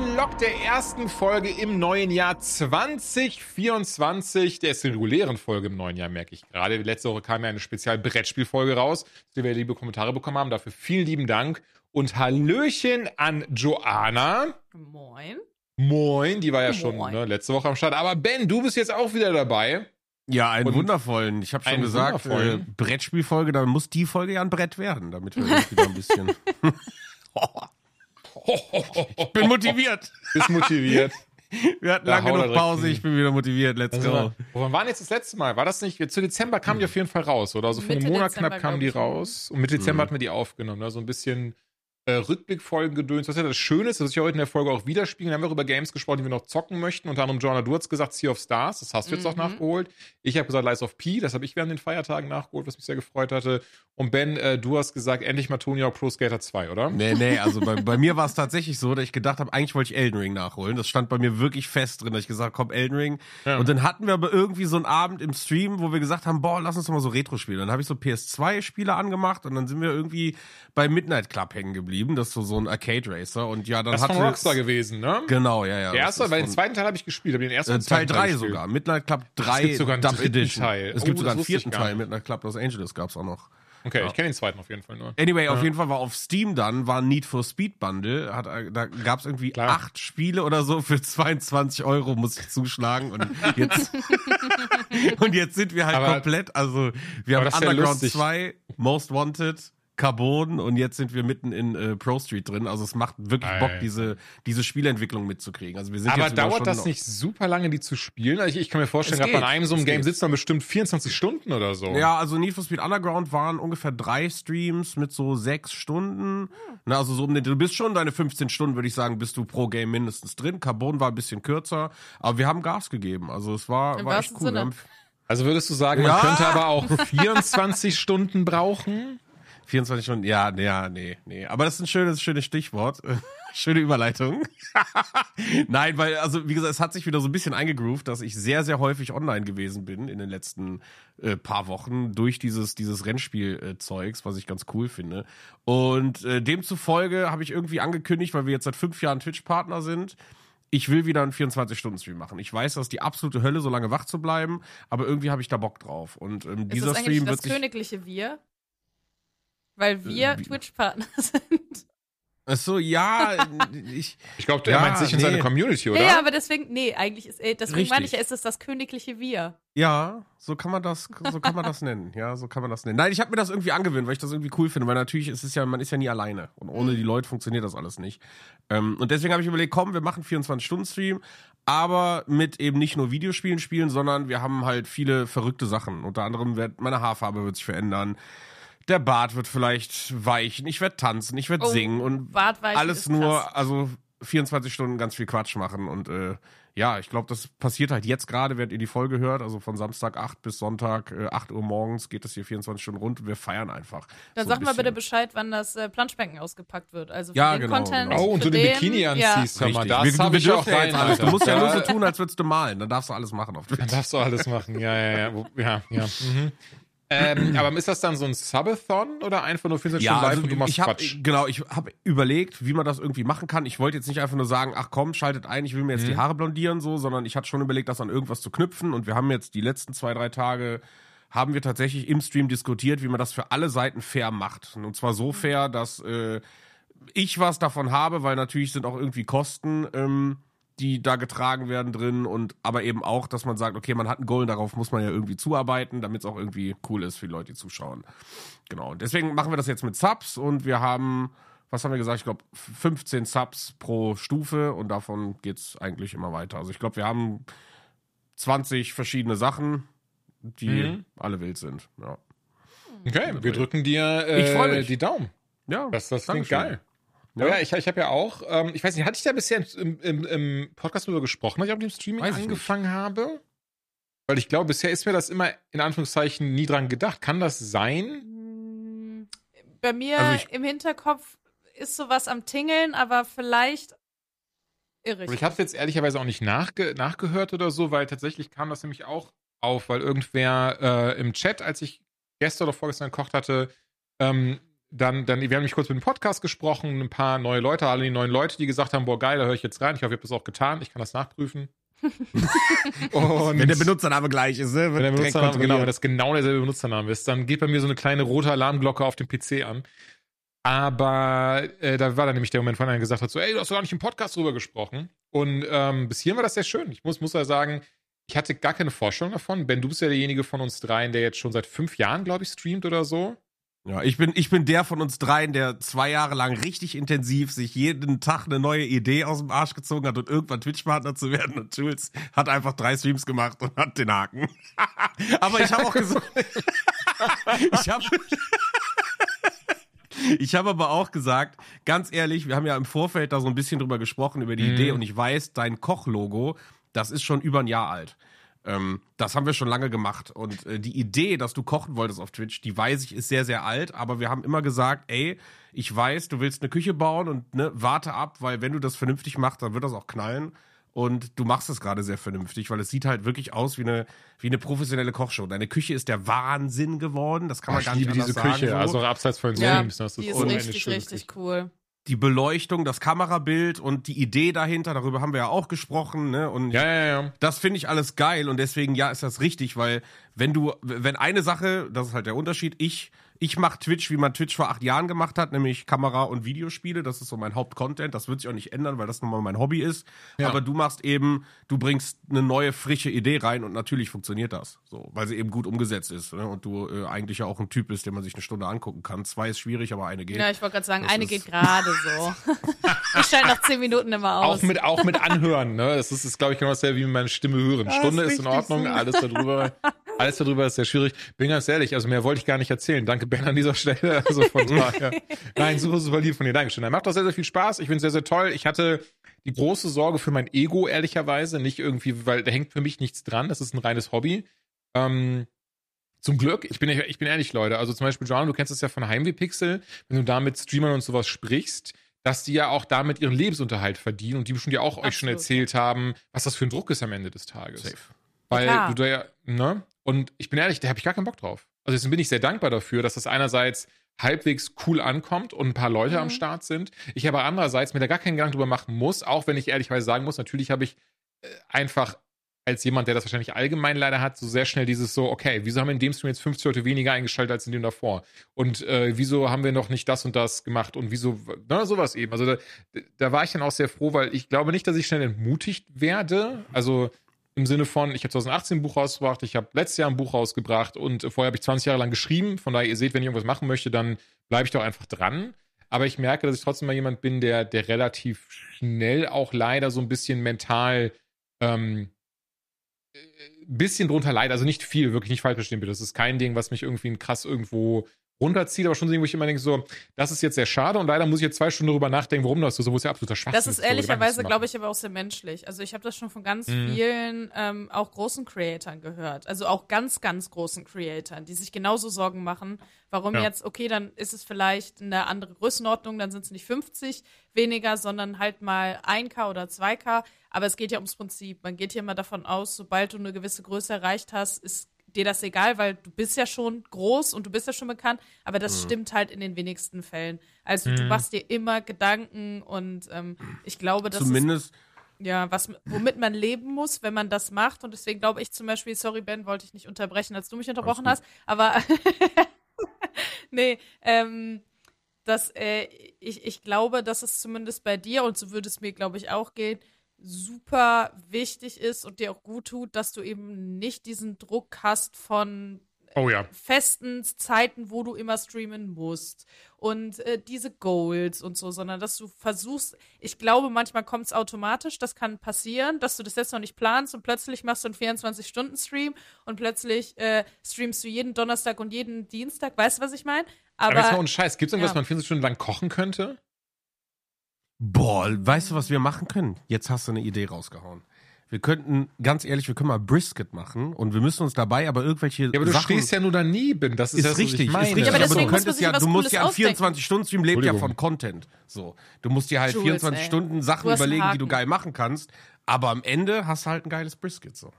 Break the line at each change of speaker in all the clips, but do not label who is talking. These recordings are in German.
Unlock, der ersten Folge im neuen Jahr 2024, der ist in regulären Folge im neuen Jahr, merke ich gerade. Letzte Woche kam ja eine Spezial-Brettspielfolge raus, zu der wir liebe Kommentare bekommen haben. Dafür vielen lieben Dank und Hallöchen an Joanna.
Moin.
Moin, die war ja schon ne, letzte Woche am Start. Aber Ben, du bist jetzt auch wieder dabei.
Ja, einen
Und
wundervollen. Ich habe schon gesagt, äh. Brettspielfolge, da muss die Folge ja ein Brett werden, damit wir wieder ein bisschen. ich bin motiviert.
Bist motiviert.
Wir hatten
Da
lange genug Pause, ich bin wieder motiviert. Let's
Also,
go.
wann war denn jetzt das letzte Mal? War das nicht? Zu Dezember kam die auf jeden Fall raus, oder? Also für einen
Mitte
Monat
Dezember,
knapp kam
glaub
die raus. Und Mitte Dezember hatten wir die aufgenommen. Ne? So ein bisschen äh, Rückblickfolgen gedöns. Was ja das Schöne ist, das ich heute in der Folge auch widerspiegeln. Dann haben wir über Games gesprochen, die wir noch zocken möchten. Unter anderem Joanna, du hast gesagt Sea of Stars. Das hast du jetzt auch
Mhm.
nachgeholt. Ich habe gesagt Lies of P. Das habe ich während den Feiertagen nachgeholt, was mich sehr gefreut hatte. Und Ben, äh, du hast gesagt endlich mal Tony Hawk Pro Skater 2, oder?
Nee, nee, also bei, bei mir war es tatsächlich so, dass ich gedacht habe, eigentlich wollte ich Elden Ring nachholen. Das stand bei mir wirklich fest drin, dass ich gesagt habe, komm, Elden Ring.
Ja.
Und dann hatten wir aber irgendwie so einen Abend im Stream, wo wir gesagt haben, boah, lass uns doch mal so Retro spielen. Dann habe ich so PS2-Spiele angemacht und dann sind wir irgendwie bei Midnight Club hängen geblieben. Das ist so, so ein Arcade Racer. Und ja, dann
Das ist
hatte
von Rockstar gewesen, ne?
Genau, ja, ja.
Der erste, weil den zweiten Teil habe ich gespielt. Habe den ersten
Äh, Teil
zweiten
3
gespielt.
sogar. Midnight Club 3
gibt sogar einen
Dub Edition.
Teil.
Es
Oh,
gibt
das
sogar einen vierten Teil. Midnight Club Los Angeles gab's auch noch.
Okay,
Ja.
ich kenne den zweiten auf jeden Fall nur.
Anyway, auf jeden Fall war auf Steam dann, war ein Need for Speed Bundle. Hat, äh, da gab's irgendwie
Klar.
acht Spiele oder so für 22 Euro, muss ich zuschlagen. Und jetzt, und jetzt sind wir halt
Aber-
komplett, also wir haben
ja
Underground
lustig.
2, Most Wanted, Carbon und jetzt sind wir mitten in äh, Pro Street drin. Also es macht wirklich Bock,
Alter.
diese, diese Spielentwicklung mitzukriegen. Also wir sind
Aber dauert
schon
das
noch-
nicht super lange, die zu spielen? Also ich, ich kann mir vorstellen, gerade bei einem so einem Game
geht.
sitzt man bestimmt 24 Stunden oder so.
Ja, also Need for Speed Underground waren ungefähr drei Streams mit so sechs Stunden. Na, also so um den, du bist schon deine 15 Stunden, würde ich sagen, bist du pro Game mindestens drin. Carbon war ein bisschen kürzer, aber wir haben Gas gegeben. Also es war, war echt cool.
Also würdest du sagen, man
Ja.
könnte aber auch 24 Stunden brauchen?
24 Stunden, ja, nee, ja, nee, nee. Aber das ist ein schönes, schönes Stichwort. Schöne Überleitung. Nein, weil, also wie gesagt, es hat sich wieder so ein bisschen eingegroovt, dass ich sehr, sehr häufig online gewesen bin in den letzten äh, paar Wochen durch dieses, dieses Rennspiel-Zeugs, was ich ganz cool finde. Und äh, demzufolge habe ich irgendwie angekündigt, weil wir jetzt seit fünf Jahren Twitch-Partner sind, ich will wieder einen 24-Stunden-Stream machen. Ich weiß, das ist die absolute Hölle, so lange wach zu bleiben, aber irgendwie habe ich da Bock drauf. Und ähm,
Ist
dieser
das eigentlich
Stream
das
wird sich.
königliche Wir? Weil wir
Äh, wie-
Twitch-Partner sind.
Ach so, ja, ich.
Ich glaube, der
Ja,
meint sich und
nee.
seine Community, oder?
Ja, ja, aber deswegen, nee, eigentlich ist, äh, deswegen
Richtig.
meine ich ja, ist es das königliche Wir.
Ja, so kann man das, so kann man das nennen. Ja, so kann man das nennen. Nein, ich habe mir das irgendwie angewöhnt, weil ich das irgendwie cool finde, weil natürlich ist es ja, man ist ja nie alleine und ohne die Leute funktioniert das alles nicht. Ähm, und deswegen habe ich überlegt, komm, wir machen 24 Stunden Stream, aber mit eben nicht nur Videospielen spielen, sondern wir haben halt viele verrückte Sachen. Unter anderem wird meine Haarfarbe wird sich verändern. Der Bart wird vielleicht weichen, ich werde tanzen, ich werde
Oh,
singen und alles nur,
krass.
also 24 Stunden ganz viel Quatsch machen und äh, ja, ich glaube, das passiert halt jetzt gerade, während ihr die Folge hört, also von Samstag 8 bis Sonntag äh, 8 Uhr morgens geht es hier 24 Stunden rund und wir feiern einfach.
Dann
so ein
sag mal bitte. Bescheid, wann das äh, Planschbecken ausgepackt wird. Also für
Ja,
den
genau,
Content.
genau.
Oh, und du den
den,
Bikini
ja.
anziehst, hör mal, das
wir, wir
ich auch
dürfen ja jetzt alles. Du musst ja nur so tun, als würdest du malen. Dann darfst du alles machen auf
Dann
Twitch.
darfst du alles machen, ja, ja, ja. Ja, ja. Mhm. Ähm, aber ist das dann so ein Subathon oder einfach nur 24 Stunden live und du machst
ich hab,
Quatsch?
genau, ich habe überlegt, wie man das irgendwie machen kann. Ich wollte jetzt nicht einfach nur sagen, ach komm, schaltet ein, ich will mir jetzt
Mhm.
die Haare blondieren, so, sondern ich hatte schon überlegt, das an irgendwas zu knüpfen. Und wir haben jetzt die letzten zwei, drei Tage haben wir tatsächlich im Stream diskutiert, wie man das für alle Seiten fair macht. Und zwar so fair, dass äh, ich was davon habe, weil natürlich sind auch irgendwie Kosten, ähm, die da getragen werden drin und aber eben auch, dass man sagt, okay, man hat ein Goal, darauf muss man ja irgendwie zuarbeiten, damit es auch irgendwie cool ist für die Leute, die zuschauen. Genau. Und deswegen machen wir das jetzt mit Subs und wir haben, was haben wir gesagt? Ich glaube, 15 Subs pro Stufe und davon geht's eigentlich immer weiter. Also ich glaube, wir haben 20 verschiedene Sachen, die
Mhm.
alle wild sind. Ja.
Okay, wir drücken dir äh,
Ich freu mich.
die Daumen.
Ja,
Das, das klingt geil. Ja, ja ich, ich habe ja auch, ähm, ich weiß nicht, hatte ich da bisher im, im, im Podcast drüber gesprochen, als ich auf dem Streaming
Weiß ich
angefangen habe? Weil ich glaube, bisher ist mir das immer in Anführungszeichen nie dran gedacht. Kann das sein?
Mm, Bei mir
Also ich-
im Hinterkopf ist sowas am Tingeln, aber vielleicht irre
Und ich habe es jetzt ehrlicherweise auch nicht nachge nachgehört oder so, weil tatsächlich kam das nämlich auch auf, weil irgendwer äh, im Chat, als ich gestern oder vorgestern gekocht hatte, ähm, dann, dann, wir haben nämlich kurz mit dem Podcast gesprochen, ein paar neue Leute, alle die neuen Leute, die gesagt haben, boah, geil, da höre ich jetzt rein. Ich hoffe, ihr habt das auch getan. Ich kann das nachprüfen. Und
Wenn der Benutzername gleich ist, ne?
wenn der Benutzername, genau, wenn das genau derselbe Benutzername ist, dann geht bei mir so eine kleine rote Alarmglocke auf dem PC an. Aber äh, da war dann nämlich der Moment, wo einer gesagt hat, so, ey, du hast doch gar nicht im Podcast drüber gesprochen. Und ähm, bis hierhin war das sehr schön. Ich muss, muss ja sagen, ich hatte gar keine Vorstellung davon. Ben, du bist ja derjenige von uns dreien, der jetzt schon seit fünf Jahren, glaube ich, streamt oder so.
Ja, ich bin, ich bin der von uns dreien, der zwei Jahre lang richtig intensiv sich jeden Tag eine neue Idee aus dem Arsch gezogen hat und irgendwann Twitch-Partner zu werden. Und Jules hat einfach drei Streams gemacht und hat den Haken. Aber ich habe auch gesagt, ich habe ich habe aber auch gesagt, ganz ehrlich, wir haben ja im Vorfeld da so ein bisschen drüber gesprochen, über die
Mhm.
Idee und ich weiß, dein Kochlogo, das ist schon über ein Jahr alt. Ähm, das haben wir schon lange gemacht. Und äh, die Idee, dass du kochen wolltest auf Twitch, die weiß ich, ist sehr, sehr alt. Aber wir haben immer gesagt, ey, ich weiß, du willst eine Küche bauen und ne, warte ab, weil wenn du das vernünftig machst, dann wird das auch knallen. Und du machst es gerade sehr vernünftig, weil es sieht halt wirklich aus wie eine, wie eine professionelle Kochshow. Deine Küche ist der Wahnsinn geworden. Das kann man
ich
gar nicht
liebe diese Küche,
sagen.
also
so.
auch abseits von den
Ja,
Streams. Das
die ist
unendlich
richtig, richtig cool.
Die Beleuchtung, das Kamerabild und die Idee dahinter, darüber haben wir ja auch gesprochen, ne? Und
Ja, ja, ja.
das finde ich alles geil und deswegen ja ist das richtig, weil wenn du, wenn eine Sache, das ist halt der Unterschied, ich, ich mache Twitch, wie man Twitch vor acht Jahren gemacht hat, nämlich Kamera und Videospiele, das ist so mein Hauptcontent, das wird sich auch nicht ändern, weil das nun mal mein Hobby ist,
Ja.
aber du machst eben, du bringst eine neue, frische Idee rein und natürlich funktioniert das, so, weil sie eben gut umgesetzt ist ne? und du äh, eigentlich ja auch ein Typ bist, den man sich eine Stunde angucken kann. Zwei ist schwierig, aber eine geht.
Ja, ich wollte gerade sagen,
Das
eine
ist-
geht gerade so. ich schalte nach zehn Minuten immer aus.
Auch mit, auch mit Anhören, ne? Das ist, ist glaube ich, genau dasselbe wie meine Stimme hören. Stunde ist in Ordnung, alles darüber, alles darüber ist sehr schwierig. Bin ganz ehrlich, also mehr wollte ich gar nicht erzählen. Danke, Ben, an dieser Stelle. Also von daher. Nein, super, super lieb von dir. Dankeschön. Er macht auch sehr, sehr viel Spaß. Ich finde es sehr, sehr toll. Ich hatte die große Sorge für mein Ego, ehrlicherweise. Nicht irgendwie, weil da hängt für mich nichts dran. Das ist ein reines Hobby. Ähm, zum Glück, ich bin, ich bin ehrlich, Leute, also zum Beispiel, John, du kennst das ja von Heimweh Pixel, wenn du da mit Streamern und sowas sprichst, dass die ja auch damit ihren Lebensunterhalt verdienen und die bestimmt ja auch euch schon
Absolut.
erzählt haben, was das für ein Druck ist am Ende des Tages.
Safe.
Weil
klar.
du da ja, ne? Und ich bin ehrlich, da habe ich gar keinen Bock drauf. Also deswegen bin ich sehr dankbar dafür, dass das einerseits halbwegs cool ankommt und ein paar Leute
Mhm.
am Start sind. Ich aber andererseits mir da gar keinen Gedanken drüber machen muss, auch wenn ich ehrlicherweise sagen muss, natürlich habe ich äh, einfach als jemand, der das wahrscheinlich allgemein leider hat, so sehr schnell dieses so, okay, wieso haben wir in dem Stream jetzt 50 Leute weniger eingeschaltet als in dem davor? Und äh, wieso haben wir noch nicht das und das gemacht? Und wieso, na, sowas eben. Also da, da war ich dann auch sehr froh, weil ich glaube nicht, dass ich schnell entmutigt werde. Also im Sinne von, ich habe 2018 ein Buch rausgebracht, ich habe letztes Jahr ein Buch rausgebracht und vorher habe ich 20 Jahre lang geschrieben. Von daher, ihr seht, wenn ich irgendwas machen möchte, dann bleibe ich doch einfach dran. Aber ich merke, dass ich trotzdem mal jemand bin, der, der relativ schnell auch leider so ein bisschen mental ähm, äh, bisschen drunter leidet. Also nicht viel, wirklich nicht falsch verstehen bitte. Das ist kein Ding, was mich irgendwie krass irgendwo runterzieht, aber schon so wo ich immer denke, so, das ist jetzt sehr schade und leider muss ich jetzt zwei Stunden darüber nachdenken, warum das so ist, wo es ja absoluter Schwachsinn
Das ist ehrlicherweise, glaube ich, aber auch sehr menschlich. Also ich habe das schon von ganz
Mhm.
vielen, ähm, auch großen Creatoren gehört. Also auch ganz, ganz großen Creatoren, die sich genauso Sorgen machen, warum
Ja.
jetzt, okay, dann ist es vielleicht eine andere Größenordnung, dann sind es nicht 50 weniger, sondern halt mal 1K oder 2K. Aber es geht ja ums Prinzip. Man geht hier mal davon aus, sobald du eine gewisse Größe erreicht hast, ist dir das egal, weil du bist ja schon groß und du bist ja schon bekannt, aber das stimmt halt in den wenigsten Fällen. Also du
Mhm.
machst dir immer Gedanken und ähm, ich glaube, das ist
Zumindest,
ja was, womit man leben muss, wenn man das macht. Und deswegen glaube ich zum Beispiel, sorry Ben, wollte ich nicht unterbrechen, als du mich unterbrochen hast, aber nee, ähm, dass äh, ich, ich glaube, dass es zumindest bei dir, und so würde es mir, glaube ich, auch gehen, super wichtig ist und dir auch gut tut, dass du eben nicht diesen Druck hast von
Oh ja.
festen Zeiten, wo du immer streamen musst und äh, diese Goals und so, sondern dass du versuchst, ich glaube, manchmal kommt es automatisch, das kann passieren, dass du das jetzt noch nicht planst und plötzlich machst du einen 24-Stunden-Stream und plötzlich äh, streamst du jeden Donnerstag und jeden Dienstag, weißt du, was ich meine?
Aber, jetzt mal
Aber
ohne Scheiß, gibt es irgendwas,
ja.
was man 24 Stunden lang kochen könnte?
Boah, weißt du, was wir machen können? Jetzt hast du eine Idee rausgehauen. Wir könnten, ganz ehrlich, wir können mal Brisket machen und wir müssen uns dabei aber irgendwelche
Ja, aber du
Sachen...
stehst ja nur daneben. Das ist,
ist
das, was
richtig,
ich meine.
ist richtig.
Ja, aber
aber du könntest ja, du musst ja,
ausdenken.
24-Stunden-Stream lebt ja von Content. So. Du musst dir halt
Jules,
24
ey.
Stunden Sachen überlegen, die du geil machen kannst. Aber am Ende hast du halt ein geiles Brisket, so.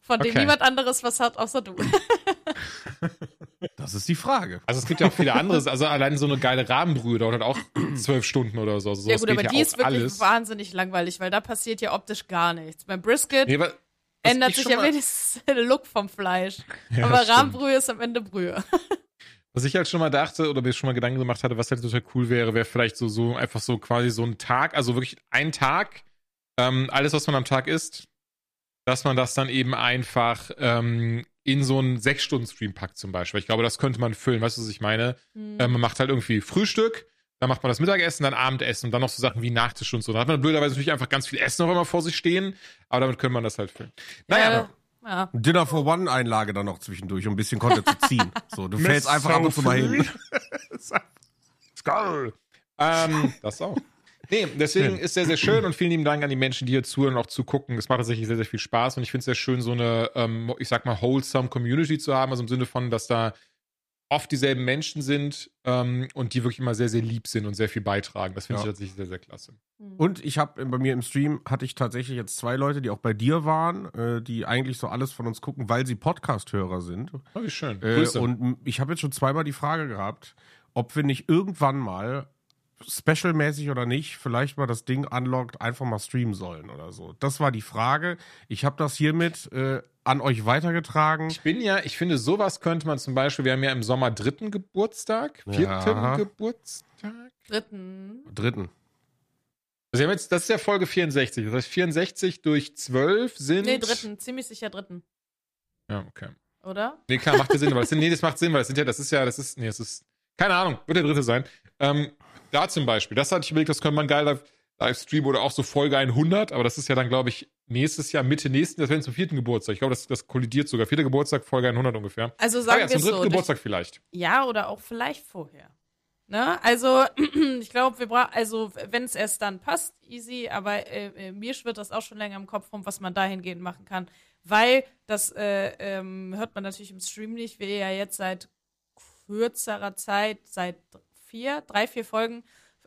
Von dem
Okay.
niemand anderes was hat, außer du.
Das ist die Frage.
Also es gibt ja auch viele andere, also allein so eine geile Rahmenbrühe dauert halt auch zwölf Stunden oder so. Also
ja gut, aber
geht
die
ja
ist wirklich
alles.
wahnsinnig langweilig, weil da passiert ja optisch gar nichts. Beim Brisket
Nee,
ändert
ich
sich ja wenigstens der Look vom Fleisch.
Ja,
aber. Rahmbrühe ist am Ende Brühe.
Was ich halt schon mal dachte oder mir schon mal Gedanken gemacht hatte, was halt total cool wäre, wäre vielleicht so, so einfach so quasi so ein Tag, also wirklich ein Tag, ähm, alles, was man am Tag isst, dass man das dann eben einfach ähm, in so einen Sechs-Stunden-Stream packt zum Beispiel. Ich glaube, das könnte man füllen, weißt du, was ich meine?
Hm.
Ähm, man macht halt irgendwie Frühstück, dann macht man das Mittagessen, dann Abendessen und dann noch so Sachen wie Nachtisch und so. Dann hat man blöderweise natürlich einfach ganz viel Essen auf einmal vor sich stehen, aber damit könnte man das halt füllen. Naja,
ja, ja.
Dinner for One Einlage dann noch zwischendurch, um ein bisschen Content zu ziehen. So, du fällst einfach ab und zu mal hin.
Skull. Ähm, das auch. Nee, deswegen ist sehr, sehr schön und vielen lieben Dank an die Menschen, die hier zuhören und auch zugucken. Es macht tatsächlich sehr, sehr viel Spaß und ich finde es sehr schön, so eine, ähm, ich sag mal, wholesome Community zu haben, also im Sinne von, dass da oft dieselben Menschen sind ähm, und die wirklich immer sehr, sehr lieb sind und sehr viel beitragen. Das finde
Ja.
ich tatsächlich sehr, sehr klasse.
Und ich habe bei mir im Stream hatte ich tatsächlich jetzt zwei Leute, die auch bei dir waren, äh, die eigentlich so alles von uns gucken, weil sie Podcast-Hörer sind.
Oh, wie schön.
Äh,
Grüße.
und ich habe jetzt schon zweimal die Frage gehabt, ob wir nicht irgendwann mal specialmäßig oder nicht, vielleicht mal das Ding unlocked einfach mal streamen sollen oder so. Das war die Frage. Ich habe das hiermit äh, an euch weitergetragen.
ich bin ja, ich finde, sowas könnte man zum Beispiel, wir haben ja im Sommer dritten Geburtstag, vierten
Ja.
Geburtstag.
Dritten.
Dritten.
Also wir haben jetzt, das ist ja Folge 64. Das heißt, 64 durch 12 sind.
Nee, dritten. Ziemlich sicher dritten.
Ja, okay.
Oder?
Nee, klar, macht ja Sinn, weil das, sind- nee, das macht Sinn, weil das sind ja, das ist ja, das ist, nee, das ist, keine Ahnung, wird der dritte sein. Ähm, da zum Beispiel, das hatte ich überlegt, das könnte man geil live, live streamen oder auch so Folge 100, aber das ist ja dann, glaube ich, nächstes Jahr, Mitte nächsten, das wäre zum vierten Geburtstag. Ich glaube, das, das kollidier sogar. Vierter Geburtstag, Folge 100 ungefähr.
Also
Ah
sagen
ja,
wir
zum dritten
so.
Geburtstag vielleicht.
Ja, oder auch vielleicht vorher. Ne? Also, ich glaube, wir brauchen, also, wenn es erst dann passt, easy, aber äh, äh, mir schwirrt das auch schon länger im Kopf rum, was man dahingehend machen kann. Weil, das äh, ähm, hört man natürlich im Stream nicht, wir ja jetzt seit kürzerer Zeit, seit vier, drei, vier Folgen,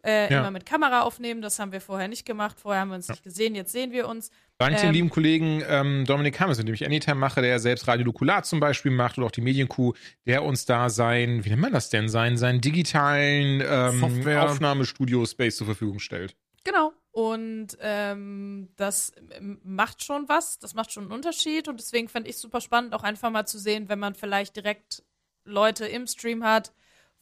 äh,
Ja.
immer mit Kamera aufnehmen. Das haben wir vorher nicht gemacht. Vorher haben wir uns nicht gesehen, jetzt sehen wir uns.
Dank dem
Ähm,
lieben Kollegen ähm, Dominik Hammes, mit dem ich Anytime mache, der ja selbst Radio Nukular zum Beispiel macht oder auch die Medienkuh, der uns da sein, wie nennt man das denn, sein, seinen digitalen ähm. Aufnahmestudio-Space zur Verfügung stellt.
Genau. Und ähm, das ähm, macht schon was, das macht schon einen Unterschied und deswegen fand ich super spannend, auch einfach mal zu sehen, wenn man vielleicht direkt Leute im Stream hat,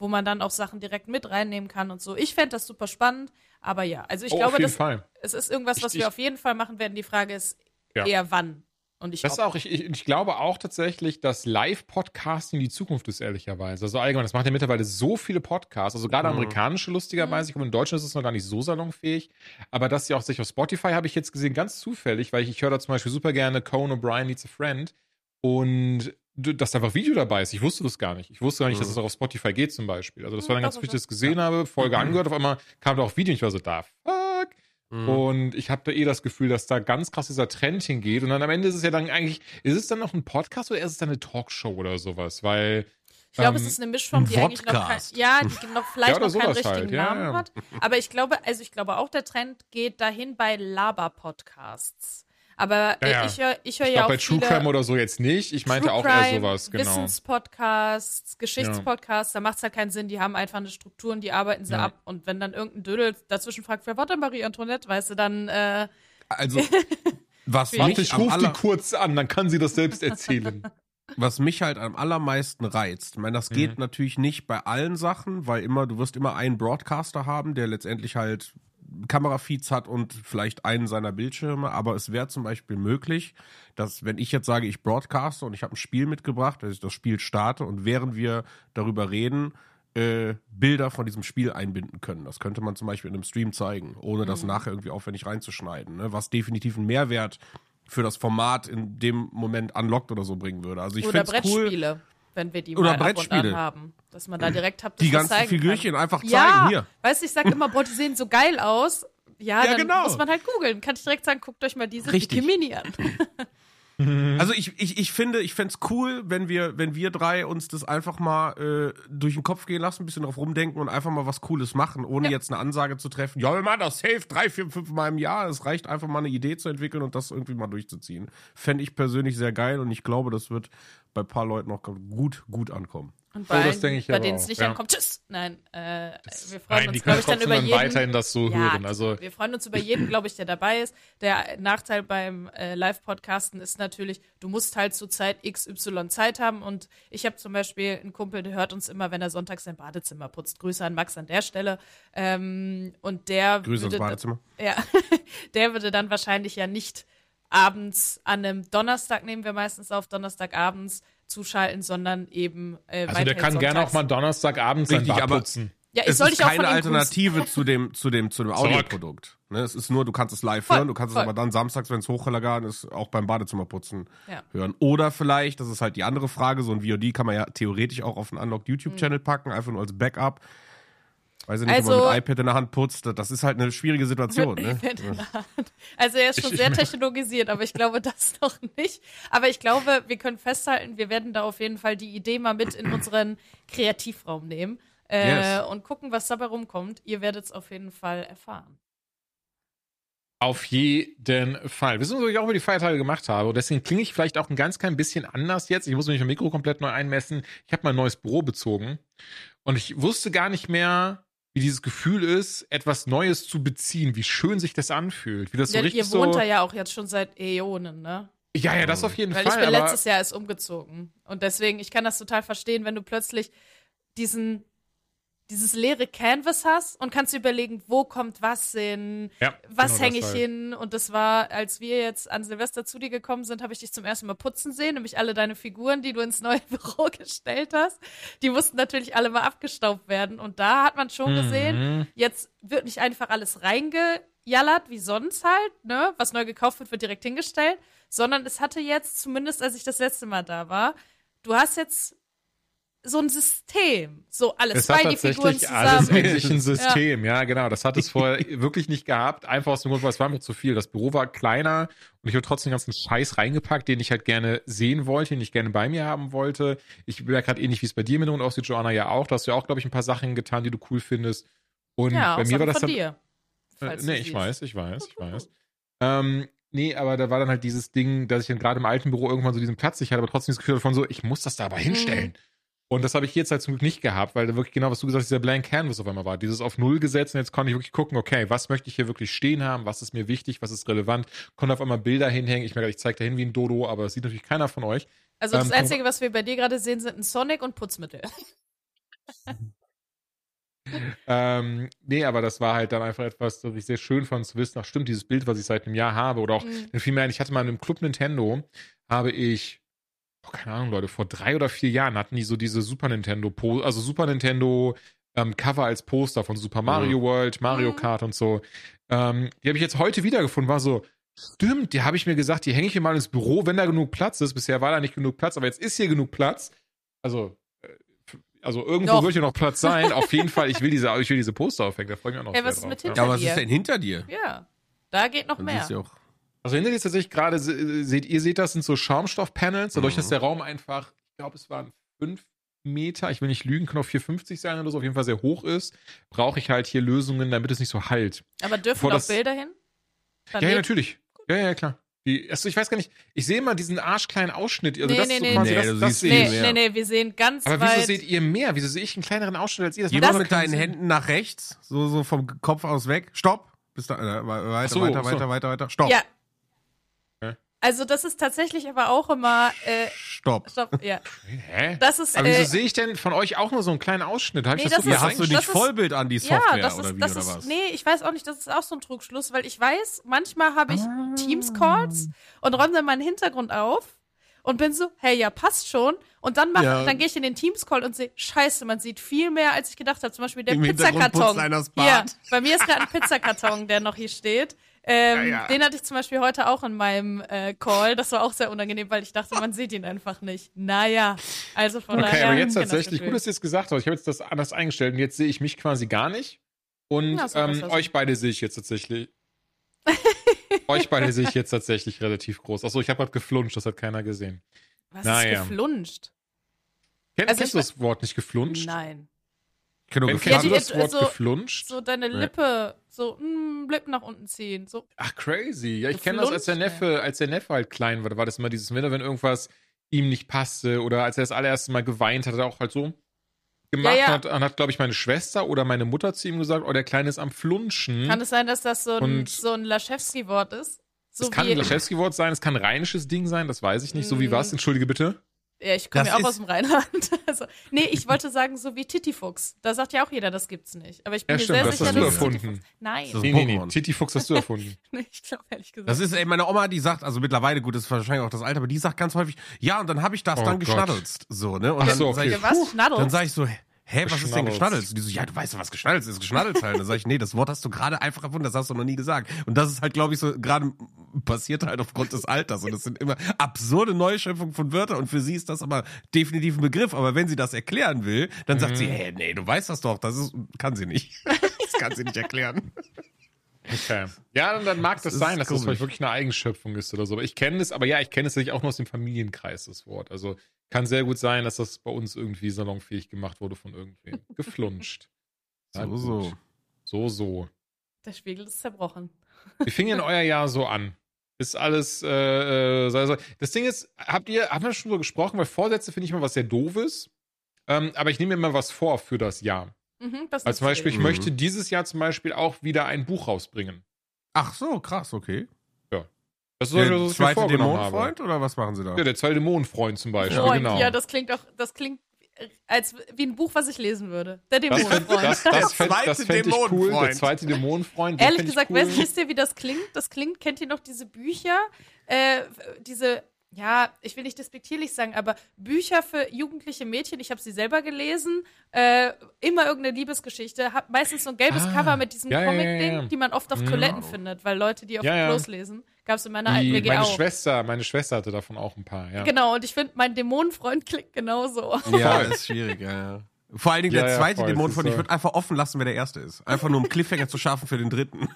wo man dann auch Sachen direkt mit reinnehmen kann und so. Ich fände das super spannend, aber ja, also ich
oh,
glaube, das,
Fall.
es ist irgendwas, was
Ich-
wir
ich-
auf jeden Fall machen werden. Die Frage ist
Ja.
eher wann. Und ich
Das auch, ich, ich, glaube auch tatsächlich, dass Live-Podcasting die Zukunft ist, ehrlicherweise. Also allgemein, das macht ja mittlerweile so viele Podcasts, also gerade
Mhm.
amerikanische lustigerweise. Ich glaube, in Deutschland ist es noch gar nicht so salonfähig. Aber das ja auch sich auf Spotify habe ich jetzt gesehen, ganz zufällig, weil ich, ich höre da zum Beispiel super gerne Conan O'Brien Needs a Friend. Und dass da einfach Video dabei ist. Ich wusste das gar nicht. Ich wusste gar nicht, dass es auch auf Spotify geht zum Beispiel. Also das war dann
Mhm,
ganz
doch,
wichtig, dass ich das gesehen habe, Folge angehört, auf einmal kam da auch Video und ich war so, da, fuck.
Mhm.
Und ich habe da eh das Gefühl, dass da ganz krass dieser Trend hingeht. Und dann am Ende ist es ja dann eigentlich, ist es dann noch ein Podcast oder ist es dann eine Talkshow oder sowas? Weil,
ich glaube,
ähm,
es ist eine Mischform,
ein
die eigentlich noch kein,
Podcast.
ja, die noch vielleicht
Ja,
noch keinen richtigen
halt, ja,
Namen
ja.
hat. Aber ich glaube, also ich glaube auch, der Trend geht dahin bei Laber-Podcasts. Aber
Ja,
äh,
ja.
ich höre ich hör
ich
ja
glaube,
auch
bei True
viele
Crime oder so jetzt nicht. Ich meinte
True
auch
Crime,
eher sowas, genau.
Wissenspodcasts, Geschichtspodcasts, da macht es halt keinen Sinn. Die haben einfach eine Struktur und die arbeiten sie
Ja.
ab. Und wenn dann irgendein Dödel dazwischen fragt, wer war denn Marie Antoinette, weißt du, dann äh,
Also, was
Warte, ich rufe die kurz an, dann kann sie das selbst erzählen.
was mich halt am allermeisten reizt, ich meine, das geht
Mhm.
natürlich nicht bei allen Sachen, weil immer, du wirst immer einen Broadcaster haben, der letztendlich halt Kamerafeeds hat und vielleicht einen seiner Bildschirme, aber es wäre zum Beispiel möglich, dass wenn ich jetzt sage, ich broadcaste und ich habe ein Spiel mitgebracht, dass ich das Spiel starte und während wir darüber reden, äh, Bilder von diesem Spiel einbinden können. Das könnte man zum Beispiel in einem Stream zeigen, ohne
Mhm.
das nachher irgendwie aufwendig reinzuschneiden, ne? was definitiv einen Mehrwert für das Format in dem Moment unlockt oder so bringen würde. Also ich finde es cool,
Brettspiele, wenn wir die
Oder
mal ab und
Brettspiele.
haben. Dass man da direkt habt,
die
das
ganzen
zeigen
Figürchen
kann.
einfach zeigen.
Ja,
Hier.
weißt du, ich sag immer, boah, die sehen so geil aus. Ja,
Ja,
dann
genau.
muss man halt googeln. Kann ich direkt sagen, guckt euch mal diese
Richtig.
Wikimini an.
Also ich, ich, ich finde, ich fänd's cool, wenn wir, wenn wir drei uns das einfach mal äh, durch den Kopf gehen lassen, ein bisschen drauf rumdenken und einfach mal was Cooles machen, ohne
Ja.
jetzt eine Ansage zu treffen. Ja, wir machen das safe drei, vier, fünf Mal im Jahr. Es reicht einfach mal eine Idee zu entwickeln und das irgendwie mal durchzuziehen. Fände ich persönlich sehr geil und ich glaube, das wird bei ein paar Leuten auch gut, gut ankommen.
Und
Oh,
bei,
ich
bei denen es nicht
ja.
ankommt, tschüss. Nein, äh, wir freuen
Nein,
uns, glaube ich, dann
trotzdem
über
dann
jeden.
weiterhin das so
Ja,
hören. Also
wir freuen uns über jeden, glaube ich, der dabei ist. Der Nachteil beim äh, Live-Podcasten ist natürlich, du musst halt zu Zeit XY Zeit haben. Und ich habe zum Beispiel einen Kumpel, der hört uns immer, wenn er sonntags sein Badezimmer putzt. Grüße an Max an der Stelle. Ähm, und der
Grüße ins
würde,
Badezimmer.
ja, der würde dann wahrscheinlich ja nicht abends an einem Donnerstag nehmen wir meistens auf Donnerstagabends zuschalten, sondern eben äh,
Also der kann gerne auch mal Donnerstagabend sein
Richtig,
Bad
aber-
putzen.
Ja, ich
es
soll
ist
dich auch
keine
ihm grüßen.
Alternative zu dem, zu dem, zu dem. Audioprodukt. Ne, es ist nur, du kannst es live
Voll,
hören, du kannst
voll.
es aber dann samstags, wenn es hochgeladen ist, auch beim Badezimmerputzen
Ja.
hören. Oder vielleicht, das ist halt die andere Frage, so ein VOD kann man ja theoretisch auch auf einen Unlocked YouTube-Channel packen, einfach nur als Backup. Weiß ich nicht, ob
Also-
man mit iPad in der Hand putzt, das ist halt eine schwierige Situation. Ne?
Also er ist schon
Ich-
sehr technologisiert, aber ich glaube das noch nicht. Aber ich glaube, wir können festhalten, wir werden da auf jeden Fall die Idee mal mit in unseren Kreativraum nehmen äh,
Yes.
und gucken, was dabei rumkommt. Ihr werdet es auf jeden Fall erfahren.
Auf jeden Fall. Wissen Sie, was ich auch über die Feiertage gemacht habe? Und deswegen klinge ich vielleicht auch ein ganz klein bisschen anders jetzt. Ich muss mich im Mikro komplett neu einmessen. Ich habe mein neues Büro bezogen und ich wusste gar nicht mehr, wie dieses Gefühl ist, etwas Neues zu beziehen, wie schön sich das anfühlt, wie das so
Ja,
richtig
ihr wohnt
so.
da ja auch jetzt schon seit Äonen, ne?
Ja, ja, das auf jeden
Weil ich
Fall.
bin
aber
letztes Jahr erst umgezogen. Und deswegen, ich kann das total verstehen, wenn du plötzlich diesen, dieses leere Canvas hast und kannst überlegen, wo kommt was hin,
ja,
was
genau
hänge ich hin? Und das war, als wir jetzt an Silvester zu dir gekommen sind, habe ich dich zum ersten Mal putzen sehen, nämlich alle deine Figuren, die du ins neue Büro gestellt hast. Die mussten natürlich alle mal abgestaubt werden. Und da hat man schon gesehen,
Mhm.
jetzt wird nicht einfach alles reingejallert, wie sonst halt, ne? Was neu gekauft wird, wird direkt hingestellt, sondern es hatte jetzt, zumindest als ich das letzte Mal da war, du hast jetzt so ein System. So alles
Es hat
bei die Figuren
tatsächlich alles
zusammen.
eigentlich ein System, ja. genau. Das hat es vorher wirklich nicht gehabt. Einfach aus dem Grund, weil es war mir zu viel. Das Büro war kleiner und ich habe trotzdem den ganzen Scheiß reingepackt, den ich halt gerne sehen wollte, den ich gerne bei mir haben wollte. Ich bin ja gerade ähnlich, wie es bei dir mit und aussieht, Joanna ja auch. Da hast du ja auch, glaube ich, ein paar Sachen getan, die du cool findest. Und
Ja,
bei mir war das
von
dann.
dir.
Äh, nee, ich
siehst.
weiß, ich weiß, ich weiß. Ähm, nee, aber da war dann halt dieses Ding, dass ich dann gerade im alten Büro irgendwann so diesen Platz nicht hatte, aber trotzdem das Gefühl von so, ich muss das da aber hinstellen. Und das habe ich jetzt halt zum Glück nicht gehabt, weil da wirklich genau, was du gesagt hast, dieser Blank Canvas auf einmal war. Dieses auf Null gesetzt und jetzt konnte ich wirklich gucken, okay, was möchte ich hier wirklich stehen haben, was ist mir wichtig, was ist relevant. Konnte auf einmal Bilder hinhängen. Ich merke, ich zeige da hin wie ein Dodo, aber das sieht natürlich keiner von euch.
Also das
Ähm,
Einzige, was wir bei dir gerade sehen, sind ein Sonic und Putzmittel.
Ähm, nee, aber das war halt dann einfach etwas, das ich sehr schön fand zu wissen, ach stimmt, dieses Bild, was ich seit einem Jahr habe, oder auch
Mhm.
vielmehr, ich hatte mal in einem Club Nintendo, habe ich, oh, keine Ahnung, Leute, vor drei oder vier Jahren hatten die so diese Super Nintendo, Po- also Super Nintendo ähm, Cover als Poster von Super Mario World, Mario
Mhm.
Kart und so. Ähm, die habe ich jetzt heute wiedergefunden, war so, stimmt, die habe ich mir gesagt, die hänge ich mir mal ins Büro, wenn da genug Platz ist. Bisher war da nicht genug Platz, aber jetzt ist hier genug Platz. Also, äh, also irgendwo
Noch.
wird hier noch Platz sein. Auf jeden Fall, ich will diese, ich will diese Poster aufhängen, da freue ich mich auch noch
Hey,
sehr
was ist
drauf.
mit
ja.
hinter-
Ja, was
dir.
ist denn hinter dir?
Ja, da geht noch
Dann
mehr.
siehst du auch.
Also hinter dir ist tatsächlich gerade, se- seht ihr seht das, sind so Schaumstoffpanels, dadurch,
Mhm.
dass der Raum einfach, ich glaube, es waren fünf Meter, ich will nicht lügen, kann auch 4,50 sein oder so, auf jeden Fall sehr hoch ist, brauche ich halt hier Lösungen, damit es nicht so halt.
Aber dürfen
Bevor
noch
das-
Bilder hin?
Ja, ja, natürlich. Ja, ja, klar. Die, also ich weiß gar nicht, ich sehe immer diesen arschkleinen Ausschnitt. Also
Nee,
das
nee,
ist so
nee,
quasi
nee.
das,
Nee,
das sehe
Nee,
ich.
mehr.
nee, nee, wir sehen ganz
Aber
weit.
wieso seht ihr mehr? Wieso sehe ich einen kleineren Ausschnitt als ihr? Das
mal
doch
mit deinen. Händen nach rechts, so, so vom Kopf aus weg. Stopp. Bis da, äh, weiter,
so,
weiter,
so.
weiter, weiter, weiter. Stopp.
Ja. Also das ist tatsächlich aber auch immer. Äh,
Stopp.
stopp, ja.
Hä?
Das ist.
Aber wieso
Äh,
sehe ich denn von euch auch nur so einen kleinen Ausschnitt? Hab ich
Nee,
das,
das
so
ist-
Ja, hast du nicht
das ist-
Vollbild an die Software
ja, das
oder
ist,
wie
das
oder
ist,
was?
nee, ich weiß auch nicht, das ist auch so ein Trugschluss, weil ich weiß, manchmal habe ich
Ah.
Teams-Calls und räume dann meinen Hintergrund auf und bin so, hey, ja, passt schon. Und dann mach,
Ja.
dann gehe ich in den Teams-Call und sehe, scheiße, man sieht viel mehr, als ich gedacht habe. Zum Beispiel der
Im
Pizzakarton.
das.
Ja, bei mir ist gerade ein Pizzakarton, der noch hier steht. Ähm,
Ja, ja.
Den hatte ich zum Beispiel heute auch in meinem äh, Call. Das war auch sehr unangenehm, weil ich dachte, man sieht ihn einfach nicht. Naja, also von
Okay,
daher.
aber jetzt
das
tatsächlich,
Gefühl.
gut, dass ihr es gesagt habt. Ich habe jetzt das anders eingestellt und jetzt sehe ich mich quasi gar nicht. Und
Ja, so
ähm, euch beide sehe ich jetzt tatsächlich. euch beide sehe ich jetzt tatsächlich relativ groß. Achso, ich habe gerade geflunscht, das hat keiner gesehen.
Was
Naja.
ist geflunscht?
Kenn,
Also
kennst du das Wort nicht geflunscht?
Nein.
Kennst du
die-
das Wort
so-
geflunscht?
So deine. Lippe, so mm, Lippen nach unten ziehen. So.
Ach, crazy. Ja, ich kenne das, als der Neffe, als der Neffe halt klein war, da war das immer dieses Winter, wenn irgendwas ihm nicht passte oder als er das allererste Mal geweint hat, hat er auch halt so gemacht
Ja, ja.
hat, und hat, glaube ich, meine Schwester oder meine Mutter zu ihm gesagt, oh, der Kleine ist am Flunschen.
Kann es sein, dass das so ein,
Und-
so ein Laschewski-Wort ist? So
es kann ein Laschewski-Wort sein, es kann ein rheinisches Ding sein, das weiß ich nicht. So wie
Mm.
was? Entschuldige bitte.
Ja, ich komme
Das
ja auch aus dem Rheinland. Also, nee, ich wollte sagen, so wie Tittifuchs. Da sagt ja auch jeder, das gibt's nicht. Aber ich bin
Ja,
mir
stimmt,
sehr
das
sicher,
hast du
dass es
erfunden.
Tittifuchs- Nein,
Das-
Nee, nee, nee.
Pokémon.
Titi Fuchs hast du erfunden.
ich glaube ehrlich gesagt.
Das ist, ey, meine Oma, die sagt, also mittlerweile, gut, das ist wahrscheinlich auch das Alter, aber die sagt ganz häufig, ja, und dann habe ich das
Oh
dann
Gott.
geschnaddelst. So, ne? Und
Ach
dann
so,
sag
okay.
ich,
Ja, was?
Dann sage ich so, hä, was ist denn
Geschnaddelt.
Und die so, ja, du weißt doch, was geschnaddelt ist. Geschnaddelt halt. Dann sage ich, nee, das Wort hast du gerade einfach erfunden, das hast du noch nie gesagt. Und das ist halt, glaube ich, so gerade passiert halt aufgrund des Alters. Und es sind immer absurde Neuschöpfungen von Wörtern. Und für sie ist das aber definitiv ein Begriff. Aber wenn sie das erklären will, dann sagt
Mhm.
sie, hä, nee, du weißt das doch. Das ist, kann sie nicht. Das kann sie nicht erklären.
Okay. Ja, dann, dann mag das,
Das
sein, dass das
komisch.
vielleicht wirklich eine Eigenschöpfung ist oder so. Aber ich kenne es, aber ja, ich kenne es natürlich auch nur aus dem Familienkreis, das Wort. Also kann sehr gut sein, dass das bei uns irgendwie salonfähig gemacht wurde von irgendwem. Geflunscht.
So,
gut.
so.
So, so.
Der Spiegel ist zerbrochen.
Wie fing denn euer Jahr so an? Ist alles, äh, äh, so. Das Ding ist, habt ihr, haben wir schon drüber gesprochen, weil Vorsätze finde ich immer was sehr doofes. Ähm, aber ich nehme mir immer was vor für das Jahr.
Mhm, das
Also zum Beispiel, ich
Mhm.
möchte dieses Jahr zum Beispiel auch wieder ein Buch rausbringen.
Ach so, krass, okay.
Das ist so,
Der
was ich mir
zweite
habe.
Dämonenfreund oder was machen sie da?
Ja, der zweite Dämonenfreund zum Beispiel,
Freund.
genau.
Ja, das klingt auch, das klingt als wie ein Buch, was ich lesen würde. Der
das
Dämonenfreund.
das,
Der
das, fänd, das
zweite
fänd ich cool. Der zweite Dämonenfreund.
Ehrlich gesagt,
cool.
weißt, wisst ihr, wie das klingt? Das klingt, kennt ihr noch diese Bücher? Äh, diese, ja, ich will nicht despektierlich sagen, aber Bücher für jugendliche Mädchen, ich habe sie selber gelesen, äh, immer irgendeine Liebesgeschichte, hab meistens so ein gelbes
Ah,
Cover mit diesem
ja,
Comic-Ding,
ja, ja.
die man oft auf
Mhm.
Toiletten findet, weil Leute die auf
Ja, ja.
Klos lesen. Gab es in meiner alten WG
meine
auch.
Schwester, meine Schwester hatte davon auch ein paar, ja.
Genau, und ich finde, mein Dämonenfreund klingt genauso.
Ja, ist schwierig, ja, ja. Vor allen Dingen
Ja,
der
ja,
zweite
voll,
Dämon
das
von,
ist
ich
so.
würde einfach offen lassen, wer der erste ist. Einfach nur um Cliffhanger zu schaffen für den dritten.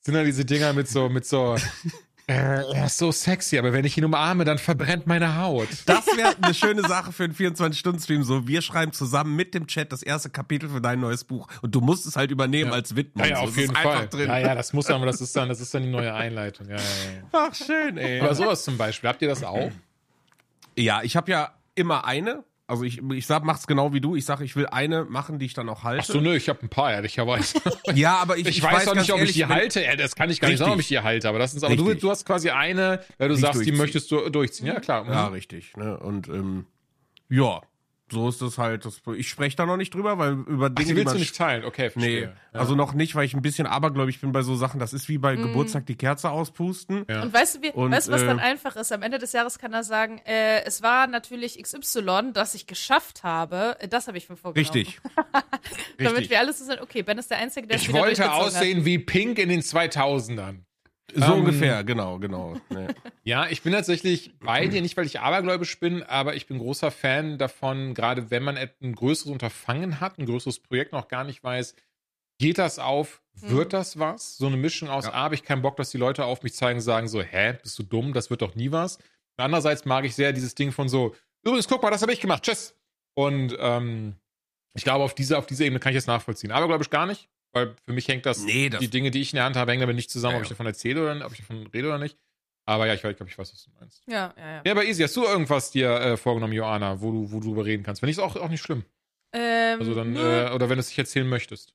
Sind da diese Dinger mit so, mit so, er ist so sexy, aber wenn ich ihn umarme, dann verbrennt meine Haut.
Das wäre eine schöne Sache für einen 24-Stunden-Stream. So, wir schreiben zusammen mit dem Chat das erste Kapitel für dein neues Buch. Und du musst es halt übernehmen als Widmung.
Ja, ja,
so.
auf
Es
jeden
ist
Fall. Ja, ja, das muss aber das ist dann, das ist dann die neue Einleitung. Ja, ja, ja.
Ach, schön, ey.
Aber sowas zum Beispiel, habt ihr das auch?
Ja, ich habe ja immer eine. Also ich, ich sag, mach's genau wie du. Ich sage, ich will eine machen, die ich dann auch halte.
Ach so, nö, ich habe ein paar, ehrlicherweise.
Ja, aber ich,
Ich, weiß auch nicht, ob
ehrlich,
ich die halte. Ja, das kann ich gar nicht
Richtig.
sagen, ob ich die halte. Aber das ist, aber du, du hast quasi eine, weil du
Nicht
sagst, die möchtest du durchziehen. Ja, klar.
Ja,
Mhm.
richtig. Ne? Und ähm, ja, so ist es halt. Das, ich spreche da noch nicht drüber, weil über
Ach,
Dinge,
die
die
willst
man
du nicht teilen. Okay,
Nee,
verstehe. Ja.
also noch nicht, weil ich ein bisschen abergläubig bin bei so Sachen. Das ist wie bei
Mhm.
Geburtstag die Kerze auspusten.
Ja.
Und weißt du, wie,
Und,
weißt du, was
äh,
dann einfach ist? Am Ende des Jahres kann er sagen, äh, es war natürlich XY, das ich geschafft habe. Äh, Das habe ich mir vorgenommen.
Richtig.
Damit
Richtig.
wir alle so sind, okay, Ben ist der Einzige, der
ich wollte aussehen wie Pink in den 2000ern.
So
Ähm,
ungefähr, genau, genau. Nee.
Ja, ich bin tatsächlich bei dir, nicht weil ich abergläubisch bin, aber ich bin großer Fan davon, gerade wenn man ein größeres Unterfangen hat, ein größeres Projekt noch gar nicht weiß, geht das auf, wird
Mhm.
das was? So eine Mischung aus,
Ja.
A, habe ich keinen Bock, dass die Leute auf mich zeigen und sagen so, hä, bist du dumm, das wird doch nie was. Und andererseits mag ich sehr dieses Ding von so, übrigens, guck mal, das habe ich gemacht, tschüss. Und ähm, ich glaube, auf dieser auf dieser Ebene kann ich es nachvollziehen. Aber glaube ich gar nicht, weil für mich hängt das,
Nee, das-
die Dinge, die ich in der Hand habe, hängen damit nicht zusammen,
Ja,
ob ich davon erzähle oder ob ich davon rede oder nicht. Aber ja, ich, ich glaube, ich weiß, was du meinst.
Ja, ja, ja.
Ja, aber easy, hast du irgendwas dir äh, vorgenommen, Joanna, wo du, wo du drüber reden kannst? Wenn nicht, ist auch, auch nicht schlimm.
Ähm,
Also dann, äh, oder wenn du es nicht erzählen möchtest.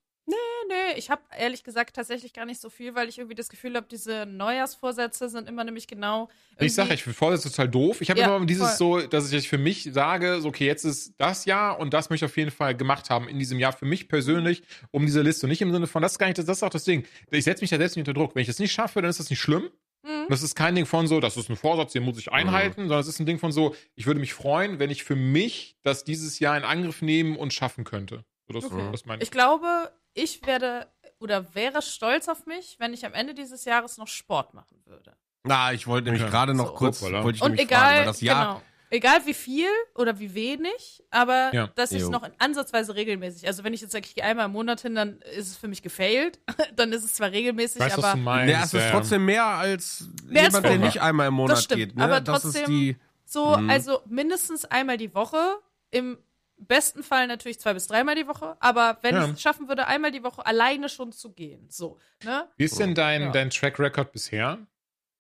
Nö, ich habe ehrlich gesagt tatsächlich gar nicht so viel, weil ich irgendwie das Gefühl habe, diese Neujahrsvorsätze sind immer nämlich genau.
Ich sage, ich finde Vorsatz total doof. Ich habe
Ja,
immer dieses so, dass ich für mich sage, so, okay, jetzt ist das Jahr und das möchte ich auf jeden Fall gemacht haben in diesem Jahr für mich persönlich um diese Liste. Und nicht im Sinne von, das ist gar nicht, das, das ist auch das Ding. Ich setze mich da selbst nicht unter Druck. Wenn ich das nicht schaffe, dann ist das nicht schlimm.
Mhm.
Das ist kein Ding von so, das ist ein Vorsatz, den muss ich einhalten, sondern es ist ein Ding von so, ich würde mich freuen, wenn ich für mich das dieses Jahr in Angriff nehmen und schaffen könnte. So, das,
Okay.
das meine ich.
Ich glaube, ich werde oder wäre stolz auf mich, wenn ich am Ende dieses Jahres noch Sport machen würde.
Na, ich wollte nämlich
Ja.
gerade noch
So.
kurz,
Hoppala.
wollte ich
Und egal,
fragen, weil das Jahr,
genau. Egal wie viel oder wie wenig, aber
Ja.
dass ich es
Jo.
noch in ansatzweise regelmäßig. Also wenn ich jetzt sage, ich gehe einmal im Monat hin, dann ist es für mich gefailt. dann ist es zwar regelmäßig,
Weißt du, was
aber
du meinst?
Ja, es ist trotzdem mehr als
Mehr als
jemand, der
vorher.
nicht einmal im Monat
Das stimmt,
geht. Ne?
aber
das ist
trotzdem-
die.
so,
Mhm.
also mindestens einmal die Woche. Im besten Fall natürlich zwei bis dreimal die Woche. Aber wenn
Ja.
ich es schaffen würde, einmal die Woche alleine schon zu gehen. So, ne?
Wie ist denn dein,
Ja.
dein Track Record bisher?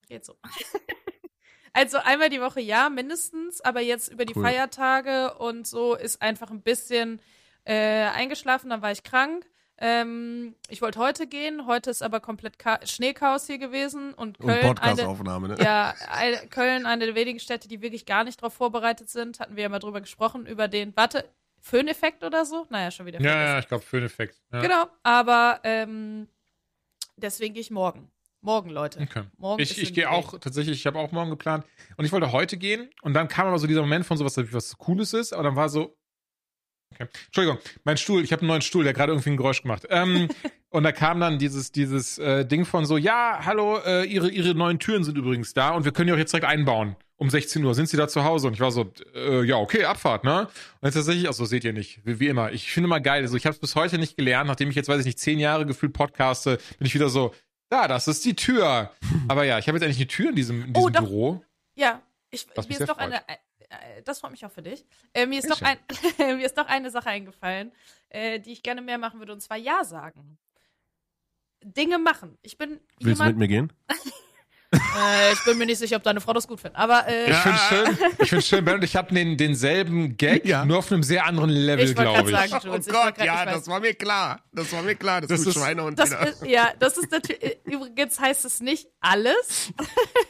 Geht so. Also einmal die Woche ja, mindestens, aber jetzt über die
Cool.
Feiertage und so ist einfach ein bisschen äh, eingeschlafen, dann war ich krank. Ähm, ich wollte heute gehen, heute ist aber komplett Ka Schneechaos hier gewesen und
Und
Köln eine,
Podcast-Aufnahme, ne?
ja, eine, Köln eine der wenigen Städte, die wirklich gar nicht darauf vorbereitet sind. Hatten wir ja mal drüber gesprochen, über den, warte, Föhneffekt oder so? Naja, schon wieder
Ja,
vergessen.
ja, ich glaube, für den Effekt. Ja.
Genau, aber ähm, deswegen gehe ich morgen. Morgen, Leute.
Okay.
Morgen
Ich, ich gehe auch tatsächlich, ich habe auch morgen geplant. Und ich wollte heute gehen. Und dann kam aber so dieser Moment von so was, was Cooles ist. Aber dann war so. Okay. Entschuldigung, mein Stuhl, ich habe einen neuen Stuhl, der gerade irgendwie ein Geräusch gemacht. Ähm, und da kam dann dieses, dieses äh, Ding von so, ja, hallo, äh, ihre, ihre neuen Türen sind übrigens da und wir können die auch jetzt direkt einbauen. Um 16 Uhr sind sie da zu Hause und ich war so, äh, ja, okay, Abfahrt, ne? Und jetzt tatsächlich, also seht ihr nicht, wie, wie immer. Ich finde mal geil, also ich habe es bis heute nicht gelernt, nachdem ich jetzt, weiß ich nicht, zehn Jahre gefühlt podcaste, bin ich wieder so, ja, das ist die Tür. Aber ja, ich habe jetzt eigentlich eine Tür in diesem, in
Oh,
diesem
doch.
Büro.
Ja, ich, mir ist doch eine. Äh, das freut mich auch für dich. Äh, mir, ist doch ein, mir ist doch eine Sache eingefallen, äh, die ich gerne mehr machen würde, und zwar Ja sagen. Dinge machen. Ich bin
Willst du mit
jemand.
mir gehen?
Äh, ich bin mir nicht sicher, ob deine Frau das gut findet. Aber äh,
Ich finde schön, ich finde schön, Ben und ich habe den, denselben Gag,
Ja.
nur auf einem sehr anderen Level, glaube ich.
sagen, Jules, ich wollte grad- ich weiß.
war mir klar. Das war mir klar. Das,
Das
tut
ist-
Schweinehund
das
wieder.
ist, ja, das ist natürlich. äh, Übrigens heißt es nicht alles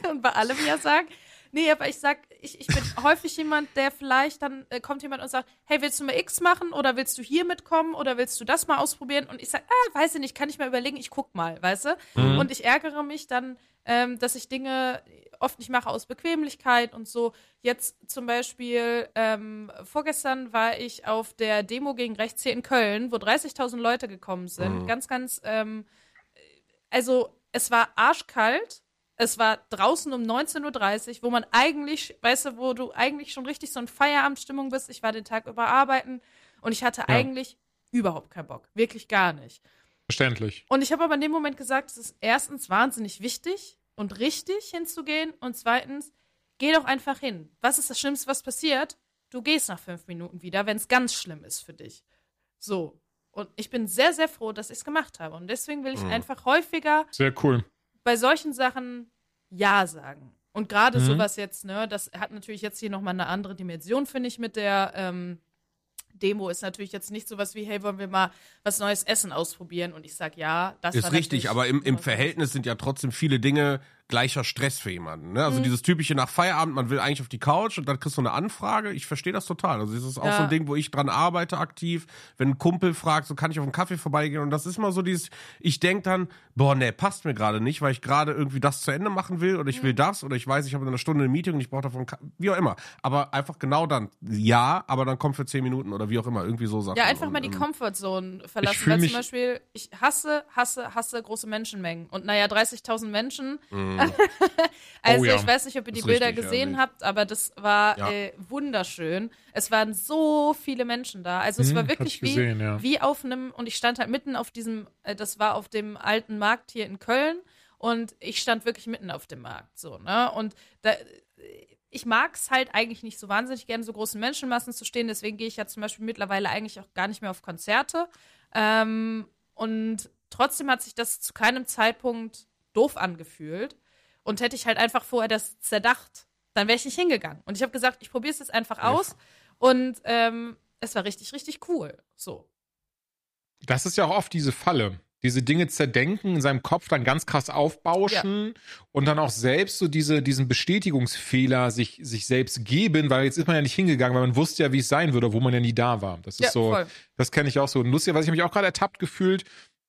und bei allem ja sagen. Nee, aber ich sag, ich, ich bin häufig jemand, der vielleicht dann äh, kommt jemand und sagt, hey, willst du mal X machen oder willst du hier mitkommen oder willst du das mal ausprobieren? Und ich sag, ah, weiß ich nicht, kann ich mal überlegen, ich guck mal, weißt du?
Mhm.
Und ich ärgere mich dann, ähm, dass ich Dinge oft nicht mache aus Bequemlichkeit und so. Jetzt zum Beispiel, ähm, vorgestern war ich auf der Demo gegen Rechts hier in Köln, wo 30.000 Leute gekommen sind. Ganz, ganz, ähm, also es war arschkalt. Es war draußen um 19.30 Uhr, wo man eigentlich, weißt du, wo du eigentlich schon richtig so in Feierabendstimmung bist. Ich war den Tag über arbeiten und ich hatte
Ja.
eigentlich überhaupt keinen Bock. Wirklich gar nicht.
Verständlich.
Und ich habe aber in dem Moment gesagt, es ist erstens wahnsinnig wichtig und richtig hinzugehen und zweitens, geh doch einfach hin. Was ist das Schlimmste, was passiert? Du gehst nach fünf Minuten wieder, wenn es ganz schlimm ist für dich. So. Und ich bin sehr, sehr froh, dass ich es gemacht habe. Und deswegen will ich
Mhm.
einfach häufiger
Sehr cool.
Bei solchen Sachen Ja sagen. Und gerade
Mhm.
sowas jetzt, ne, das hat natürlich jetzt hier nochmal eine andere Dimension, finde ich, mit der ähm, Demo ist natürlich jetzt nicht sowas wie, hey, wollen wir mal was Neues Essen ausprobieren? Und ich sag ja, das
Ist richtig, aber im, im Verhältnis sind ja trotzdem viele Dinge gleicher Stress für jemanden. Ne?
Mhm.
Also dieses typische nach Feierabend, man will eigentlich auf die Couch und dann kriegst du eine Anfrage. Ich verstehe das total. Also das ist auch
Ja.
so ein Ding, wo ich dran arbeite aktiv. Wenn ein Kumpel fragt, so kann ich auf einen Kaffee vorbeigehen und das ist immer so dieses, ich denk dann, boah, nee, passt mir gerade nicht, weil ich gerade irgendwie das zu Ende machen will oder ich
Mhm.
will das oder ich weiß, ich habe in einer Stunde ein Meeting und ich brauche davon, wie auch immer. Aber einfach genau dann, ja, aber dann kommt für zehn Minuten oder wie auch immer, irgendwie so Sachen.
Ja, einfach
und,
mal die
ähm,
Comfortzone verlassen. Weil
mich-
zum Beispiel, ich hasse, hasse, hasse große Menschenmengen. Und naja, 30.000 Menschen. also
Oh ja.
ich weiß nicht, ob ihr die Bilder
richtig, ja,
gesehen
wild.
habt, aber das war
Ja.
äh, wunderschön. Es waren so viele Menschen da. Also es
Hm,
war
hab
wirklich
ich
wie,
gesehen, ja.
wie auf einem, und ich stand halt mitten auf diesem, äh, das war auf dem alten Markt hier in Köln. Und ich stand wirklich mitten auf dem Markt. So, ne? Und da, ich mag es halt eigentlich nicht so wahnsinnig gerne, so großen Menschenmassen zu stehen. Deswegen gehe ich ja zum Beispiel mittlerweile eigentlich auch gar nicht mehr auf Konzerte. Ähm, und trotzdem hat sich das zu keinem Zeitpunkt doof angefühlt. Und hätte ich halt einfach vorher das zerdacht, dann wäre ich nicht hingegangen. Und ich habe gesagt, ich probiere es jetzt einfach aus. Und ähm, es war richtig, richtig cool. So.
Das ist ja auch oft diese Falle. Diese Dinge zerdenken, in seinem Kopf dann ganz krass aufbauschen und dann auch selbst so diese, diesen Bestätigungsfehler sich, sich selbst geben, weil jetzt ist man ja nicht hingegangen, weil man wusste ja, wie es sein würde, wo man ja nie da war. Das ist
Ja,
so,
voll.
das kenne ich auch so. Und lustigerweise, ich habe mich auch gerade ertappt gefühlt.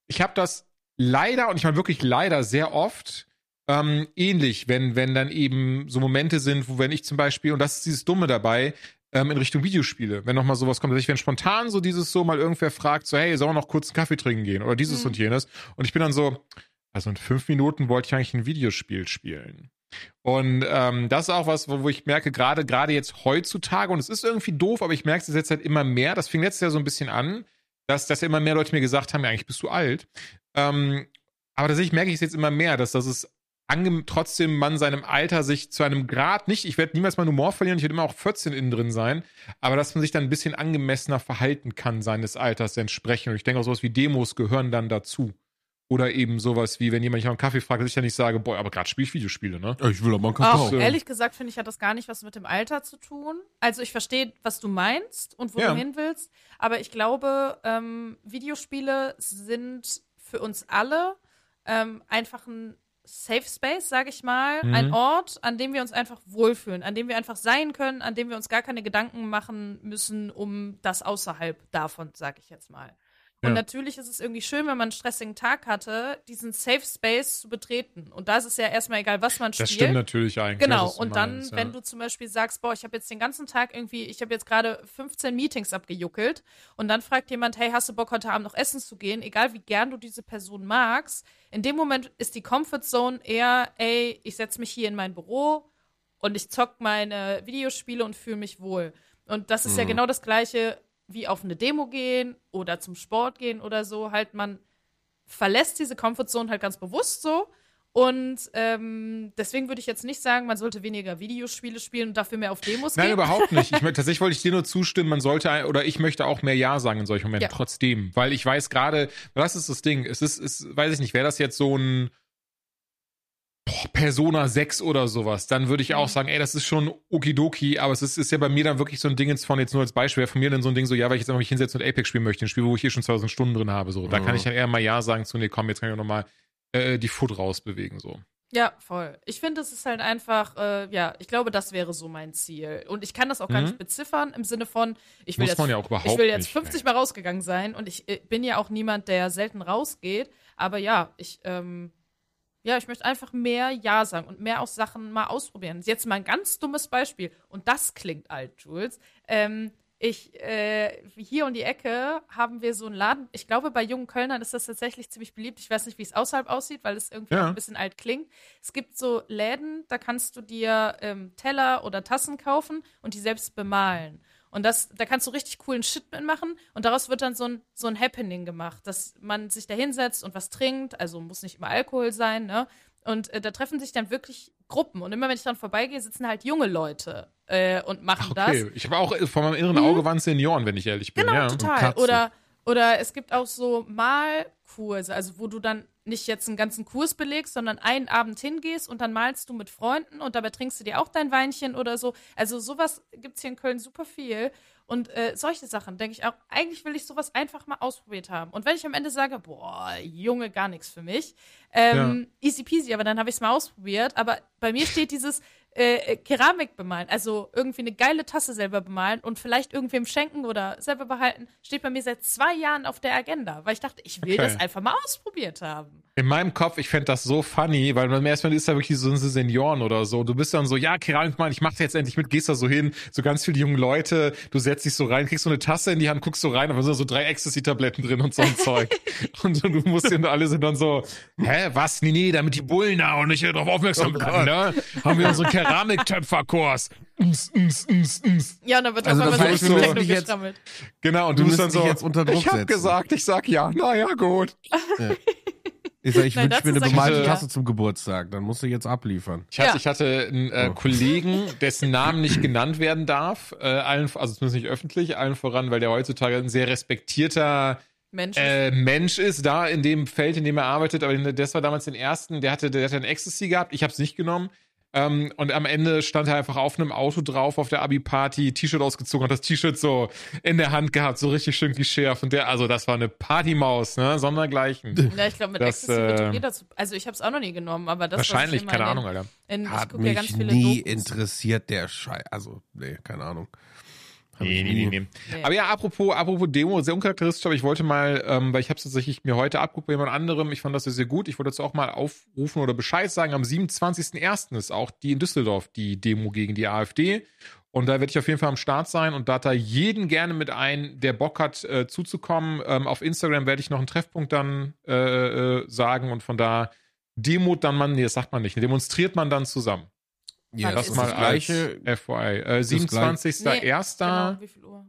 Ich habe das leider, und ich meine wirklich leider, sehr oft ähm, ähnlich, wenn, wenn dann eben so Momente sind, wo wenn ich zum Beispiel, und das ist dieses Dumme dabei, ähm, in Richtung Videospiele, wenn nochmal sowas kommt, dass ich, wenn spontan so dieses so mal irgendwer fragt, so, hey, sollen wir noch kurz einen Kaffee trinken gehen oder dieses
Mhm.
und jenes. Und ich bin dann so, also in fünf Minuten wollte ich eigentlich ein Videospiel spielen. Und ähm, das ist auch was, wo, wo ich merke, gerade gerade jetzt heutzutage, und es ist irgendwie doof, aber ich merke es jetzt halt immer mehr, das fing letztes Jahr so ein bisschen an, dass, dass immer mehr Leute mir gesagt haben, ja, eigentlich bist du alt. Ähm, aber tatsächlich merke ich es jetzt immer mehr, dass das ist ange trotzdem man seinem Alter sich zu einem Grad nicht, ich werde niemals meinen Humor verlieren, ich werde immer auch 14 innen drin sein, aber dass man sich dann ein bisschen angemessener verhalten kann seines Alters entsprechend. Und ich denke auch sowas wie Demos gehören dann dazu. Oder eben sowas wie, wenn jemand mich nach einem Kaffee fragt, dass ich ja nicht sage, boah, aber gerade spiele ich Videospiele, ne?
Ich will aber einen
Auch
Kakao.
ehrlich gesagt finde ich, hat das gar nicht was mit dem Alter zu tun. Also ich verstehe, was du meinst und wo
Ja.
du hin willst, aber ich glaube, ähm, Videospiele sind für uns alle ähm, einfach ein Safe Space, sage ich mal,
Mhm.
ein Ort, an dem wir uns einfach wohlfühlen, an dem wir einfach sein können, an dem wir uns gar keine Gedanken machen müssen um das außerhalb davon, sage ich jetzt mal. Und
Ja.
natürlich ist es irgendwie schön, wenn man einen stressigen Tag hatte, diesen Safe Space zu betreten. Und da ist es ja erstmal egal, was man spielt.
Das stimmt natürlich eigentlich.
Genau, und dann,
meinst, ja.
wenn du zum Beispiel sagst, boah, ich habe jetzt den ganzen Tag irgendwie, ich habe jetzt gerade 15 Meetings abgejuckelt und dann fragt jemand, hey, hast du Bock heute Abend noch essen zu gehen? Egal wie gern du diese Person magst, in dem Moment ist die Comfort Zone eher, ey, ich setze mich hier in mein Büro und ich zock meine Videospiele und fühle mich wohl. Und das ist ja genau das Gleiche wie auf eine Demo gehen oder zum Sport gehen oder so. Halt, man verlässt diese Comfortzone halt ganz bewusst so. Und ähm, deswegen würde ich jetzt nicht sagen, man sollte weniger Videospiele spielen und dafür mehr auf Demos
Nein,
gehen.
überhaupt nicht. Ich, tatsächlich wollte ich dir nur zustimmen, man sollte, oder ich möchte auch mehr Ja sagen in solchen Momenten,
Ja.
trotzdem. Weil ich weiß gerade, was ist das Ding? Es ist, ist weiß ich nicht, wäre das jetzt so ein Persona 6 oder sowas, dann würde ich auch
Mhm.
sagen, ey, das ist schon okidoki, aber es ist, ist ja bei mir dann wirklich so ein Ding jetzt von jetzt nur als Beispiel, von mir dann so ein Ding so, ja, weil ich jetzt einfach mich hinsetzen und Apex spielen möchte, ein Spiel, wo ich hier schon 2000 Stunden drin habe, so. Da
Mhm.
kann ich dann eher mal Ja sagen zu, nee, komm, jetzt kann ich auch nochmal äh, die Foot rausbewegen, so.
Ja, voll. Ich finde, es ist halt einfach, äh, ja, ich glaube, das wäre so mein Ziel. Und ich kann das auch gar
Mhm.
nicht beziffern im Sinne von, ich will jetzt,
ja
ich will jetzt
nicht,
50 Mal rausgegangen sein und ich äh, bin ja auch niemand, der selten rausgeht. Aber ja, ich, ähm, ja, ich möchte einfach mehr Ja sagen und mehr auch Sachen mal ausprobieren. Jetzt mal ein ganz dummes Beispiel. Und das klingt alt, Jules. Ähm, ich, äh, hier um die Ecke haben wir so einen Laden. Ich glaube, bei jungen Kölnern ist das tatsächlich ziemlich beliebt. Ich weiß nicht, wie es außerhalb aussieht, weil es irgendwie
Ja.
ein bisschen alt klingt. Es gibt so Läden, da kannst du dir ähm, Teller oder Tassen kaufen und die selbst bemalen. Und das, da kannst du richtig coolen Shit mitmachen und daraus wird dann so ein, so ein Happening gemacht, dass man sich da hinsetzt und was trinkt, also muss nicht immer Alkohol sein, ne? Und äh, da treffen sich dann wirklich Gruppen. Und immer wenn ich dann vorbeigehe, sitzen halt junge Leute äh, und machen das.
Okay, ich habe auch äh, vor meinem inneren Auge waren Senioren, wenn ich ehrlich bin,
Genau,
ja.
total. Oder, oder es gibt auch so Malkurse, also wo du dann nicht jetzt einen ganzen Kurs belegst, sondern einen Abend hingehst und dann malst du mit Freunden und dabei trinkst du dir auch dein Weinchen oder so. Also sowas gibt's hier in Köln super viel. Und äh, solche Sachen denke ich auch, eigentlich will ich sowas einfach mal ausprobiert haben. Und wenn ich am Ende sage, boah, Junge, gar nichts für mich, ähm, easy peasy, aber dann habe ich es mal ausprobiert. Aber bei mir steht dieses äh, Keramik bemalen, also irgendwie eine geile Tasse selber bemalen und vielleicht irgendwem schenken oder selber behalten, steht bei mir seit zwei Jahren auf der Agenda, weil ich dachte, ich will
Okay.
das einfach mal ausprobiert haben.
In meinem Kopf, ich fände das so funny, weil man erstmal ist da wirklich so diese Senioren oder so. Du bist dann so, ja, Keramik, Mann, ich mach jetzt endlich mit, gehst da so hin, so ganz viele junge Leute, du setzt dich so rein, kriegst so eine Tasse in die Hand, guckst so rein, da sind so drei Ecstasy-Tabletten drin und so ein Zeug. Und du musst und alle sind dann so, hä, was? Nee, nee, damit die Bullen da und nicht darauf aufmerksam
Oh
werden, ne? Haben wir unseren Keramiktöpferkurs.
Ja, und dann wird
Also
auch
das
mal
heißt,
so
müssen
Techno gestrammelt.
Genau, und
Wir
du bist dann so,
jetzt unter Druck
ich hab
setzen.
gesagt, ich sag ja, naja, gut.
Ich sag, ich
Nein,
wünsche mir eine bemalte
ja.
Tasse zum Geburtstag. Dann musst du jetzt abliefern.
Ich hatte,
Ja.
ich hatte einen äh,
Oh.
Kollegen, dessen Namen nicht genannt werden darf, äh, allen, also zumindest nicht öffentlich, allen voran, weil der heutzutage ein sehr respektierter
Mensch.
äh, Mensch ist, da in dem Feld, in dem er arbeitet. Aber das war damals den ersten, der hatte, der hatte ein Ecstasy gehabt. Ich habe es nicht genommen. Ähm, und am Ende stand er einfach auf einem Auto drauf auf der Abi-Party, T-Shirt ausgezogen, hat das T-Shirt so in der Hand gehabt, so richtig schön geschärft. Und der, also das war eine Partymaus, ne? Sondergleichen.
ja, ich glaube, mit
das, äh,
jeder zu. Also, ich habe es auch noch nie genommen, aber das
Wahrscheinlich, keine
in
Ahnung, Alter.
In, ich
Hat
gucke ja
mich
ganz viele
nie interessiert, der Scheiß. Also, nee, keine Ahnung.
Nee, nee, nee, nee.
Nee.
Aber ja, apropos, apropos Demo, sehr uncharakteristisch, aber ich wollte mal, ähm, weil ich habe es tatsächlich mir heute abgeguckt bei jemand anderem, ich fand das sehr, sehr gut. Ich wollte dazu auch mal aufrufen oder Bescheid sagen, am 27.01. ist auch die in Düsseldorf die Demo gegen die AfD. Und da werde ich auf jeden Fall am Start sein und da da jeden gerne mit ein, der Bock hat, äh, zuzukommen. Ähm, auf Instagram werde ich noch einen Treffpunkt dann äh, äh, sagen und von da demot dann man, nee, das sagt man nicht, demonstriert man dann zusammen.
Ja,
Das
ist
mal
das
Gleiche.
FYI. Äh,
Nee,
27.01.
genau, wie viel Uhr?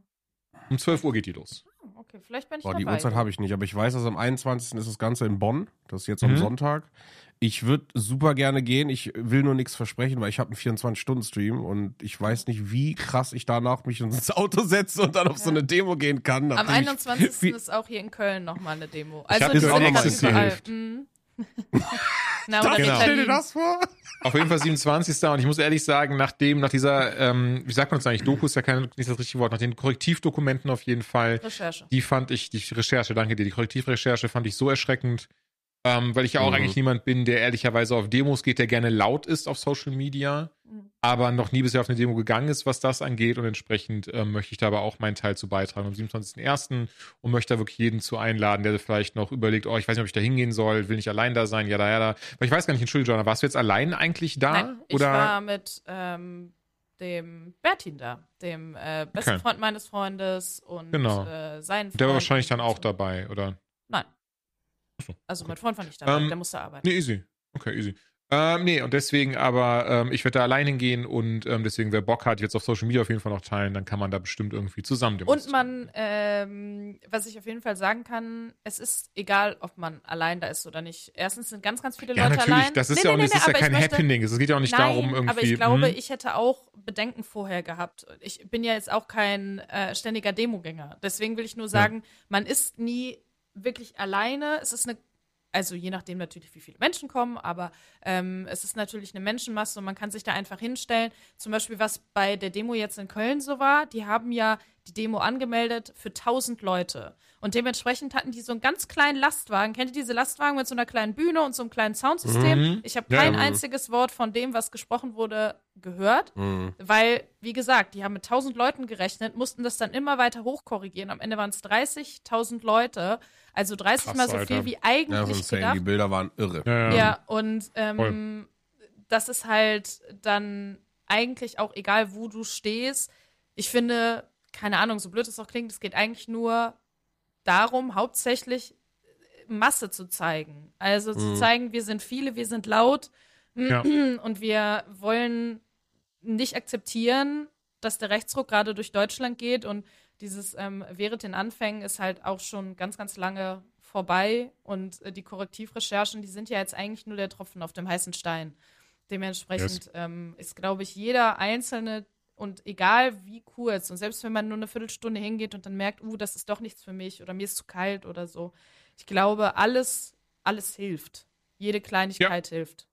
um 12 Uhr geht die los.
Hm, Okay, vielleicht bin ich
Boah, die
dabei.
Uhrzeit habe ich nicht, aber ich weiß, dass am 21. ist das Ganze in Bonn. Das ist jetzt am
Mhm.
Sonntag. Ich würde super gerne gehen. Ich will nur nichts versprechen, weil ich habe einen 24-Stunden-Stream und ich weiß nicht, wie krass ich danach mich ins Auto setze und dann auf so
Ja.
eine Demo gehen kann.
Am
nachdem ich
21.
viel-
ist auch hier in Köln nochmal eine Demo. Also
das
die
auch
sind Na, oder
Genau.
Stell dir das vor?
Auf jeden Fall 27. Und ich muss ehrlich sagen, nachdem, nach dieser, ähm, wie sagt man das eigentlich, Doku ist ja kein, nicht das richtige Wort, nach den Korrektivdokumenten auf jeden Fall,
Recherche.
die fand ich, die Recherche, danke dir, die Korrektivrecherche fand ich so erschreckend, ähm, weil ich ja auch
Mhm.
eigentlich niemand bin, der ehrlicherweise auf Demos geht, der gerne laut ist auf Social Media,
Mhm.
aber noch nie bisher auf eine Demo gegangen ist, was das angeht und entsprechend ähm, möchte ich da aber auch meinen Teil zu beitragen am 27.01. und möchte da wirklich jeden zu einladen, der vielleicht noch überlegt, oh, ich weiß nicht, ob ich da hingehen soll, will nicht allein da sein, ja, da, ja, da. Weil ich weiß gar nicht, Entschuldigung, Joanna, warst du jetzt allein eigentlich da?
Nein, ich
oder?
war mit ähm, dem Bertin da, dem äh, besten
Okay.
Freund meines Freundes und
Genau.
äh, seinen
der war
Freund
wahrscheinlich dann auch dabei, oder?
Nein.
So,
Also mein Freund war nicht dabei,
Ähm,
der musste arbeiten.
Nee, easy. Okay, easy. Ähm, nee, und deswegen aber, ähm, ich werde da allein hingehen und ähm, deswegen, wer Bock hat, jetzt auf Social Media auf jeden Fall noch teilen, dann kann man da bestimmt irgendwie zusammen
Und
demonstrieren.
man, ähm, was ich auf jeden Fall sagen kann, es ist egal, ob man allein da ist oder nicht. Erstens sind ganz, ganz viele
Ja,
Leute
natürlich,
allein.
das ist
Nee,
ja auch
nee,
das
nee,
ist ja kein
möchte-
Happening. Es geht ja auch nicht
Nein,
darum, irgendwie.
aber ich glaube,
hm,
ich hätte auch Bedenken vorher gehabt. Ich bin ja jetzt auch kein äh, ständiger Demogänger. Deswegen will ich nur sagen, man ist nie wirklich alleine. Es ist eine, also je nachdem natürlich, wie viele Menschen kommen, aber ähm, es ist natürlich eine Menschenmasse und man kann sich da einfach hinstellen. Zum Beispiel, was bei der Demo jetzt in Köln so war, die haben ja die Demo angemeldet für 1000 Leute. Und dementsprechend hatten die so einen ganz kleinen Lastwagen. Kennt ihr diese Lastwagen mit so einer kleinen Bühne und so einem kleinen Soundsystem?
Mhm.
Ich habe
Ja,
kein
ja.
einziges Wort von dem, was gesprochen wurde, gehört.
Mhm.
Weil, wie gesagt, die haben mit 1000 Leuten gerechnet, mussten das dann immer weiter hochkorrigieren. Am Ende waren es 30.000 Leute. Also 30
Krass,
mal so
Alter.
viel wie
Ja,
eigentlich
insane.
gedacht.
Die Bilder waren irre.
Ja, ja.
Ja, und ähm, das ist halt dann eigentlich auch egal, wo du stehst. Ich finde, keine Ahnung, so blöd es auch klingt, es geht eigentlich nur darum, hauptsächlich äh, Masse zu zeigen. Also zu
Mhm.
zeigen, wir sind viele, wir sind laut
Ja.
und wir wollen nicht akzeptieren, dass der Rechtsruck gerade durch Deutschland geht und dieses ähm, während den Anfängen ist halt auch schon ganz, ganz lange vorbei und äh, die Korrektivrecherchen, die sind ja jetzt eigentlich nur der Tropfen auf dem heißen Stein. Dementsprechend ähm, ist, glaube ich, jeder einzelne und egal wie kurz und selbst wenn man nur eine Viertelstunde hingeht und dann merkt, uh, das ist doch nichts für mich oder mir ist zu kalt oder so, ich glaube, alles, alles hilft. Jede Kleinigkeit hilft.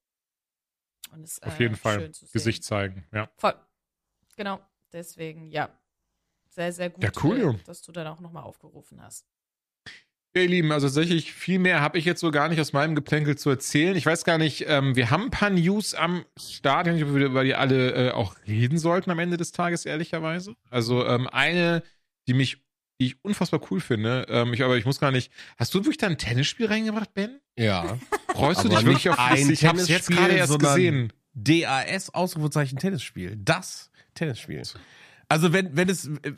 Und ist,
Auf
äh,
jeden Fall. Gesicht zeigen. Ja.
Voll. Genau. Deswegen, ja. Sehr, sehr gut,
Ja, cool,
äh, dass du dann auch nochmal aufgerufen hast.
Ja, ihr Lieben, also tatsächlich viel mehr habe ich jetzt so gar nicht aus meinem Geplänkel zu erzählen. Ich weiß gar nicht, ähm, wir haben ein paar News am Start, ich weiß nicht, ob wir über die alle äh, auch reden sollten am Ende des Tages, ehrlicherweise. Also ähm, eine, die mich, die ich unfassbar cool finde, ähm, ich, aber ich muss gar nicht. Hast du wirklich da ein Tennisspiel reingebracht, Ben?
Ja.
Freust du dich wirklich auf
ein
Ich habe es jetzt gerade erst gesehen.
DAS Ausrufezeichen Tennisspiel. Das Tennisspiel. Also wenn, wenn es äh,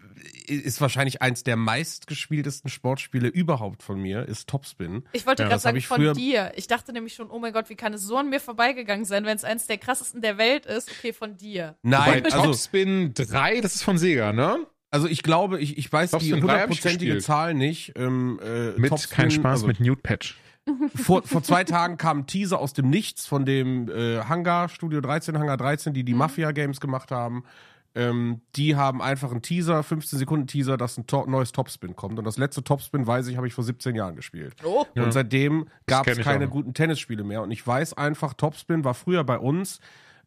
ist wahrscheinlich eins der meistgespieltesten Sportspiele überhaupt von mir, ist Topspin.
Ich wollte
Ja,
gerade sagen,
ich
von
früher-
dir. Ich dachte nämlich schon, oh mein Gott, wie kann es so an mir vorbeigegangen sein, wenn es eins der krassesten der Welt ist? Okay, von dir.
Nein,
Wobei
also,
Topspin 3, das ist von Sega, ne?
also ich glaube, ich, ich weiß die
Topspin ich
hundertprozentige. Zahl nicht. Ähm, äh,
Mit
Topspin,
kein Spaß
also,
mit Nude Patch.
vor, vor zwei Tagen kam ein Teaser aus dem Nichts von dem äh, Hangar, Studio 13, Hangar 13, die die Mafia-Games gemacht haben. Ähm, die haben einfach einen Teaser, 15 Sekunden Teaser, dass ein to neues Topspin kommt. Und das letzte Topspin, weiß ich, habe ich vor 17 Jahren gespielt.
Oh.
Ja.
Und seitdem gab es keine guten Tennisspiele mehr. Und ich weiß einfach, Topspin war früher bei uns.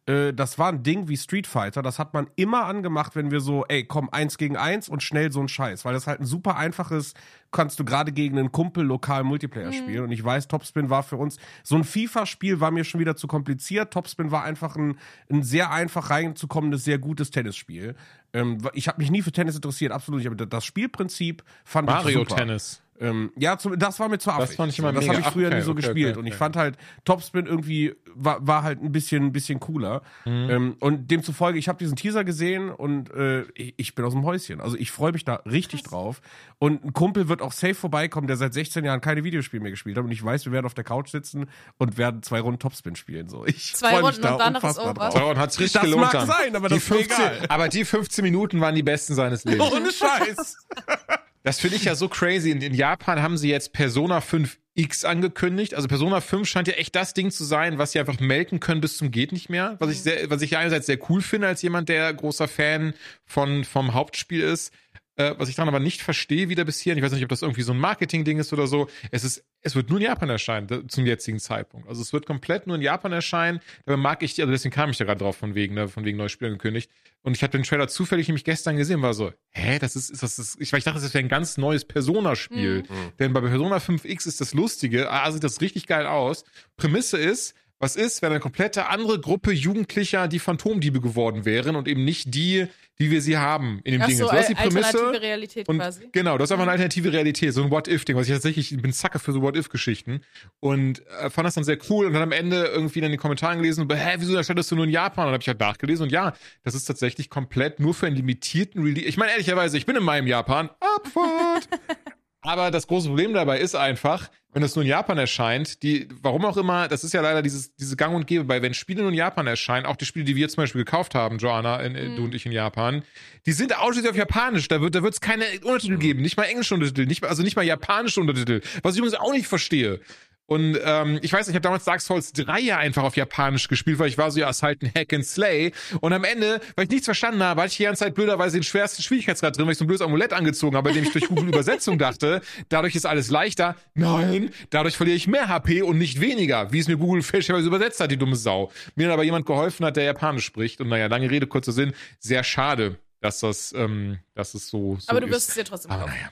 Äh, das war ein Ding wie Street Fighter. Das hat man immer angemacht, wenn wir so, ey, komm, eins gegen eins und schnell so ein Scheiß. Weil das halt ein super einfaches, kannst du gerade gegen einen Kumpel lokal Multiplayer spielen. Und ich weiß, Topspin war für uns, so ein FIFA-Spiel war mir schon wieder zu kompliziert. Topspin war einfach ein, ein sehr einfach reinzukommendes, sehr gutes Tennisspiel. Ähm, ich habe mich nie für Tennis interessiert, absolut nicht. Aber das Spielprinzip fand ich
Mario
super.
Tennis.
Ähm, ja, zum, das war mir zu affig.
fand ich immer
So, Das habe ich
Ach,
früher
okay,
nie so
okay,
gespielt.
okay,
und ich fand halt, Topspin irgendwie war, war halt ein bisschen, ein bisschen cooler.
Mhm.
Ähm, und demzufolge, ich habe diesen Teaser gesehen und äh, ich, ich bin aus dem Häuschen. Also ich freue mich da richtig drauf. Und ein Kumpel wird auch safe vorbeikommen, der seit 16 Jahren keine Videospiele mehr gespielt hat. Und ich weiß, wir werden auf der Couch sitzen und werden zwei Runden Topspin spielen. So, ich
Zwei Runden
da
und danach ist over.
So, und hat's richtig
Das
gelohnt
mag
dann.
sein, aber
die
das ist mir
15,
egal.
Aber die 15 Minuten waren die besten seines Lebens.
Ohne Scheiß.
Das finde ich ja so crazy. In, in Japan haben sie jetzt Persona 5X angekündigt. Also Persona 5 scheint ja echt das Ding zu sein, was sie einfach melken können bis zum geht nicht mehr. Was ich sehr, was ich einerseits sehr cool finde als jemand, der großer Fan von vom Hauptspiel ist. Äh, was ich dann aber nicht verstehe wieder bis hierhin. Ich weiß nicht, ob das irgendwie so ein Marketing-Ding ist oder so. Es ist, es wird nur in Japan erscheinen da- zum jetzigen Zeitpunkt. Also es wird komplett nur in Japan erscheinen. Da mag ich, also deswegen kam ich da gerade drauf von wegen, ne, von wegen neues Spiel angekündigt. Und ich hatte den Trailer zufällig nämlich gestern gesehen, war so, hä, das ist, ist das, ist, ich, weil ich dachte, das wäre ein ganz neues Persona-Spiel. Denn bei Persona 5X ist das Lustige, ah, sieht das richtig geil aus. Prämisse ist, was ist, wenn eine komplette andere Gruppe Jugendlicher die Phantomdiebe geworden wären und eben nicht die, die wir sie haben in dem
Ach
Ding.
so,
das ist die
al-
Prämisse.
alternative Realität
Und
quasi.
genau, das ist einfach eine alternative Realität, so ein What-If-Ding, was ich tatsächlich, ich bin Zacker für so What-If-Geschichten und äh, fand das dann sehr cool und dann am Ende irgendwie in den Kommentaren gelesen, hä, wieso erstattest du nur in Japan? Und dann habe ich halt nachgelesen und ja, das ist tatsächlich komplett nur für einen limitierten Release. Ich meine ehrlicherweise, ich bin in meinem Japan, Abfahrt! Aber das große Problem dabei ist einfach, wenn das nur in Japan erscheint, die, warum auch immer, das ist ja leider dieses, diese Gang und Gäbe, weil wenn Spiele nur in Japan erscheinen, auch die Spiele, die wir zum Beispiel gekauft haben, Joanna, in, in, du und ich in Japan, die sind ausschließlich auf Japanisch. Da wird, da wird's keine Untertitel geben, nicht mal englische Untertitel, nicht mal, also nicht mal japanische Untertitel, was ich übrigens auch nicht verstehe. Und ähm, ich weiß, ich habe damals Dark Souls 3 ja einfach auf Japanisch gespielt, weil ich war so, ja, es ist halt ein Hack and Slay. Und am Ende, weil ich nichts verstanden habe, hatte ich die ganze Zeit blöderweise den schwersten Schwierigkeitsgrad drin, weil ich so ein blödes Amulett angezogen habe, bei dem ich durch Google Übersetzung dachte, dadurch ist alles leichter. Nein, dadurch verliere ich mehr HP und nicht weniger, wie es mir Google fälschlicherweise übersetzt hat, die dumme Sau. Mir dann aber jemand geholfen hat, der Japanisch spricht. Und naja, lange Rede, kurzer Sinn, sehr schade, dass das, ähm, dass es so, so
Aber du
ist.
wirst es dir trotzdem
Aber
kaufen.
naja.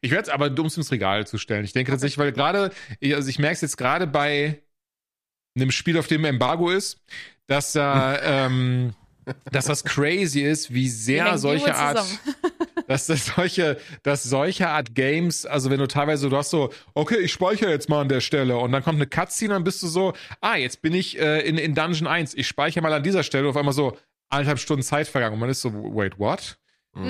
Ich werde es aber dumm ins Regal zu stellen. Ich denke tatsächlich, weil gerade, also ich merke es jetzt gerade bei einem Spiel, auf dem Embargo ist, dass da, ähm, dass das crazy ist, wie sehr solche Art, dass das solche, dass solche Art Games, also wenn du teilweise, du hast so, okay, ich speichere jetzt mal an der Stelle und dann kommt eine Cutscene, dann bist du so, ah, jetzt bin ich äh, in, in Dungeon 1, ich speichere mal an dieser Stelle, auf einmal so eineinhalb Stunden Zeit vergangen. Und man ist so, wait, what?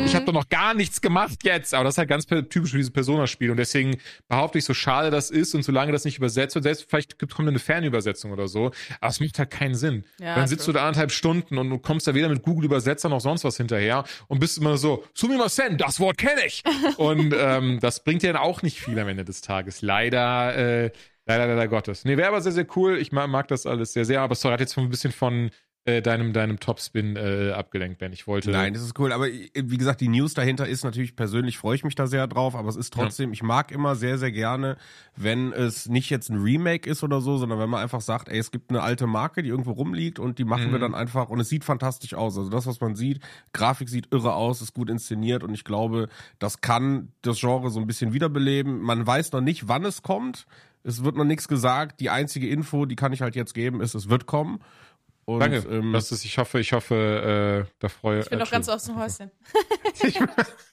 Ich habe doch noch gar nichts gemacht jetzt, aber das ist halt ganz typisch für dieses Persona-Spiel und deswegen behaupte ich, so schade das ist und solange das nicht übersetzt wird, selbst vielleicht kommt eine Fernübersetzung oder so, aber es macht halt keinen Sinn.
Ja,
Dann sitzt
true.
du da anderthalb Stunden und du kommst da weder mit Google-Übersetzer noch sonst was hinterher und bist immer so, Sumimasen, das Wort kenne ich! und ähm, das bringt dir dann auch nicht viel am Ende des Tages. Leider, äh, leider, leider Gottes. Nee, wäre aber sehr, sehr cool. Ich mag, mag das alles sehr, sehr, aber sorry, hat jetzt ein bisschen von äh, deinem, deinem Topspin äh, abgelenkt, Ben. Ich wollte.
Nein, das ist cool. Aber äh, wie gesagt, die News dahinter ist natürlich persönlich freue ich mich da sehr drauf, aber es ist trotzdem, ich mag immer sehr, sehr gerne, wenn es nicht jetzt ein Remake ist oder so, sondern wenn man einfach sagt, ey, es gibt eine alte Marke, die irgendwo rumliegt und die machen wir dann einfach und es sieht fantastisch aus. Also das, was man sieht, Grafik sieht irre aus, ist gut inszeniert und ich glaube, das kann das Genre so ein bisschen wiederbeleben. Man weiß noch nicht, wann es kommt. Es wird noch nichts gesagt. Die einzige Info, die kann ich halt jetzt geben, ist, es wird kommen. Und,
Danke.
Ähm,
das ist, ich hoffe, ich hoffe, äh, da freue
Ich bin
äh,
doch ganz aus dem Häuschen.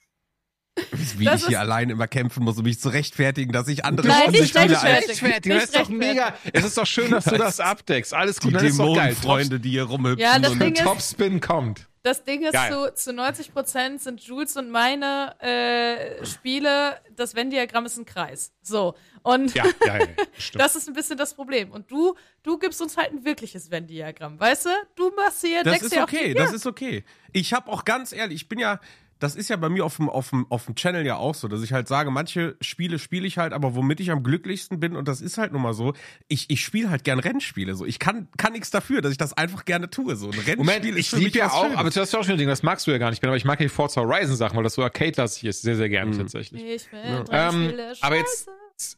wie
Das
ich hier allein immer kämpfen muss, um mich zu rechtfertigen, dass ich andere
Nein, nicht rechtfertigen.
Das ist doch mega. Es ist doch schön, dass du das abdeckst. Alles
die
gut, dann ist doch geil.
Dämonenfreunde, die hier rumhüpfen.
Ja, das
und
Ding ist-
Topspin kommt.
Das Ding ist,
Geil.
zu, zu 90 Prozent sind Jules und meine äh, Spiele, das Venn-Diagramm ist ein Kreis. So. Und
Ja, ja, ja,
das ist ein bisschen das Problem. Und du, du gibst uns halt ein wirkliches Venn-Diagramm. Weißt du? Du machst hier,
das
deckst
ist
dir auch
okay,
die,
das ist okay. Ich habe auch ganz ehrlich, ich bin ja, das ist ja bei mir auf dem, auf dem, auf dem Channel ja auch so, dass ich halt sage, manche Spiele spiele ich halt, aber womit ich am glücklichsten bin, und das ist halt nun mal so, ich, ich spiele halt gern Rennspiele. So. Ich kann, kann nichts dafür, dass ich das einfach gerne tue. So. Ein Rennspiel
Moment,
ist
ich liebe ja auch,
Schönes.
aber das ist ja auch schon ein Ding, das magst du ja gar nicht, aber ich mag ja die Forza Horizon Sachen, weil das so arcade-lastig ist, sehr, sehr gerne tatsächlich.
Ich will
Ähm,
Rennspiele,
aber jetzt-
Scheiße.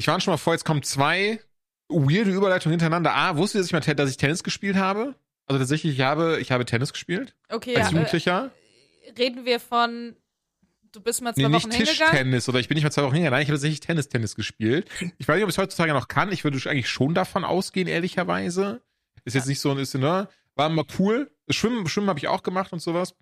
Ich war schon mal vor, jetzt kommen zwei weirde Überleitungen hintereinander. A, wusstet ihr, dass ich mal, dass ich Tennis gespielt habe? Also tatsächlich, ich habe, ich habe Tennis gespielt
Okay,
als
ja,
Jugendlicher.
Reden wir von, du bist mal zwei
Nee, nicht
Wochen hingegangen?
Tischtennis oder ich bin nicht mal zwei Wochen hingegangen. Nein, ich habe tatsächlich Tennis-Tennis gespielt. Ich weiß nicht, ob ich es heutzutage noch kann. Ich würde eigentlich schon davon ausgehen, ehrlicherweise. Ist jetzt nicht so ein, ist, ne? War mal cool. Schwimmen, Schwimmen habe ich auch gemacht und sowas.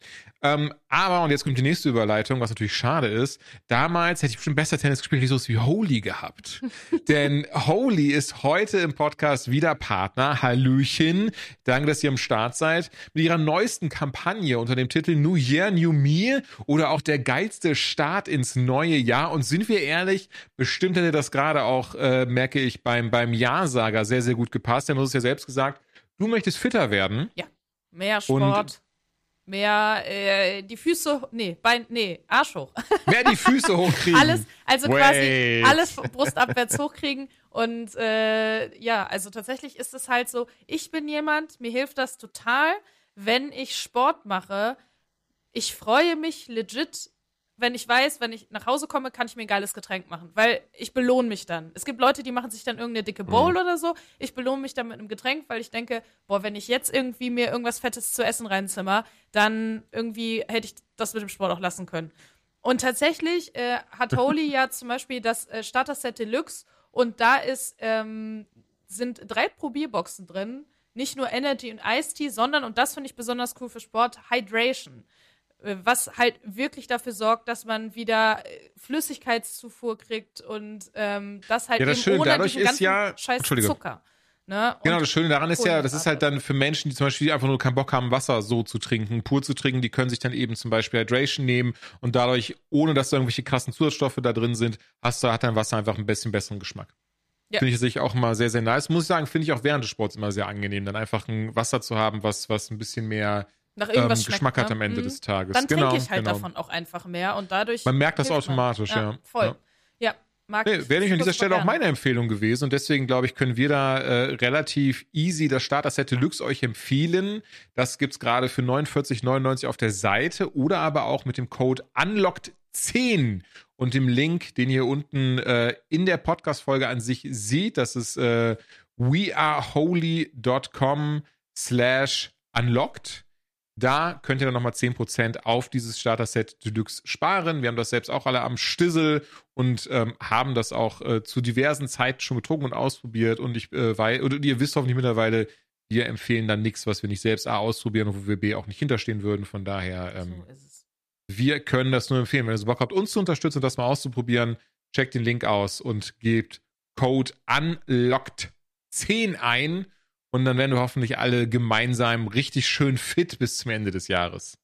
Ähm, aber, und jetzt kommt die nächste Überleitung, was natürlich schade ist. Damals hätte ich bestimmt besser Tennis gespielt, hätte ich sowas wie Holy gehabt. Denn Holy ist heute im Podcast wieder Partner. Hallöchen. Danke, dass ihr am Start seid. Mit ihrer neuesten Kampagne unter dem Titel New Year, New Me oder auch der geilste Start ins neue Jahr. Und sind wir ehrlich, bestimmt hätte das gerade auch, äh, merke ich, beim, beim Ja-Sager sehr, sehr gut gepasst. Denn du hast es ja selbst gesagt, du möchtest fitter werden.
Mehr Sport, mehr äh, die Füße, nee, Bein, nee, Arsch hoch.
Mehr die Füße hochkriegen.
alles, also quasi
Wait.
alles brustabwärts hochkriegen. Und äh, ja, also tatsächlich ist es halt so, ich bin jemand, mir hilft das total, wenn ich Sport mache. Ich freue mich legit, wenn ich weiß, wenn ich nach Hause komme, kann ich mir ein geiles Getränk machen, weil ich belohne mich dann. Es gibt Leute, die machen sich dann irgendeine dicke Bowl
Mhm.
oder so. Ich belohne mich dann mit einem Getränk, weil ich denke, boah, wenn ich jetzt irgendwie mir irgendwas Fettes zu essen reinzimmer, dann irgendwie hätte ich das mit dem Sport auch lassen können. Und tatsächlich äh, hat Holy ja zum Beispiel das äh, Starter-Set Deluxe und da ist, ähm, sind drei Probierboxen drin. Nicht nur Energy und Ice Tea, sondern, und das finde ich besonders cool für Sport, Hydration. Äh, Was halt wirklich dafür sorgt, dass man wieder äh, Flüssigkeitszufuhr kriegt und ähm, das halt
Ja, das
eben
Schöne
ohne
dadurch
diesen
ist
ganzen
ja-
scheiß. Zucker. Ne?
Genau, das Schöne daran ist ja, das ist halt dann für Menschen, die zum Beispiel einfach nur keinen Bock haben, Wasser so zu trinken, pur zu trinken, die können sich dann eben zum Beispiel Hydration nehmen und dadurch, ohne dass da irgendwelche krassen Zusatzstoffe da drin sind, hast du, hat dein Wasser einfach ein bisschen besseren Geschmack.
Ja.
Finde ich sich auch immer sehr, sehr nice. Muss ich sagen, finde ich auch während des Sports immer sehr angenehm, dann einfach ein Wasser zu haben, was, was ein bisschen mehr
nach
ähm,
irgendwas schmeckt,
Geschmack hat
ne?
am Ende
Mhm.
des Tages.
Dann
genau,
trinke ich halt
genau.
davon auch einfach mehr und dadurch.
Man merkt das automatisch, ja.
Voll.
Ja.
Ja,
Nee, wäre nicht an dieser Stelle auch meine Empfehlung gewesen und deswegen glaube ich, können wir da äh, relativ easy das Starter-Set Deluxe euch empfehlen. Das gibt's gerade für 49,99 auf der Seite oder aber auch mit dem Code UNLOCKED10 und dem Link, den ihr unten äh, in der Podcast-Folge an sich seht. Das ist äh, weareholy.com slash unlocked. Da könnt ihr dann nochmal 10% auf dieses Starter-Set Deluxe sparen. Wir haben das selbst auch alle am Stissel und ähm, haben das auch äh, zu diversen Zeiten schon getrunken und ausprobiert. Und ich äh, weil, oder ihr wisst hoffentlich mittlerweile, wir empfehlen dann nichts, was wir nicht selbst A ausprobieren und wo wir B auch nicht hinterstehen würden. Von daher, ähm,
So
wir können das nur empfehlen. Wenn ihr so Bock habt, uns zu unterstützen und das mal auszuprobieren, checkt den Link aus und gebt Code UNLOCKED10 ein. Und dann werden wir hoffentlich alle gemeinsam richtig schön fit bis zum Ende des Jahres.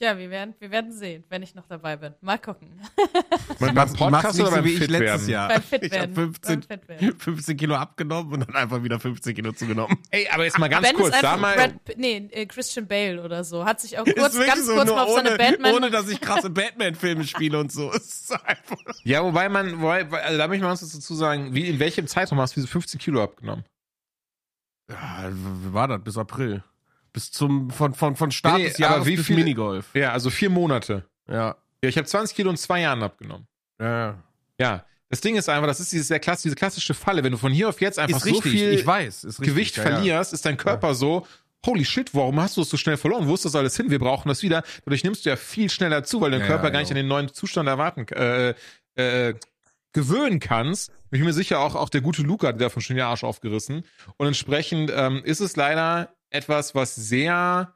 Ja, wir werden, wir werden sehen, wenn ich noch dabei bin. Mal gucken.
Beim
machst- du machst nicht so
beim
wie ich
Fit
letztes
werden?
Jahr.
Beim Fit
ich
werden.
habe 15,
Beim Fit werden.
15 Kilo abgenommen und dann einfach wieder 15 Kilo zugenommen.
Ey, aber jetzt mal ganz
ben
kurz,
ist
da
einfach
mal.
Brad, nee, äh, Christian Bale oder so. Hat sich auch kurz, ganz
so,
kurz
nur
mal auf seine
ohne,
Batman.
ohne dass ich krasse Batman-Filme spiele und so. Es ist einfach.
Ja, wobei man, wobei, also da möchte ich mal was dazu sagen, wie, in welchem Zeitraum hast du diese 15 Kilo abgenommen?
Ja, wie war das? Bis April. Bis zum, von, von, von Start
Nee,
des Jahres
wie
bis
viele-
Minigolf.
Ja, also vier Monate.
Ja.
Ja, ich habe 20 Kilo in zwei Jahren abgenommen.
Ja, ja.
Ja, das Ding ist einfach, das ist diese, sehr klass diese klassische Falle. Wenn du von hier auf jetzt einfach
Ist
so
richtig,
viel
ich weiß. Richtig,
Gewicht
ja, ja.
verlierst, ist dein Körper so, holy shit, warum hast du es so schnell verloren? Wo ist das alles hin? Wir brauchen das wieder. Dadurch nimmst du ja viel schneller zu, weil dein
Ja,
Körper
ja,
gar nicht
genau.
an den neuen Zustand erwarten, äh, äh, gewöhnen kannst. Ich bin mir sicher, auch, auch der gute Luca hat davon schon den Arsch aufgerissen. Und entsprechend ähm, ist es leider etwas, was sehr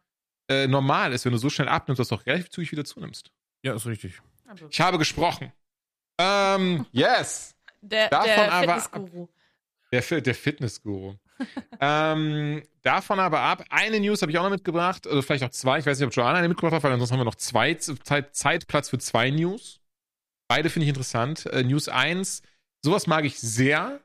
äh, normal ist, wenn du so schnell abnimmst, dass du auch relativ zügig wieder zunimmst.
Ja, ist richtig.
Ich habe gesprochen. Ähm, yes.
Der,
Davon
der
aber-
Fitnessguru.
Der, der Fitnessguru. ähm, davon aber ab, eine News habe ich auch noch mitgebracht, oder vielleicht auch zwei. Ich weiß nicht, ob Joanna eine mitgebracht hat, weil ansonsten haben wir noch zwei Zeit, Zeitplatz für zwei News. Beide finde ich interessant. Äh, News 1, sowas mag ich sehr.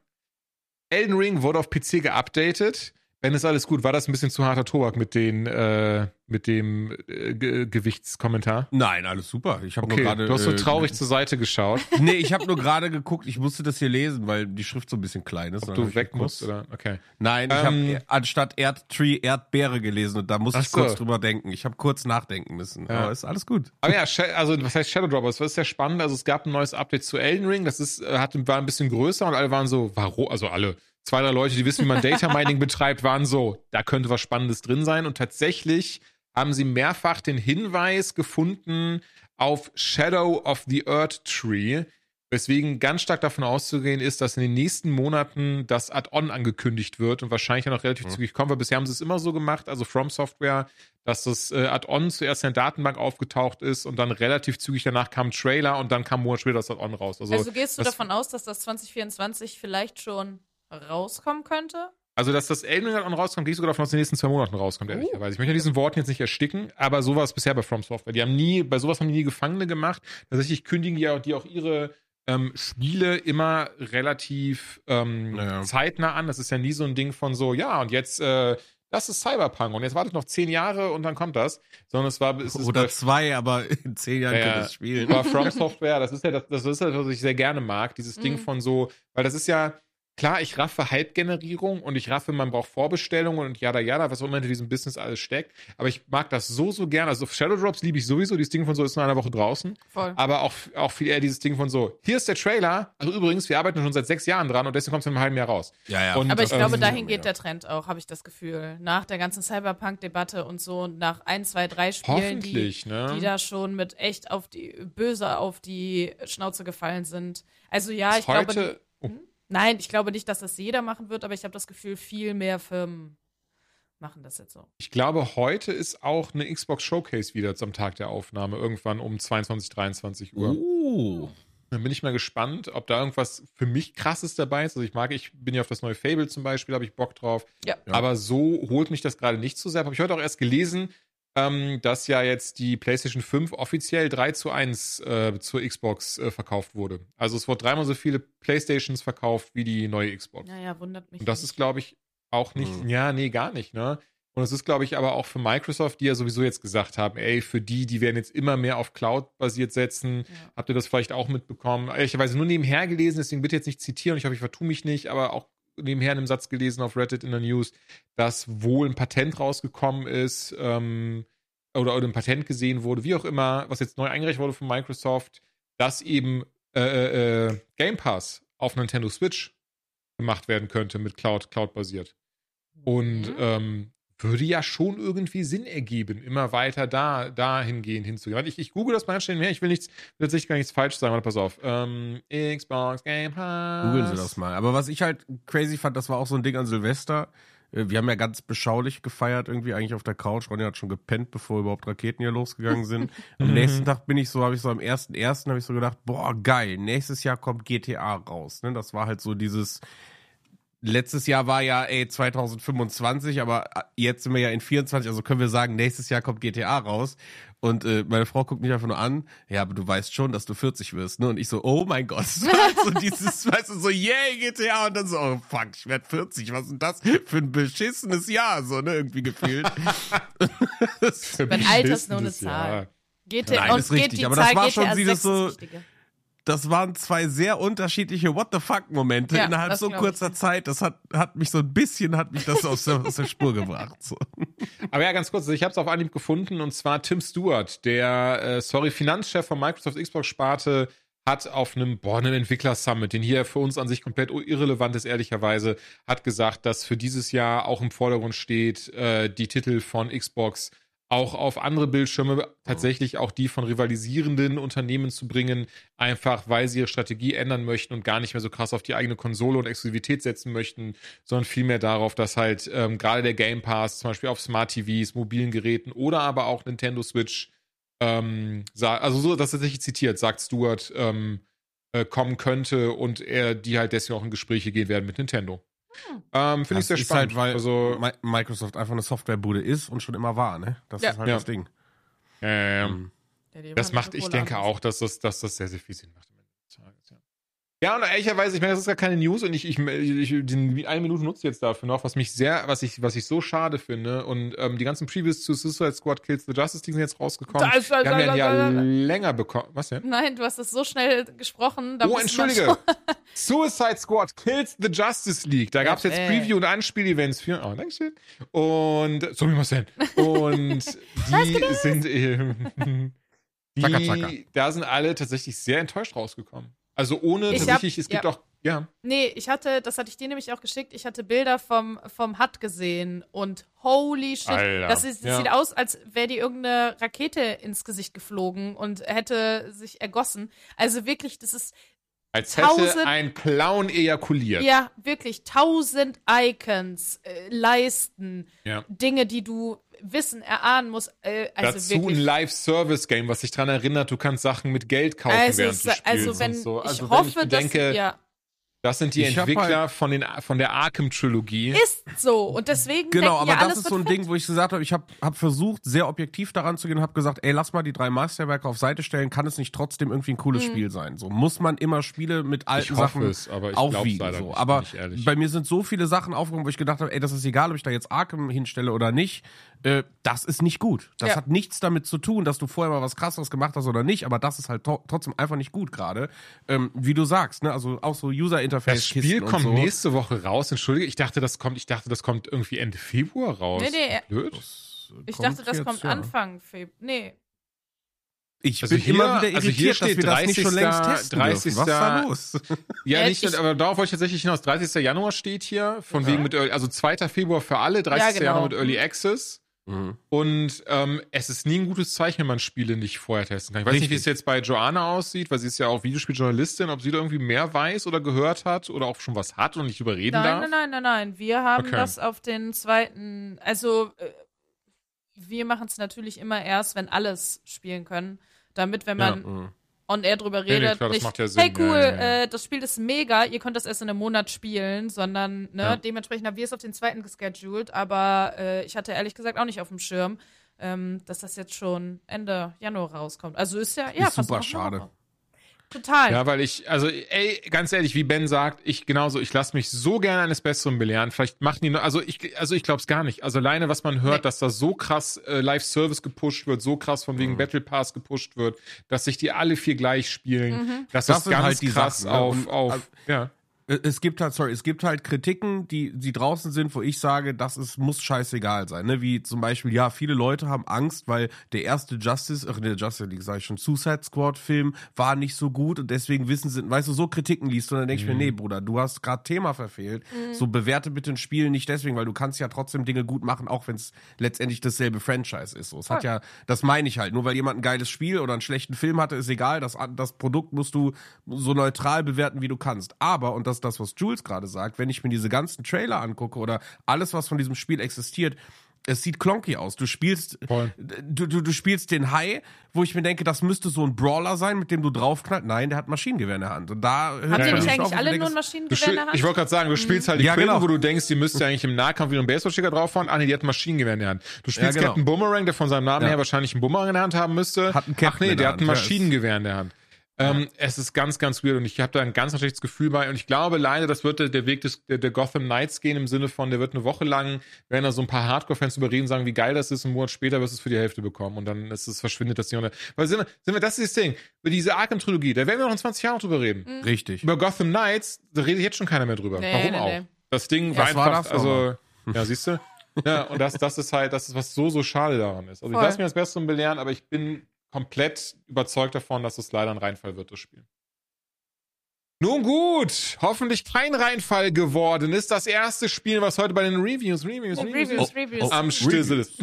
Elden Ring wurde auf PC geupdatet. Wenn ist alles gut, war das ein bisschen zu harter Tobak mit, den, äh, mit dem äh, Ge Gewichtskommentar?
Nein, alles super. Ich habe
Okay,
nur gerade.
du hast so
äh,
traurig zur Seite geschaut,
Nee, ich habe nur gerade geguckt, ich musste das hier lesen, weil die Schrift so ein bisschen klein ist.
ob du
ich
weg
kurz-
musst, oder? Okay.
Nein, ich
Ähm,
habe anstatt Erdtree Erdbeere gelesen und da musste ich kurz
so.
drüber denken. Ich habe kurz nachdenken müssen.
Ja.
Aber ist alles gut.
Aber ja, also was heißt Shadow Droppers? Was ist sehr spannend. Also es gab ein neues Update zu Elden Ring. Das ist, äh, hat, war ein bisschen größer und alle waren so, warum? Also alle zwei, drei Leute, die wissen, wie man Data Mining betreibt, waren so, da könnte was Spannendes drin sein. Und tatsächlich haben sie mehrfach den Hinweis gefunden auf Shadow of the Earth Tree. Weswegen ganz stark davon auszugehen ist, dass in den nächsten Monaten das Add-on angekündigt wird und wahrscheinlich auch noch relativ
Mhm.
zügig kommt, weil bisher haben sie es immer so gemacht, also From Software, dass das äh, Add-on zuerst in der Datenbank aufgetaucht ist und dann relativ zügig danach kam ein Trailer und dann kam ein Monat später das Add-on raus. Also,
Also, gehst du davon aus, dass das 2024 vielleicht schon rauskommen könnte?
Also, dass das Elden Ring Add-on rauskommt, gehe ich sogar davon aus, dass in den nächsten zwei Monaten rauskommt, ehrlicherweise. Ich möchte diesen Worten jetzt nicht ersticken, aber so war es bisher bei From Software. Die haben nie, bei sowas haben die nie Gefangene gemacht. Tatsächlich kündigen die auch, die auch ihre ähm, Spiele immer relativ ähm,
Ja.
zeitnah an. Das ist ja nie so ein Ding von so, ja, und jetzt, äh, das ist Cyberpunk und jetzt wartet noch zehn Jahre und dann kommt das. Sondern es war, es
Oder zwei, aber in zehn Jahren
Ja, ja.
es spielen.
aber From Software, das ist ja das, das ist ja, was ich sehr gerne mag, dieses Ding
Mhm.
von so, weil das ist ja, klar, ich raffe Hype-Generierung und ich raffe, man braucht Vorbestellungen und jada jada, was auch immer hinter diesem Business alles steckt. Aber ich mag das so, so gerne. Also Shadow Drops liebe ich sowieso, dieses Ding von so ist in einer Woche draußen.
Voll.
Aber auch, auch viel eher dieses Ding von so, hier ist der Trailer. Also übrigens, wir arbeiten schon seit sechs Jahren dran und deswegen kommt es in einem halben Jahr raus.
ja, ja.
Und-
Aber ich
ähm,
glaube, dahin
ja.
geht der Trend auch, habe ich das Gefühl. Nach der ganzen Cyberpunk-Debatte und so, nach ein, zwei, drei Spielen, die,
ne?
die da schon mit echt auf die, böse auf die Schnauze gefallen sind. Also ja, ich
heute,
glaube, nein, ich glaube nicht, dass das jeder machen wird, aber ich habe das Gefühl, viel mehr Firmen machen das jetzt so.
ich glaube, heute ist auch eine Xbox Showcase wieder am Tag der Aufnahme, irgendwann um 22, 23 Uhr.
Oh.
Dann bin ich mal gespannt, ob da irgendwas für mich krasses dabei ist. Also ich mag, ich bin ja auf das neue Fable zum Beispiel, habe ich Bock drauf.
Ja.
Ja.
Aber so holt mich das gerade nicht so sehr. Habe ich heute auch erst gelesen, ähm, dass ja jetzt die PlayStation 5 offiziell 3 zu 1 äh, zur Xbox äh, verkauft wurde. Also es wurden dreimal so viele PlayStations verkauft wie die neue Xbox.
Naja, wundert mich.
Und das
nicht.
ist, glaube ich, auch nicht,
Mhm.
ja, nee, gar nicht, ne? Und es ist, glaube ich, aber auch für Microsoft, die ja sowieso jetzt gesagt haben, ey, für die, die werden jetzt immer mehr auf Cloud basiert setzen.
Ja.
Habt ihr das vielleicht auch mitbekommen? Ehrlicherweise nur nebenher gelesen, deswegen bitte jetzt nicht zitieren. Ich hoffe, ich vertue mich nicht, aber auch nebenher in einem Satz gelesen auf Reddit in der News, dass wohl ein Patent rausgekommen ist ähm, oder, oder ein Patent gesehen wurde, wie auch immer, was jetzt neu eingereicht wurde von Microsoft, dass eben äh, äh, äh, Game Pass auf Nintendo Switch gemacht werden könnte mit Cloud, Cloud-basiert. Und
Mhm.
ähm, würde ja schon irgendwie Sinn ergeben, immer weiter da, dahingehend hinzugehen. Ich, ich google das mal schnell mehr. Ich will nichts, will tatsächlich gar nichts falsch sagen. Warte, pass auf. Ähm, Xbox Game Pass.
Googeln Sie das mal. Aber was ich halt crazy fand, das war auch so ein Ding an Silvester. Äh, Wir haben ja ganz beschaulich gefeiert, irgendwie eigentlich auf der Couch. Ronja hat schon gepennt, bevor überhaupt Raketen hier losgegangen sind. Am nächsten Tag bin ich so, habe ich so am ersten ersten habe ich so gedacht, boah, geil, nächstes Jahr kommt GTA raus. Ne? Das war halt so dieses. Letztes Jahr war ja, ey, 2025, aber äh, jetzt sind wir ja in 24, also können wir sagen, nächstes Jahr kommt GTA raus. Und äh, meine Frau guckt mich einfach nur an, ja, aber du weißt schon, dass du 40 wirst, ne? Und ich so, oh mein Gott, so dieses, weißt du, so, yay, GTA, und dann so, oh fuck, ich werd 40, was ist denn das für ein beschissenes Jahr, so, ne, irgendwie gefühlt.
Mein Alter ist nur eine Zahl. GTA,
Nein,
und
ist richtig,
geht die
aber das
Zahl
war
GTA
schon dieses
6
so-
ist wichtiger.
Das waren zwei sehr unterschiedliche What the fuck Momente
Ja,
innerhalb so kurzer
ich.
Zeit. Das hat, hat mich so ein bisschen, hat mich das aus der, aus der Spur gebracht. So.
Aber ja, ganz kurz, also ich habe es auf Anhieb gefunden und zwar Tim Stewart, der, äh, sorry, Finanzchef von Microsoft Xbox-Sparte, hat auf einem, boah, einem Entwickler-Summit, den hier für uns an sich komplett irrelevant ist, ehrlicherweise, hat gesagt, dass für dieses Jahr auch im Vordergrund steht, äh, die Titel von Xbox auch auf andere Bildschirme, tatsächlich auch die von rivalisierenden Unternehmen zu bringen, einfach weil sie ihre Strategie ändern möchten und gar nicht mehr so krass auf die eigene Konsole und Exklusivität setzen möchten, sondern vielmehr darauf, dass halt ähm, gerade der Game Pass zum Beispiel auf Smart TVs, mobilen Geräten oder aber auch Nintendo Switch, ähm, also so, das tatsächlich zitiert, sagt Stuart, ähm, äh, kommen könnte und er die halt deswegen auch in Gespräche gehen werden mit Nintendo. Ähm, Finde ich
Das
sehr
ist
spannend.
Halt, weil
also,
Mi- Microsoft einfach eine Softwarebude ist und schon immer war, ne? Das
Ja.
ist halt
Ja.
das Ding.
ähm, Das macht, ich
Kohle
denke auch, dass das, dass das sehr, sehr viel Sinn macht. am Ende des Tages, Ja, ja und ehrlicherweise, ich meine, das ist gar keine News und ich, ich, ich den, eine Minute nutze ich jetzt dafür noch, was mich sehr, was ich, was ich so schade finde. Und ähm, die ganzen Previews zu Suicide Squad Kills the Justice, die sind jetzt rausgekommen.
Da
ja Jahr
da- da- da-
länger bekommen. Was denn?
Nein, du hast es so schnell gesprochen. Da
Oh,
man
entschuldige. Suicide Squad Kills the Justice League. Da gab es jetzt
Äh.
Preview- und Anspiel-Events für. Oh, Dankeschön. Und. So wie denn. Und die sind eben. Die,
Zacker, zacker.
Da sind alle tatsächlich sehr enttäuscht rausgekommen. Also ohne
Ich hab-
tatsächlich, es gibt
ja.
auch. Ja.
Nee, ich hatte, das hatte ich dir nämlich auch geschickt, ich hatte Bilder vom, vom HUD gesehen und holy shit,
Alter,
das, ist, das
ja.
sieht aus, als wäre die irgendeine Rakete ins Gesicht geflogen und hätte sich ergossen. Also wirklich, das ist,
Als hätte
tausend-
ein Clown ejakuliert.
Ja, wirklich tausend Icons, äh, Leisten,
Ja.
Dinge, die du wissen, erahnen musst. Äh, also
Dazu ein
wirklich.
Live-Service-Game, was dich daran erinnert, du kannst Sachen mit Geld kaufen,
Also,
während du spielst
also wenn
so.
ich
Also
hoffe,
wenn ich bedenke,
dass ja
das sind die
Ich
Entwickler
halt-
von, den, von der Arkham-Trilogie.
ist so und deswegen
Genau, aber das ist so ein. Ding, wo ich gesagt habe, ich habe hab versucht, sehr objektiv daran zu gehen und habe gesagt, ey, lass mal die drei Meisterwerke auf Seite stellen, kann es nicht trotzdem irgendwie ein cooles
Mhm.
Spiel sein? So muss man immer Spiele mit alten
Ich hoffe
Sachen
es, aber ich
aufwiegen.
leider
so.
nicht,
aber
bin ich ehrlich.
bei mir sind so viele Sachen aufgekommen, wo ich gedacht habe, ey, das ist egal, ob ich da jetzt Arkham hinstelle oder nicht. Äh, das ist nicht gut. Das
Ja.
hat nichts damit zu tun, dass du vorher mal was krasseres gemacht hast oder nicht, aber das ist halt trotzdem einfach nicht gut gerade. Ähm, wie du sagst, ne? Also auch so User-Interface.
Das Spiel
und
kommt
so.
nächste Woche raus. Entschuldige, ich dachte, das kommt, ich dachte, das kommt irgendwie Ende Februar raus.
Nee, nee,
Blöd.
Ich dachte, das
jetzt,
kommt
ja.
Anfang Februar. Nee.
Ich
Also
bin
hier-
immer wieder
also
irritiert,
hier
dass
steht
wir das nicht schon längst
30.
testen dürfen. Was ist da los?
Ja,
Äh,
nicht,
ich-
aber darauf wollte ich tatsächlich hinaus. 30. Januar steht hier, von wegen mit Early, also 2. Februar für alle, 30.
genau.
Januar mit Early Access.
Mhm.
Und ähm, es ist nie ein gutes Zeichen, wenn man Spiele nicht vorher testen kann. Ich weiß nicht, wie
Richtig.
es jetzt bei Joanna aussieht, weil sie ist ja auch Videospieljournalistin, ob sie da irgendwie mehr weiß oder gehört hat oder auch schon was hat und nicht überreden
Nein,
darf.
nein, nein, nein, nein. Wir haben
Okay.
das auf den zweiten. Also, äh, wir machen es natürlich immer erst, wenn alles spielen können. Damit, wenn
Ja.
man
Mhm.
On air drüber
Nee,
redet,
nee, klar, das
nicht,
macht ja Sinn.
hey cool,
Ja.
Äh, das Spiel ist mega, ihr könnt das erst in einem Monat spielen, sondern ne, dementsprechend haben wir es auf den zweiten gescheduled, aber äh, ich hatte ehrlich gesagt auch nicht auf dem Schirm, ähm, dass das jetzt schon Ende Januar rauskommt. Also ist ja, ja,
Ist
fast
super schade.
Woche. Total.
Ja, weil ich, also, ey, ganz ehrlich, wie Ben sagt, ich genauso, ich lasse mich so gerne eines Besseren belehren. Vielleicht machen die nur, also ich, also ich glaube es gar nicht. Also alleine, was man hört,
Nee.
dass da so krass äh, Live-Service gepusht wird, so krass von
Mhm.
wegen Battle Pass gepusht wird, dass sich die alle vier gleich spielen.
Mhm.
Das,
Das
ist ganz
halt
krass
Sachen, ne?
auf,
Und,
auf,
also-
ja.
Es gibt halt, sorry, es gibt halt Kritiken, die, die draußen sind, wo ich sage, das ist, muss scheißegal sein. Ne? Wie zum Beispiel, ja, viele Leute haben Angst, weil der erste Justice, ach nee, Justice League, sag ich schon, Suicide Squad Film war nicht so gut und deswegen wissen sie, weißt du, so Kritiken liest du und dann denke ich
Mhm.
mir, nee, Bruder, du hast gerade Thema verfehlt. So bewerte bitte ein Spiel nicht deswegen, weil du kannst ja trotzdem Dinge gut machen, auch wenn es letztendlich dasselbe Franchise ist. So, es hat ja, das meine ich halt. Nur weil jemand ein geiles Spiel oder einen schlechten Film hatte, ist egal. Das, das Produkt musst du so neutral bewerten, wie du kannst. Aber, und das ist das, was Jules gerade sagt, wenn ich mir diese ganzen Trailer angucke oder alles, was von diesem Spiel existiert, es sieht klonky aus. Du spielst, du, du, du spielst den Hai, wo ich mir denke, das müsste so ein Brawler sein, mit dem du draufknallt. Nein, der hat Maschinengewehr in der Hand. Und da hört
Habt ihr nicht eigentlich alle
denkst,
nur ein Maschinengewehr in der Hand?
ich wollte gerade sagen, du spielst halt die
Ja,
Quinn,
genau.
wo du denkst, die müsste eigentlich im Nahkampf wie ein Baseballschläger draufhauen. Ah, nee, die hat ein Maschinengewehr in der Hand. Du spielst
Ja, genau.
Captain Boomerang, der von seinem Namen
Ja.
her wahrscheinlich einen Boomerang in der Hand haben müsste.
Hat einen
Ach nee, der
der
hat ein Maschinengewehr in der Hand. Ähm, es ist ganz, ganz weird und ich habe da ein ganz, ganz schlechtes Gefühl bei und ich glaube leider, das wird der, der Weg des, der, der Gotham Knights gehen im Sinne von, der wird eine Woche lang, werden da so ein paar Hardcore-Fans überreden, sagen, wie geil das ist, einen Monat später wirst du es für die Hälfte bekommen und dann ist es verschwindet das Ding. Weil sind wir, sind wir, das ist das Ding, über diese Arkham-Trilogie, da werden wir noch in 20 Jahren drüber reden.
Richtig.
Über Gotham Knights, da redet jetzt schon keiner mehr drüber.
Nee,
Warum
nee,
auch?
nee.
Das Ding war
Das war
einfach,
das
also, ja, siehst du? Ja, und das, das ist halt, das ist, was so, so schade daran ist. Also ich
Voll.
lasse mir das Bessere belehren, aber ich bin komplett überzeugt davon, dass es leider ein Reinfall wird, das Spiel. Nun gut, hoffentlich kein Reinfall geworden ist. Das erste Spiel, was heute bei den Reviews, Reviews,
Ja,
Reviews,
Reviews, Reviews.
am Stissel ist.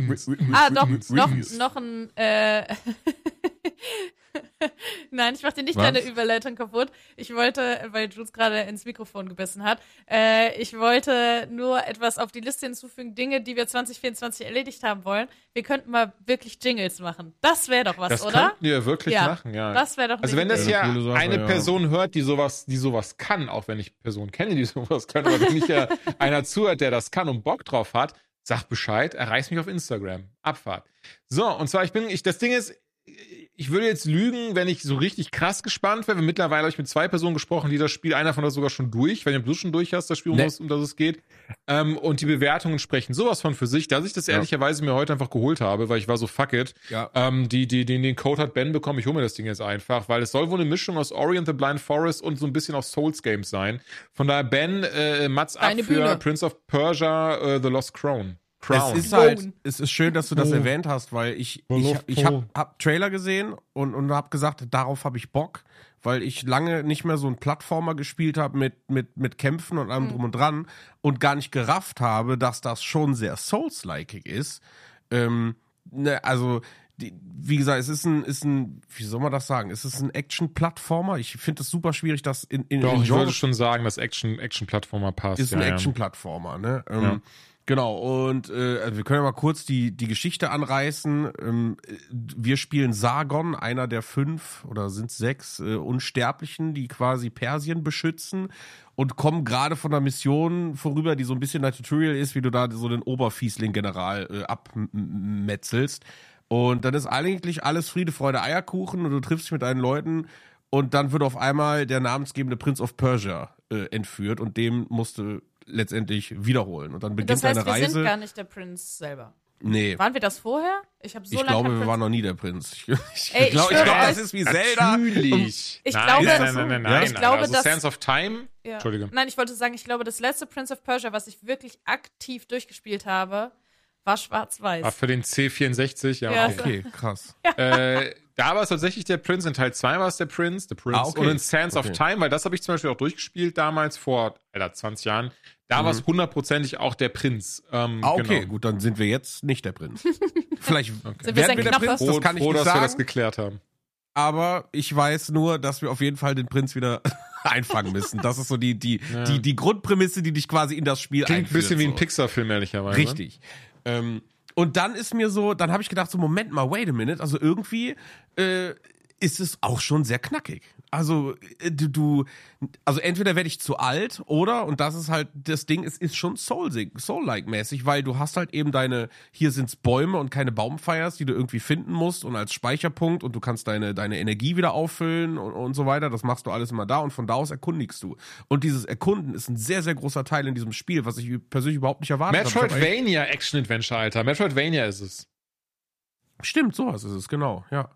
Ah, doch, noch,
Reviews.
noch ein, äh, Nein, ich mach dir nicht
Was?
deine Überleitung kaputt. Ich wollte, weil Jules gerade ins Mikrofon gebissen hat, äh, ich wollte nur etwas auf die Liste hinzufügen, Dinge, die wir 2024 erledigt haben wollen. Wir könnten mal wirklich Jingles machen. Das wäre doch was,
Das
oder?
könnten wir wirklich
Ja,
machen, ja.
Das wäre doch
Also wenn das ja
Sache,
eine
ja.
Person hört, die sowas, die sowas kann, auch wenn ich Personen kenne, die sowas können, aber wenn nicht ja einer zuhört, der das kann und Bock drauf hat, sag Bescheid, erreicht mich auf Instagram. Abfahrt. So, und zwar, ich bin, ich, das Ding ist, ich würde jetzt lügen, wenn ich so richtig krass gespannt wäre. Mittlerweile habe ich mit zwei Personen gesprochen, die das Spiel, einer von uns sogar schon durch, wenn du schon durch hast, das Spiel, um,
Nee.
das, um das es geht. Ähm, und die Bewertungen sprechen sowas von für sich, dass ich das
Ja.
ehrlicherweise mir heute einfach geholt habe, weil ich war so fuck it.
Ja.
Ähm, die, die, den, den Code hat Ben bekommen, ich hole mir das Ding jetzt einfach, weil es soll wohl eine Mischung aus Ori and the Blind Forest und so ein bisschen aus Souls Games sein. Von daher Ben, äh, Mats ab
Deine
für
Bühne.
Prince of Persia, äh, The Lost Crown. Crown.
Es ist halt, es ist schön, dass du das
Oh.
erwähnt hast, weil ich, ich, ich habe hab Trailer gesehen und, und habe gesagt, darauf habe ich Bock, weil ich lange nicht mehr so einen Plattformer gespielt habe mit, mit, mit Kämpfen und allem drum und dran und gar nicht gerafft habe, dass das schon sehr Souls-like ist. Ähm, ne, also die, wie gesagt, es ist ein, ist ein, wie soll man das sagen? Es ist ein Action-Plattformer. Ich finde es super schwierig, das in, in,
Doch,
in
ich würde schon sagen, dass Action, Action-Plattformer passt.
ist
ja,
ein
ja.
Action-Plattformer, ne? Ähm,
Ja.
Genau, und äh, also wir können ja mal kurz die, die Geschichte anreißen. Ähm, äh, wir spielen Sargon, einer der fünf oder sind sechs äh, Unsterblichen, die quasi Persien beschützen und kommen gerade von einer Mission vorüber, die so ein bisschen ein Tutorial ist, wie du da so den Oberfiesling-General äh, abmetzelst. Und dann ist eigentlich alles Friede, Freude, Eierkuchen und du triffst dich mit deinen Leuten und dann wird auf einmal der namensgebende Prince of Persia äh, entführt und dem musste letztendlich wiederholen. Und dann beginnt
Das heißt,
deine
wir
Reise.
sind gar nicht der Prinz selber.
nee.
Waren wir das vorher? Ich habe so
ich
lange
glaube, wir
Prinz-
waren noch nie der Prinz. Ich, ich
Ey, ich
glaube, glaub, das ist wie Zelda.
Natürlich.
Ich
nein,
glaube-
nein, nein, nein, nein.
Ich glaube,
also Sands of Time.
Ja.
Entschuldige.
Nein, ich wollte sagen, ich glaube, das letzte Prince of Persia, was ich wirklich aktiv durchgespielt habe, war schwarz-weiß.
War für den C64, ja.
Ja,
okay.
Okay, krass.
äh, da war es tatsächlich der Prinz, in Teil 2 war es der Prinz, der Prince.
Ah, okay.
Und in Sands
Okay.
of Time, weil das habe ich zum Beispiel auch durchgespielt damals, vor, Alter, 20 Jahren. Da war es hundertprozentig auch der Prinz. Ähm,
Mhm. Ah, okay,
genau.
gut, dann sind wir jetzt nicht der Prinz. Vielleicht
Sind wir
wir der? Prinz, das kann ich
froh
nicht
dass wir das
sagen.
geklärt haben.
Aber ich weiß nur, dass wir auf jeden Fall den Prinz wieder einfangen müssen. Das ist so die, die, die, die Grundprämisse, die dich quasi in das Spiel
Klingt ein
einführt.
bisschen wie ein
so.
Pixar-Film, ehrlicherweise.
Richtig. Ähm, und dann ist mir so, dann habe ich gedacht, so Moment mal, wait a minute, also irgendwie äh, ist es auch schon sehr knackig. Also äh, du, du also entweder werde ich zu alt oder und das ist halt das Ding, es ist schon Soul Soul-like mäßig, weil du hast halt eben deine hier sind's Bäume und keine Baumfires, die du irgendwie finden musst und als Speicherpunkt und du kannst deine deine Energie wieder auffüllen und, und so weiter. Das machst du alles immer da und von da aus erkundigst du. Und dieses Erkunden ist ein sehr sehr großer Teil in diesem Spiel, was ich persönlich überhaupt nicht erwartet habe.
Metroidvania Action Adventure, Alter. Metroidvania ist es.
Stimmt, sowas ist es, genau, ja.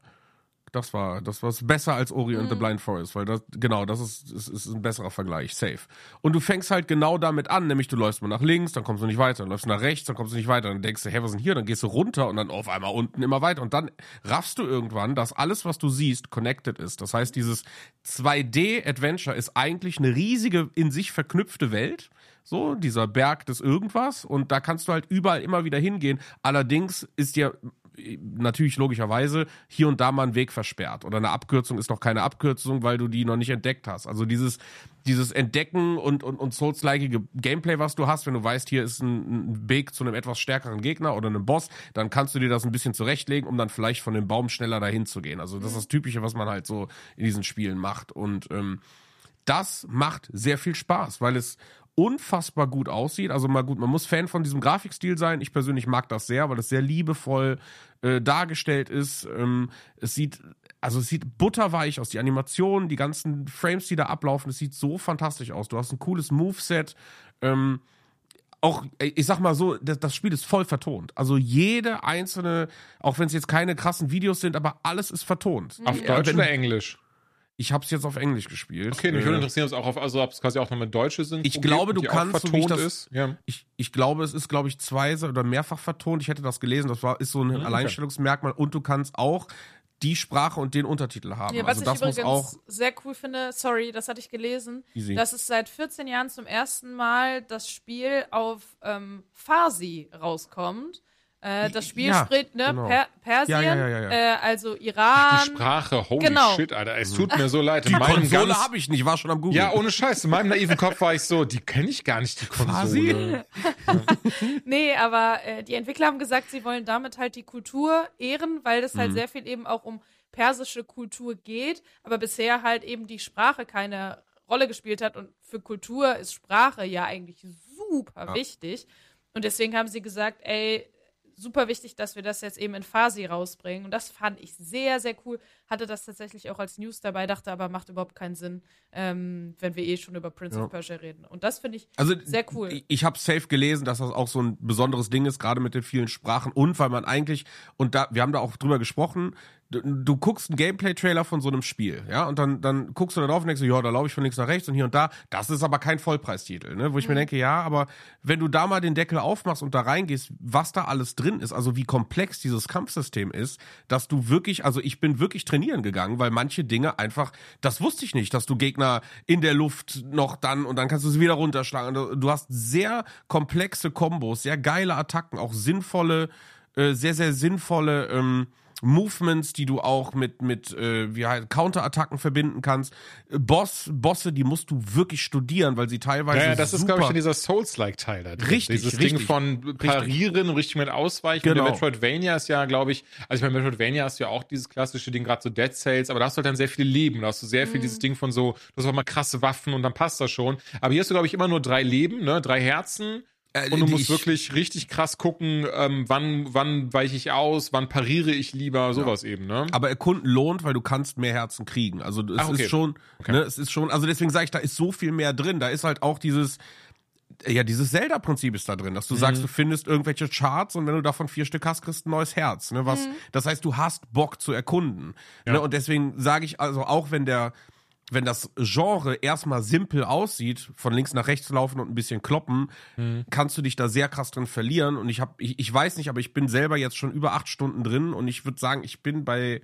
Das war, das war besser als Ori and the Blind Forest, weil das, genau, das ist, ist, ist ein besserer Vergleich, safe. Und du fängst halt genau damit an, nämlich du läufst mal nach links, dann kommst du nicht weiter, dann läufst du nach rechts, dann kommst du nicht weiter, dann denkst du, hä, was ist denn hier? Dann gehst du runter und dann auf einmal unten immer weiter und dann raffst du irgendwann, dass alles, was du siehst, connected ist. Das heißt, dieses 2D-Adventure ist eigentlich eine riesige, in sich verknüpfte Welt, so, dieser Berg des Irgendwas und da kannst du halt überall immer wieder hingehen. Allerdings ist dir natürlich logischerweise hier und da mal ein Weg versperrt oder eine Abkürzung ist noch keine Abkürzung, weil du die noch nicht entdeckt hast. Also dieses dieses Entdecken und und, und Souls-like Gameplay, was du hast, wenn du weißt, hier ist ein, ein Weg zu einem etwas stärkeren Gegner oder einem Boss, dann kannst du dir das ein bisschen zurechtlegen, um dann vielleicht von dem Baum schneller dahin zu gehen. Also das ist das Typische, was man halt so in diesen Spielen macht und ähm, das macht sehr viel Spaß, weil es unfassbar gut aussieht. Also mal gut, man muss Fan von diesem Grafikstil sein. Ich persönlich mag das sehr, weil es sehr liebevoll äh, dargestellt ist. Ähm, es sieht, also es sieht butterweich aus. Die Animationen, die ganzen Frames, die da ablaufen, es sieht so fantastisch aus. Du hast ein cooles Moveset. Ähm, auch, ich sag mal so, das, das Spiel ist voll vertont. Also jede einzelne, auch wenn es jetzt keine krassen Videos sind, aber alles ist vertont.
Auf
Ja,
Deutsch
wenn-
oder Englisch?
Ich habe es jetzt auf Englisch gespielt.
Okay, mich
Äh,
würde interessieren, ob es auch auf, also ob es quasi auch noch mit deutsche sind.
Ich glaube, du
die auch
kannst, so wie ich
vertont
das-
ist. Ja.
Ich, ich glaube, es ist, glaube ich, zwei oder mehrfach vertont. Ich hätte das gelesen. Das war, ist so ein
Mhm, okay.
Alleinstellungsmerkmal. Und du kannst auch die Sprache und den Untertitel haben.
Ja, was
also das
ich
muss
übrigens
auch
sehr cool finde, sorry, das hatte ich gelesen,
easy.
dass es seit 14 Jahren zum ersten Mal das Spiel auf ähm, Farsi rauskommt. Äh, das Spiel
Ja,
spricht, ne,
genau.
per Persien,
Ja, ja, ja, ja, ja.
Äh, also Iran.
Die Sprache, holy
genau.
shit, Alter. Es tut mir so leid. In
die
meinem
Konsole habe ich nicht. War schon am Google.
Ja, ohne Scheiß. In meinem naiven Kopf war ich so, die kenne ich gar nicht, die Konsole.
Nee, aber äh, die Entwickler haben gesagt, sie wollen damit halt die Kultur ehren, weil es
Mhm.
halt sehr viel eben auch um persische Kultur geht, aber bisher halt eben die Sprache keine Rolle gespielt hat und für Kultur ist Sprache ja eigentlich super wichtig und deswegen haben sie gesagt, ey, super wichtig, dass wir das jetzt eben in Farsi rausbringen und das fand ich sehr, sehr cool. Hatte das tatsächlich auch als News dabei, dachte aber, macht überhaupt keinen Sinn, ähm, wenn wir eh schon über Prince
Ja.
of Persia reden und das finde ich
Also
sehr cool.
Ich, ich habe safe gelesen, dass das auch so ein besonderes Ding ist, gerade mit den vielen Sprachen und weil man eigentlich und da wir haben da auch drüber gesprochen. Du, du guckst einen Gameplay-Trailer von so einem Spiel, ja, und dann, dann guckst du da drauf und denkst, so, ja, da laufe ich von links nach rechts und hier und da. Das ist aber kein Vollpreistitel, ne? Wo ich mir denke, ja, aber wenn du da mal den Deckel aufmachst und da reingehst, was da alles drin ist, also wie komplex dieses Kampfsystem ist, dass du wirklich, also ich bin wirklich trainieren gegangen, weil manche Dinge einfach, das wusste ich nicht, dass du Gegner in der Luft noch dann und dann kannst du sie wieder runterschlagen. Du- Du hast sehr komplexe Kombos, sehr geile Attacken, auch sinnvolle, äh, sehr, sehr sinnvolle ähm, Movements, die du auch mit, mit äh, wie heißt, Counterattacken verbinden kannst. Äh, Boss, Bosse, die musst du wirklich studieren, weil sie teilweise.
Ja, ja das ist, glaube ich, dieser Souls-like-Teil da drin.
Richtig,
Dieses
richtig.
Ding von Parieren und richtig mit Ausweichen.
Genau.
Und der Metroidvania ist ja, glaube ich, also ich meine, Metroidvania hast du ja auch dieses klassische Ding, gerade so Dead Cells, aber da hast du halt dann sehr viele Leben. Da hast du sehr viel dieses Ding von so, du hast auch mal krasse Waffen und dann passt das schon. Aber hier hast du, glaube ich, immer nur drei Leben, ne, drei Herzen.
Äh,
Und du musst
ich-
wirklich richtig krass gucken, ähm, wann, wann weiche ich aus, wann pariere ich lieber, sowas eben, ne?
Aber erkunden lohnt, weil du kannst mehr Herzen kriegen. Also es
Ach, okay.
ist schon,
Okay.
ne, es ist schon, also deswegen sage ich, da ist so viel mehr drin. Da ist halt auch dieses, ja, dieses Zelda-Prinzip ist da drin, dass du sagst,
Mhm.
du findest irgendwelche Charts und wenn du davon vier Stück hast, kriegst du ein neues Herz. Ne? Was, Das heißt, du hast Bock zu erkunden. Ne? Und deswegen sage ich also auch, wenn der, wenn das Genre erstmal simpel aussieht, von links nach rechts laufen und ein bisschen kloppen,
Mhm.
kannst du dich da sehr krass drin verlieren. Und ich habe, ich, ich weiß nicht, aber ich bin selber jetzt schon über acht Stunden drin und ich würde sagen, ich bin bei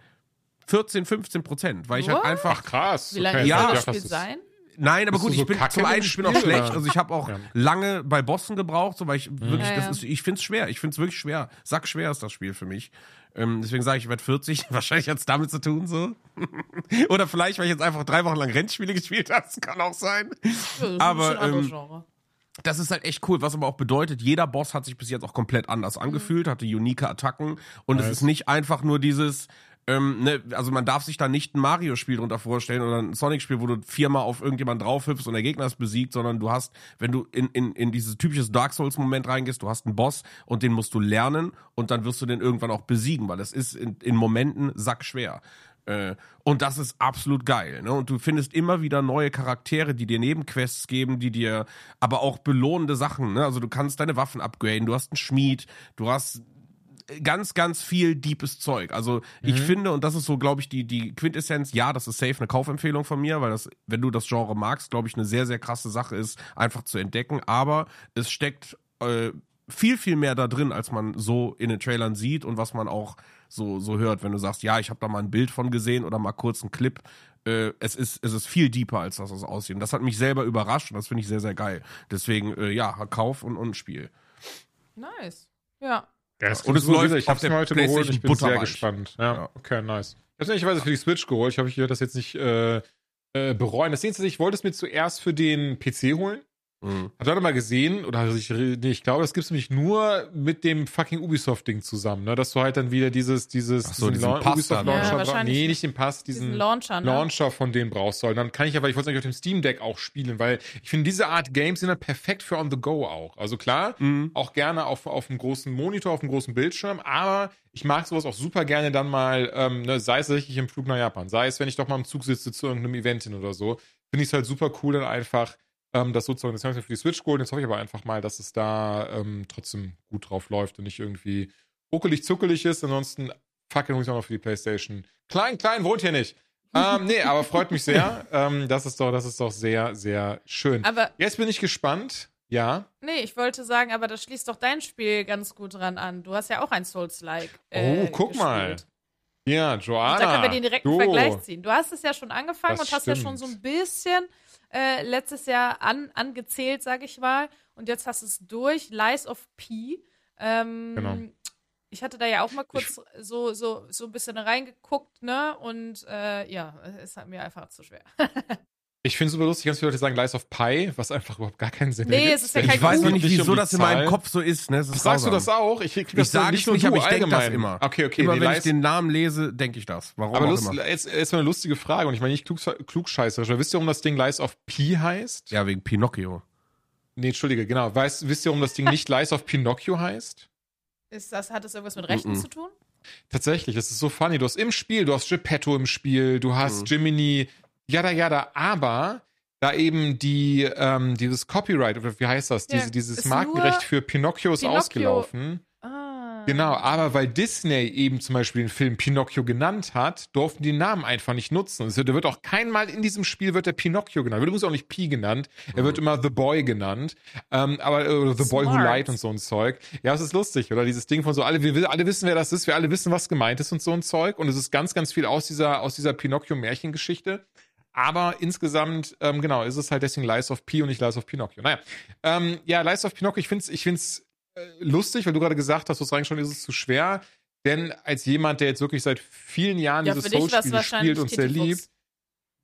14, 15 Prozent, weil ich halt
What?
einfach
krass.
Wie lange
okay.
soll
Ja,
das
das
Spiel
ist-
sein?
Nein, aber
Bist
gut,
so
ich bin
kacke
zum
in
einen ich bin auch schlecht. Also ich habe auch
Ja.
lange bei Bossen gebraucht, so weil ich wirklich,
Ja,
das
ja.
ist, ich find's schwer. Ich find's wirklich schwer. Sack schwer ist das Spiel für mich. Ähm, deswegen sage ich, ich werde 40. Wahrscheinlich hat's damit zu tun so. Oder vielleicht, weil ich jetzt einfach drei Wochen lang Rennspiele gespielt habe. Das kann auch sein.
Ja, das ist
Aber, ähm,
Genre.
Das ist halt echt cool, was aber auch bedeutet, jeder Boss hat sich bis jetzt auch komplett anders angefühlt, hatte unique Attacken und es
Nice.
ist nicht einfach nur dieses, ähm, ne, also man darf sich da nicht ein Mario-Spiel drunter vorstellen oder ein Sonic-Spiel, wo du viermal auf irgendjemanden draufhüpfst und der Gegner ist besiegt, sondern du hast, wenn du in, in, in dieses typisches Dark Souls-Moment reingehst, du hast einen Boss und den musst du lernen und dann wirst du den irgendwann auch besiegen, weil das ist in, in Momenten sackschwer. Äh, Und das ist absolut geil. Ne? Und du findest immer wieder neue Charaktere, die dir Nebenquests geben, die dir aber auch belohnende Sachen. Ne? Also du kannst deine Waffen upgraden, du hast einen Schmied, du hast ganz, ganz viel deepes Zeug. Also ich finde, und das ist so, glaube ich, die, die Quintessenz, ja, das ist safe eine Kaufempfehlung von mir, weil das, wenn du das Genre magst, glaube ich, eine sehr, sehr krasse Sache ist, einfach zu entdecken. Aber es steckt äh, viel, viel mehr da drin, als man so in den Trailern sieht und was man auch so, so hört, wenn du sagst, ja, ich habe da mal ein Bild von gesehen oder mal kurz einen Clip. Äh, es, ist, es ist viel deeper, als das es aussieht. Und das hat mich selber überrascht und das finde ich sehr, sehr geil. Deswegen, äh, ja, Kauf und, und Spiel.
Nice. Ja.
Ja,
Und es
so
läuft
wieder. Ich hab's
der
mir heute geholt. Ich bin sehr gespannt. Ja,
Ja.
okay, nice. Ich habe ehrlicherweise für die Switch geholt. Ich hoffe, ich werde das jetzt nicht äh, äh, bereuen. Das Ding ist, ich wollte es mir zuerst für den PC holen.
Mhm.
Hab da mal gesehen, oder hab ich, nee, ich glaube, das gibt's nämlich nur mit dem fucking Ubisoft-Ding zusammen, ne? Dass du halt dann wieder dieses, dieses,
Ach so, diesen Pass
Ubisoft. Launcher
Ja,
brauchst. Nee, nicht den Pass, diesen,
Diesen Launcher, ne?
Launcher von denen brauchst du. Und dann kann ich aber, ich wollte es eigentlich auf dem Steam Deck auch spielen, weil ich finde, diese Art Games sind dann perfekt für on the go auch. Also klar,
Mhm.
auch gerne auf, auf einem großen Monitor, auf einem großen Bildschirm, aber ich mag sowas auch super gerne dann mal, ähm, ne, sei es tatsächlich im Flug nach Japan, sei es, wenn ich doch mal im Zug sitze zu irgendeinem Event hin oder so, finde ich es halt super cool, dann einfach ähm, das sozusagen, das habe ich mir für die Switch geholt, jetzt hoffe ich aber einfach mal, dass es da ähm, trotzdem gut drauf läuft und nicht irgendwie ruckelig zuckelig ist, ansonsten fucking hol ich auch noch für die Playstation. Klein, klein wohnt hier nicht. ähm, nee, aber freut mich sehr. ähm, das ist doch, das ist doch sehr, sehr schön.
Aber
Jetzt bin ich gespannt. Ja.
nee, ich wollte sagen, aber das schließt doch dein Spiel ganz gut dran an. Du hast ja auch ein Souls-like.
Oh,
Äh,
guck mal. Ja, Joanna.
Da können wir den direkten
du.
Vergleich ziehen. Du hast es ja schon angefangen
Das
und hast ja
stimmt.
schon so ein bisschen äh, letztes Jahr an, angezählt, sag ich mal. Und jetzt hast du es durch. Lies of P. Ähm,
Genau.
Ich hatte da ja auch mal kurz so, so, so ein bisschen reingeguckt, ne? Und äh, ja, es hat mir einfach zu schwer.
Ich finde es super lustig, ganz viele Leute sagen Lies of Pi, was einfach überhaupt gar keinen Sinn
Nee,
ergibt.
es ist ja kein
Ich weiß noch nicht, wieso
um
das in meinem. Kopf so ist. Ne? Es ist
Sagst du
grausam.
das auch? Ich, krieg
Ich
das
sage
nicht nur
nicht,
du,
aber ich denke das immer.
Okay, okay.
Immer
nee,
wenn
Lies-
ich den Namen lese, denke ich das. Warum
aber
auch
lust,
immer.
jetzt, jetzt mal eine lustige Frage und ich meine nicht klug, klugscheißerisch, aber wisst ihr, warum das Ding Lies of Pi heißt?
Ja, wegen Pinocchio.
Nee, entschuldige, genau. Weißt, wisst ihr, warum das Ding nicht Lies of Pinocchio heißt?
Ist das, hat das irgendwas mit Rechten
Mhm.
zu tun?
Tatsächlich, das ist so funny. Du hast im Spiel, du hast Geppetto im Spiel, du hast Jiminy, yada yada, aber da eben die, ähm, dieses Copyright, oder wie heißt das?
Ja,
Diese, dieses Markenrecht für Pinocchio ist
Pinocchio.
ausgelaufen.
Ah.
Genau, aber weil Disney eben zum Beispiel den Film Pinocchio genannt hat, durften die den Namen einfach nicht nutzen. Also, der wird auch kein Mal in diesem Spiel wird der Pinocchio genannt. Wird übrigens auch nicht Pi genannt. Er wird immer The Boy genannt. Ähm, aber äh, The Boy Who
Smart.
Lied und so ein Zeug. Ja, es ist lustig, oder? Dieses Ding von so, alle, wir alle wissen, wer das ist, wir alle wissen, was gemeint ist und so ein Zeug. Und es ist ganz, ganz viel aus dieser, aus dieser Pinocchio-Märchengeschichte. Aber insgesamt, ähm, genau, ist es halt deswegen Lies of P und nicht Lies of Pinocchio. Naja, ähm, ja, Lies of Pinocchio, ich find's, ich find's äh, lustig, weil du gerade gesagt hast, du hast reingeschaut, ist es zu schwer. denn als jemand, der jetzt wirklich seit vielen Jahren
Ja,
diese
für dich war's
Soul-Spiele
wahrscheinlich
spielt und sehr liebt,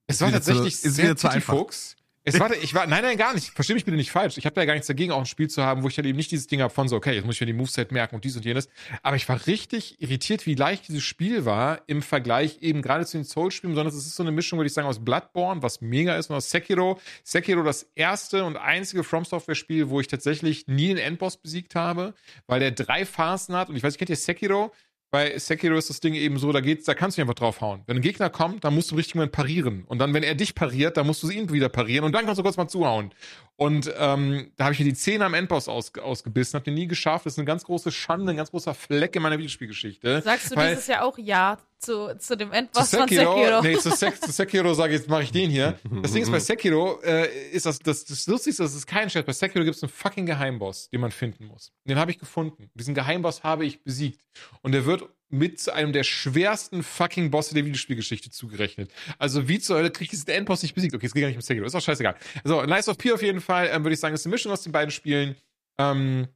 es war
zu-
tatsächlich
ist
sehr
wieder zu
Titty
einfach.
Fuchs. Es war, ich war, nein, nein, gar nicht. Versteh mich bitte nicht falsch. Ich habe da gar nichts dagegen, auch ein Spiel zu haben, wo ich halt eben nicht dieses Ding habe von so, okay, jetzt muss ich mir die Moveset merken und dies und jenes. Aber ich war richtig irritiert, wie leicht dieses Spiel war im Vergleich eben gerade zu den Soul-Spielen, sondern es ist so eine Mischung, würde ich sagen, aus Bloodborne, was mega ist, und aus Sekiro. Sekiro das erste und einzige From Software-Spiel, wo ich tatsächlich nie den Endboss besiegt habe, weil der drei Phasen hat. Und ich weiß, nicht, kennt ihr Sekiro? Bei Sekiro ist das Ding eben so, da geht's, da kannst du nicht einfach draufhauen. Wenn ein Gegner kommt, dann musst du im richtigen Moment parieren. Und dann, wenn er dich pariert, dann musst du ihn wieder parieren und dann kannst du kurz mal zuhauen. Und ähm, da habe ich mir die Zähne am Endboss aus, ausgebissen, hab den nie geschafft. Das ist eine ganz große Schande, ein ganz großer Fleck in meiner Videospielgeschichte.
Sagst du dieses Jahr auch Ja zu, zu dem
zu
Endboss von
Sekiro,
Sekiro?
nee, zu, Sek zu Sekiro sage ich, jetzt mache ich den hier. Das Ding ist, bei Sekiro äh, ist das, das, das Lustigste, das ist kein Scherz. Bei Sekiro gibt es einen fucking Geheimboss, den man finden muss. Den habe ich gefunden. Diesen Geheimboss habe ich besiegt. Und der wird mit zu einem der schwersten fucking Bosse der Videospielgeschichte zugerechnet. Also wie zur Hölle kriege ich diesen Endboss nicht besiegt? Okay, es geht gar nicht um Sekiro, ist auch scheißegal. So, Nice of P auf jeden Fall, ähm, würde ich sagen, ist eine Mischung aus den beiden Spielen. Ähm,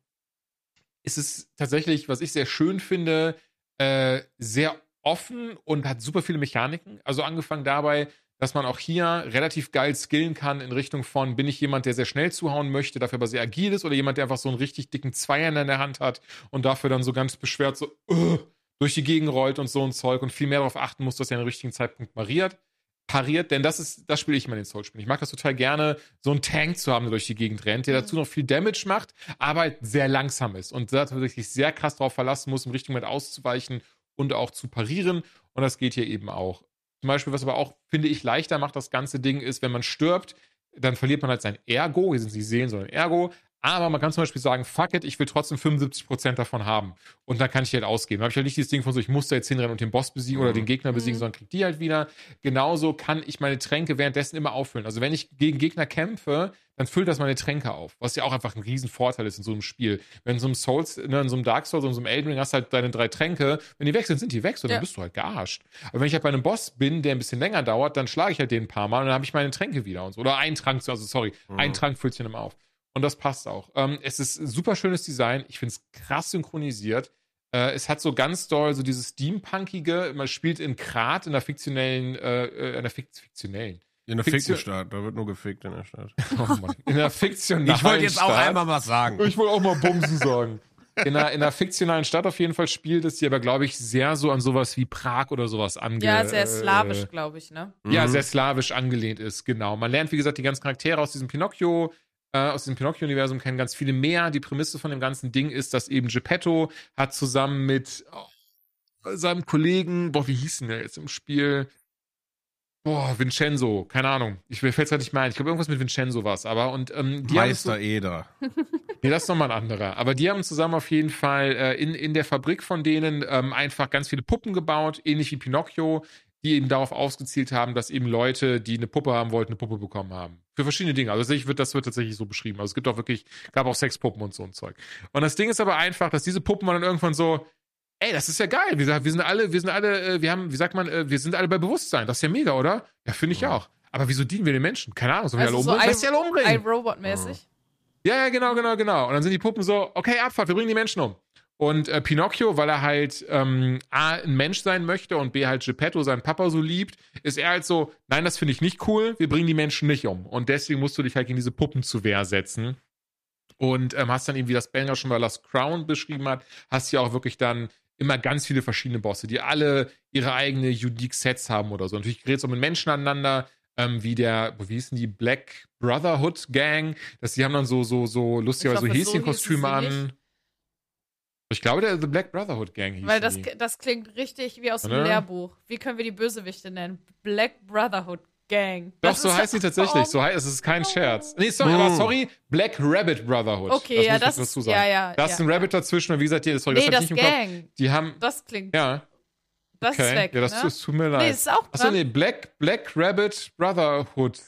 ist es tatsächlich, was ich sehr schön finde, äh, sehr offen und hat super viele Mechaniken. Also angefangen dabei, dass man auch hier relativ geil skillen kann in Richtung von, bin ich jemand, der sehr schnell zuhauen möchte, dafür aber sehr agil ist, oder jemand, der einfach so einen richtig dicken Zweier in der Hand hat und dafür dann so ganz beschwert so uh, durch die Gegend rollt und so ein Zeug und viel mehr darauf achten muss, dass er den richtigen Zeitpunkt pariert. Pariert, denn das ist, das spiele ich immer in den Soul-Spielen. Ich mag das total gerne, so einen Tank zu haben, der durch die Gegend rennt, der
Mhm.
dazu noch viel Damage macht, aber halt sehr langsam ist und da wirklich sehr krass drauf verlassen muss, im richtigen Moment auszuweichen und auch zu parieren. Und das geht hier eben auch. Zum Beispiel, was aber auch, finde ich, leichter macht, das ganze Ding, ist, wenn man stirbt, dann verliert man halt sein Ergo. Hier sind es nicht Seelen, sondern Ergo. Aber man kann zum Beispiel sagen, fuck it, ich will trotzdem 75% davon haben. Und dann kann ich halt ausgeben. Dann habe ich halt nicht dieses Ding von so, ich muss da jetzt hinrennen und den Boss besiegen oder den Gegner besiegen,
Mhm.
sondern krieg die halt wieder. Genauso kann ich meine Tränke währenddessen immer auffüllen. Also wenn ich gegen Gegner kämpfe, dann füllt das meine Tränke auf. Was ja auch einfach ein Riesenvorteil ist in so einem Spiel. Wenn in so einem Souls, ne, in so einem Dark Souls, in so einem Elden Ring hast du halt deine drei Tränke. Wenn die weg sind, sind die weg, so dann
Ja.
bist du halt gearscht. Aber wenn ich halt bei einem Boss bin, der ein bisschen länger dauert, dann schlage ich halt den ein paar Mal und dann habe ich meine Tränke wieder und so. Oder ein Trank, also sorry, ein Trank füllt sich dann immer auf. Und das passt auch. Ähm, es ist super schönes Design. Ich finde es krass synchronisiert. Äh, es hat so ganz doll so dieses Steampunkige. Man spielt in Krat, in der fiktionellen, äh, äh, in der Fik fiktionellen.
In der
Fiktion-
Fickenstadt, da wird nur gefickt in der Stadt.
Oh Mann. In der fiktionalen
Ich wollte jetzt auch
Stadt.
einmal was sagen.
Ich wollte auch mal Bumsen sagen. In einer, in einer fiktionalen Stadt auf jeden Fall spielt es, die aber, glaube ich, sehr so an sowas wie Prag oder sowas ange...
ja, sehr slawisch,
äh,
glaube ich, ne?
Ja,
Mhm.
sehr slawisch angelehnt ist, genau. Man lernt, wie gesagt, die ganzen Charaktere aus diesem Pinocchio, äh, aus diesem Pinocchio-Universum kennen ganz viele mehr. Die Prämisse von dem ganzen Ding ist, dass eben Geppetto hat zusammen mit oh, seinem Kollegen, boah, wie hieß denn der jetzt im Spiel? Boah, Vincenzo, keine Ahnung. Ich mir fällt's halt nicht mehr ein. Ich glaube, irgendwas mit Vincenzo war's, aber und ähm, die haben so,
Meister Eder.
Nee, das ist nochmal ein anderer. Aber die haben zusammen auf jeden Fall äh, in, in der Fabrik von denen ähm, einfach ganz viele Puppen gebaut, ähnlich wie Pinocchio, die eben darauf ausgezielt haben, dass eben Leute, die eine Puppe haben wollten, eine Puppe bekommen haben. Für verschiedene Dinge. Also ich wird, das wird tatsächlich so beschrieben. Also es gibt auch wirklich, gab auch Sexpuppen und so ein Zeug. Und das Ding ist aber einfach, dass diese Puppen dann irgendwann so, ey, das ist ja geil. Wir, wir sind alle, wir sind alle, äh, wir haben, wie sagt man, äh, wir sind alle bei Bewusstsein. Das ist ja mega, oder? Ja, finde ich auch. Aber wieso dienen wir den Menschen? Keine Ahnung, sollen wir
Also
alle
so
umbringen? Lass die alle umbringen.
iRobot-mäßig.
Ja, ja, genau, genau, genau. Und dann sind die Puppen so, okay, Abfahrt, wir bringen die Menschen um. Und äh, Pinocchio, weil er halt ähm, A, ein Mensch sein möchte und B, halt Geppetto, seinen Papa, so liebt, ist er halt so, nein, das finde ich nicht cool, wir bringen die Menschen nicht um. Und deswegen musst du dich halt gegen diese Puppen zu Wehr setzen. Und ähm, hast dann eben, wie das Banger schon bei Last Crown beschrieben hat, hast hier auch wirklich dann immer ganz viele verschiedene Bosse, die alle ihre eigene unique Sets haben oder so. Natürlich gerät es auch mit Menschen aneinander, ähm, wie der, wie hießen die, Black Brotherhood Gang, dass die haben dann so, so, so lustigerweise so Häschenkostüme an. Ich glaube, der The Black Brotherhood Gang hieß
Weil das,
die.
das klingt richtig wie aus dem? Lehrbuch. Wie können wir die Bösewichte nennen? Black Brotherhood Gang.
Doch,
Das
so
ist-
heißt sie tatsächlich.
Oh,
So heißt es ist kein Scherz. Nee, sorry, aber sorry, Black Rabbit Brotherhood.
Okay, ja,
muss ich
das
dazu
ist-
sagen.
ja, ja,
Da ist
ja.
ein Rabbit dazwischen und wie gesagt, die- sorry,
Nee,
das,
das
ich nicht im Kopf.
Gang.
Die haben,
Das klingt.
ja,
das
okay.
ist weg.
ja, das
ne?
tut, tut mir leid.
Nee, ist auch
Achso, nee, Black, Black Rabbit Brotherhood.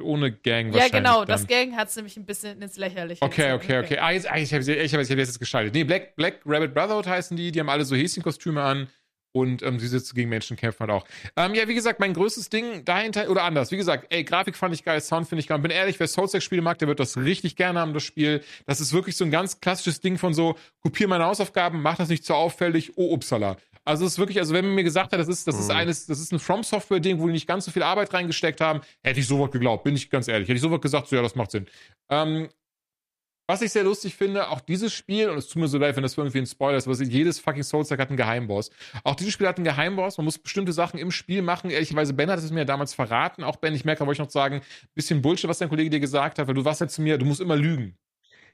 Ohne Gang
ja,
wahrscheinlich.
genau.
dann.
Das Gang hat es nämlich ein bisschen ins Lächerliche
Okay, okay, okay. Ah, jetzt, ah, ich habe ich hab, ich hab jetzt geschaltet. Nee, Black, Black Rabbit Brotherhood heißen die. Die haben alle so Häschenkostüme an. und ähm, sie sitzt gegen Menschen kämpft halt auch. Ähm, ja, wie gesagt, mein größtes Ding dahinter, oder anders, wie gesagt, ey, Grafik fand ich geil, Sound finde ich geil. Bin ehrlich, wer Souls Spiele mag, der wird das richtig gerne haben, das Spiel. Das ist wirklich so ein ganz klassisches Ding von so, kopier meine Hausaufgaben, mach das nicht zu auffällig, oh, upsala. Also es ist wirklich, also wenn man mir gesagt hat, das ist, das ist
Mhm.
eines, das ist ein From Software Ding, wo die nicht ganz so viel Arbeit reingesteckt haben, hätte ich sofort geglaubt, bin ich ganz ehrlich. Hätte ich sofort gesagt, so ja, das macht Sinn. Ähm, was ich sehr lustig finde, auch dieses Spiel, und es tut mir so leid, wenn das irgendwie ein Spoiler ist, aber jedes fucking Souls hat einen Geheimboss. Auch dieses Spiel hat einen Geheimboss, man muss bestimmte Sachen im Spiel machen. Ehrlicherweise, Ben hat es mir ja damals verraten. Auch Ben, ich merke, da wollte ich noch sagen, bisschen Bullshit, was dein Kollege dir gesagt hat, weil du warst ja zu mir, du musst immer lügen.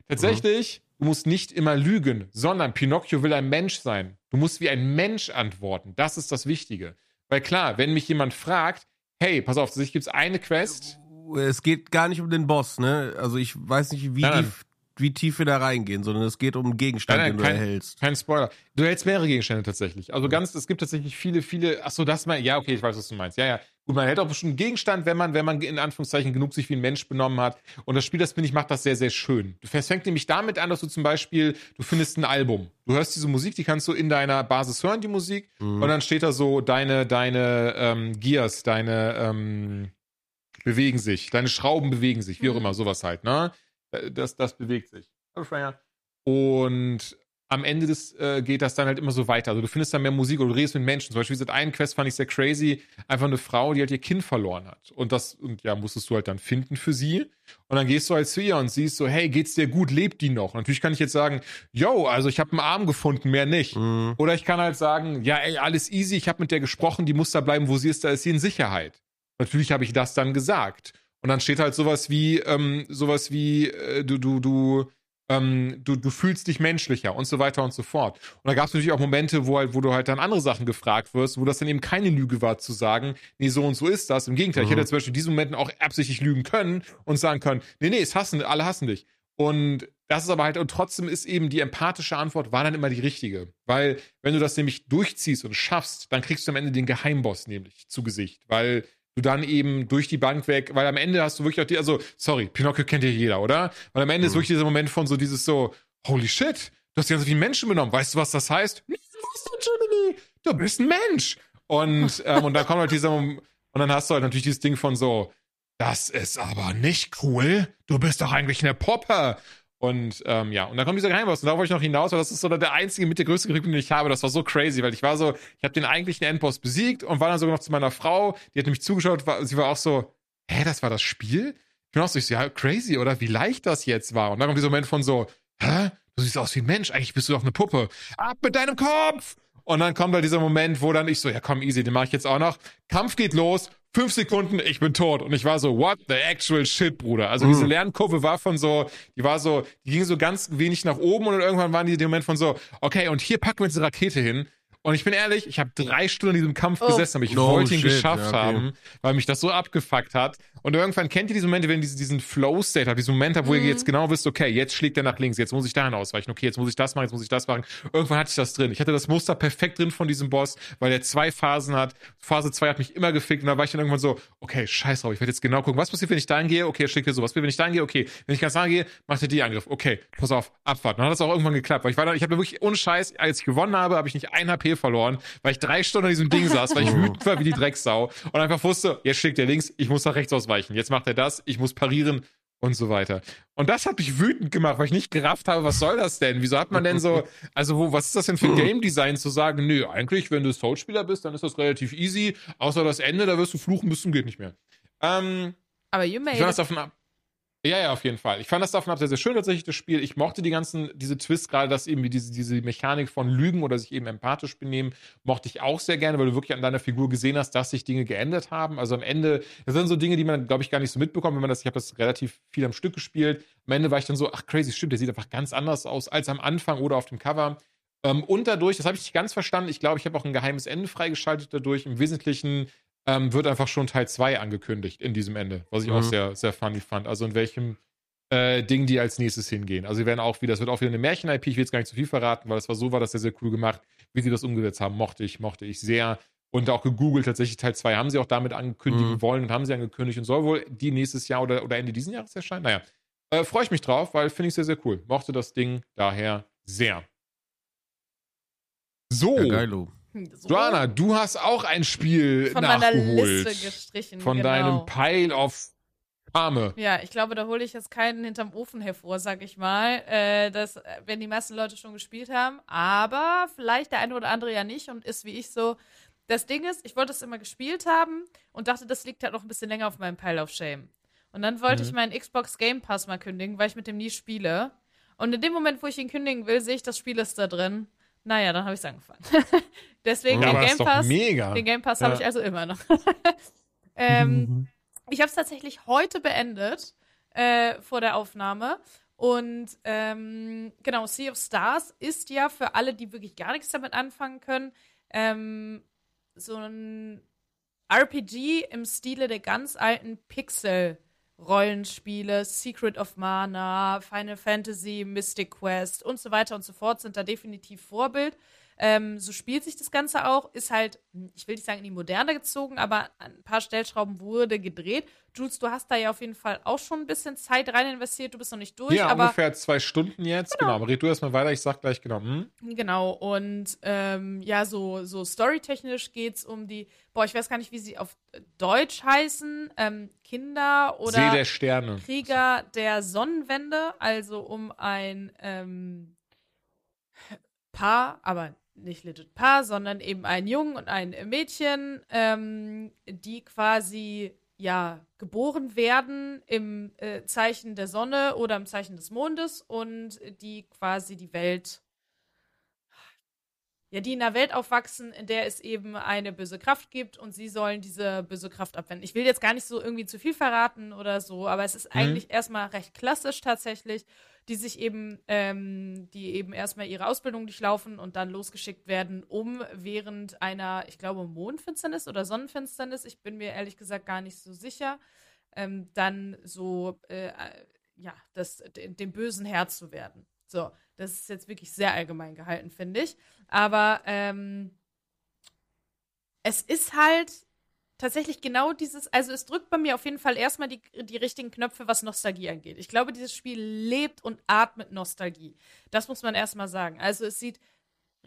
Tatsächlich, du musst nicht immer lügen, sondern Pinocchio will ein Mensch sein. Du musst wie ein Mensch antworten. Das ist das Wichtige. Weil klar, wenn mich jemand fragt, hey, pass auf, sich gibt's eine Quest,
Es geht gar nicht um den Boss, ne? Also ich weiß nicht, wie,
Nein,
tief, wie tief wir da reingehen, sondern es geht um einen Gegenstand,
Nein, nein,
den du
kein-
erhältst.
Kein Spoiler. Du hältst mehrere Gegenstände tatsächlich. Also ganz, es gibt tatsächlich viele, viele. Ach so, das mal. Ja, okay, ich weiß, was du meinst. Ja, ja. Gut, man hält auch bestimmt einen Gegenstand, wenn man, wenn man in Anführungszeichen genug sich wie ein Mensch benommen hat. Und das Spiel, das finde ich, macht das sehr, sehr schön. Du es fängt nämlich damit an, dass du zum Beispiel, du findest ein Album. Du hörst diese Musik, die kannst du in deiner Basis hören, die Musik. Und dann steht da so deine, deine ähm, Gears, deine ähm, bewegen sich, deine Schrauben bewegen sich, wie auch
Mhm.
immer, sowas halt, ne? Das, das bewegt sich. Hallo Freya. Und am Ende des äh, geht das dann halt immer so weiter. Also du findest dann mehr Musik oder du redest mit Menschen. Zum Beispiel seit einen Quest fand ich sehr crazy. Einfach eine Frau, die halt ihr Kind verloren hat. Und das, und ja, musstest du halt dann finden für sie. Und dann gehst du halt zu ihr und siehst so, hey, geht's dir gut? Lebt die noch? Und natürlich kann ich jetzt sagen, yo, also ich habe einen Arm gefunden, mehr nicht.
Mhm.
Oder ich kann halt sagen, ja, ey, alles easy, ich habe mit der gesprochen, die muss da bleiben, wo sie ist, da ist sie in Sicherheit. Natürlich habe ich das dann gesagt. Und dann steht halt sowas wie, ähm, sowas wie, äh, du, du, du, ähm, du, du fühlst dich menschlicher und so weiter und so fort. Und da gab es natürlich auch Momente, wo halt, wo du halt dann andere Sachen gefragt wirst, wo das dann eben keine Lüge war zu sagen, nee, so und so ist das. Im Gegenteil, ich
Mhm.
hätte zum Beispiel in diesen Momenten auch absichtlich lügen können und sagen können, nee, nee, es hassen, alle hassen dich. Und das ist aber halt, und trotzdem ist eben die empathische Antwort war dann immer die richtige. Weil, wenn du das nämlich durchziehst und schaffst, dann kriegst du am Ende den Geheimboss nämlich zu Gesicht. Weil du dann eben durch die Bank weg, weil am Ende hast du wirklich auch die, also, sorry, Pinocchio kennt ja jeder, oder? Weil am Ende ist
Mhm.
wirklich dieser Moment von so dieses so, holy shit, du hast ja so viele Menschen benommen, weißt du, was das heißt? Du, bist ein Mensch! Und, ähm, und dann kommt halt dieser Moment, und dann hast du halt natürlich dieses Ding von so, das ist aber nicht cool, du bist doch eigentlich eine Puppe. Und ähm, ja, und dann kommt dieser Geheimboss. Und da wollte ich noch hinaus, weil das ist so der einzige mit der größte Kritik, den ich habe. Das war so crazy, weil ich war so, ich habe den eigentlichen Endboss besiegt und war dann sogar noch zu meiner Frau, die hat nämlich zugeschaut, war, sie war auch so, hä, das war das Spiel? Ich bin auch so, ich so, ja, crazy, oder wie leicht das jetzt war. Und dann kommt dieser Moment von so, hä, du siehst aus wie ein Mensch, eigentlich bist du doch eine Puppe. Ab mit deinem Kopf! Und dann kommt halt dieser Moment, wo dann ich so, ja komm, easy, den mache ich jetzt auch noch. Kampf geht los, fünf Sekunden, ich bin tot. Und ich war so, what the actual shit, Bruder. Also diese
Mhm.
Lernkurve war von so, die war so, die ging so ganz wenig nach oben und dann irgendwann waren die der Moment von so, okay, und hier packen wir jetzt eine Rakete hin. Und ich bin ehrlich, ich habe drei Stunden in diesem Kampf
Oh.
gesessen, aber ich
Oh,
wollte ihn
shit,
geschafft
ja, okay.
haben, weil mich das so abgefuckt hat. Und irgendwann kennt ihr diese Momente, wenn ihr diesen Flow-State habt, diesen Moment habt, wo ihr
Mhm.
jetzt genau wisst, okay, jetzt schlägt er nach links, jetzt muss ich dahin ausweichen, okay, jetzt muss ich das machen, jetzt muss ich das machen. Irgendwann hatte ich das drin. Ich hatte das Muster perfekt drin von diesem Boss, weil er zwei Phasen hat. Phase 2 hat mich immer gefickt und da war ich dann irgendwann so, okay, scheiß drauf, ich werde jetzt genau gucken, was passiert, wenn ich dahin gehe, okay, er schlägt er so, was passiert, wenn ich dahin gehe, okay, wenn ich ganz nah gehe, macht er die Angriff, okay, pass auf, abwarten. Dann hat das auch irgendwann geklappt, weil ich war dann, ich habe wirklich ohne Scheiß, als ich gewonnen habe, habe ich nicht ein HP verloren, weil ich drei Stunden an diesem Ding saß, weil ich wütend war wie die Drecksau und einfach wusste, jetzt schlägt er links, ich muss nach rechts ausweichen, jetzt macht er das, ich muss parieren und so weiter. Und das hat mich wütend gemacht, weil ich nicht gerafft habe, was soll das denn? Wieso hat man denn so, also wo, was ist das denn für ein Game Design zu sagen, nö, eigentlich, wenn du Soul-Spieler bist, dann ist das relativ easy, außer das Ende, da wirst du fluchen bis zum geht nicht mehr. Ähm,
Aber you
ich
made
fand das
it.
davon ab. Ja, ja, auf jeden Fall. Ich fand das davon ab sehr, sehr schön tatsächlich, das Spiel. Ich mochte die ganzen, diese Twists, gerade dass eben diese, diese Mechanik von Lügen oder sich eben empathisch benehmen, mochte ich auch sehr gerne, weil du wirklich an deiner Figur gesehen hast, dass sich Dinge geändert haben. Also am Ende, das sind so Dinge, die man, glaube ich, gar nicht so mitbekommt, wenn man das, ich habe das relativ viel am Stück gespielt. Am Ende war ich dann so, ach crazy, stimmt, der sieht einfach ganz anders aus als am Anfang oder auf dem Cover. Ähm, und dadurch, das habe ich nicht ganz verstanden, ich glaube, ich habe auch ein geheimes Ende freigeschaltet dadurch. Im Wesentlichen ähm, wird einfach schon Teil 2 angekündigt in diesem Ende, was ich auch
Mhm.
sehr, sehr funny fand. Also in welchem äh, Ding die als nächstes hingehen. Also sie werden auch wieder, es wird auch wieder eine Märchen-IP, ich will jetzt gar nicht zu viel verraten, weil es war so, war das sehr, sehr cool gemacht, wie sie das umgesetzt haben, mochte ich, mochte ich sehr. Und auch gegoogelt, tatsächlich Teil 2 haben sie auch damit angekündigen
Mhm.
wollen und haben sie angekündigt und soll wohl die nächstes Jahr oder, oder Ende diesen Jahres erscheinen. Naja, äh, freue ich mich drauf, weil finde ich sehr, sehr cool. Mochte das Ding daher sehr. So,
Ja, geilo.
So
Joanna, du hast auch ein Spiel
von meiner
nachgeholt.
Liste gestrichen.
von
genau.
deinem Pile of Arme.
Ja, ich glaube, da hole ich jetzt keinen hinterm Ofen hervor, sag ich mal. Äh, das äh, werden die meisten Leute schon gespielt haben. Aber vielleicht der eine oder andere ja nicht und ist wie ich so. Das Ding ist, ich wollte es immer gespielt haben und dachte, das liegt halt noch ein bisschen länger auf meinem Pile of Shame. Und dann wollte ich meinen Xbox Game Pass mal kündigen, weil ich mit dem nie spiele. Und in dem Moment, wo ich ihn kündigen will, sehe ich, das Spiel ist da drin. Naja, dann habe ich es angefangen. Deswegen
Ja,
den Game Pass.
mega.
Den Game Pass habe
Ja.
ich also immer noch. ähm, ich habe es tatsächlich heute beendet äh, vor der Aufnahme. Und ähm, genau, Sea of Stars ist ja für alle, die wirklich gar nichts damit anfangen können, ähm, so ein RPG im Stile der ganz alten Pixel-Rollenspiele, Secret of Mana, Final Fantasy, Mystic Quest und so weiter und so fort sind da definitiv Vorbild. Ähm, so spielt sich das Ganze auch, ist halt, ich will nicht sagen in die Moderne gezogen, aber ein paar Stellschrauben wurde gedreht. Jules, du hast da ja auf jeden Fall auch schon ein bisschen Zeit rein investiert, du bist noch nicht durch,
Ja,
aber
ungefähr zwei Stunden jetzt. Genau, aber red du erstmal weiter, ich sag gleich genau. Hm?
Genau, und ähm, ja, so, so storytechnisch geht's um die, boah, ich weiß gar nicht, wie sie auf Deutsch heißen, ähm, Kinder
See
oder
der Sterne.
Krieger der Sonnenwende, also um ein ähm, Paar, aber nicht legit Paar, sondern eben ein Jungen und ein Mädchen, ähm, die quasi ja geboren werden im äh, Zeichen der Sonne oder im Zeichen des Mondes und die quasi die Welt ja, die in einer Welt aufwachsen, in der es eben eine böse Kraft gibt und sie sollen diese böse Kraft abwenden. Ich will jetzt gar nicht so irgendwie zu viel verraten oder so, aber es ist eigentlich erstmal recht klassisch tatsächlich, die sich eben, ähm, die eben erstmal ihre Ausbildung durchlaufen und dann losgeschickt werden, um während einer, ich glaube, Mondfinsternis oder Sonnenfinsternis, ich bin mir ehrlich gesagt gar nicht so sicher, ähm, dann so, äh, äh, ja, das, de- dem bösen Herr zu werden. So, das ist jetzt wirklich sehr allgemein gehalten, finde ich. Aber ähm, es ist halt tatsächlich genau dieses, also es drückt bei mir auf jeden Fall erstmal die, die richtigen Knöpfe, was Nostalgie angeht. Ich glaube, dieses Spiel lebt und atmet Nostalgie. Das muss man erstmal sagen. Also es sieht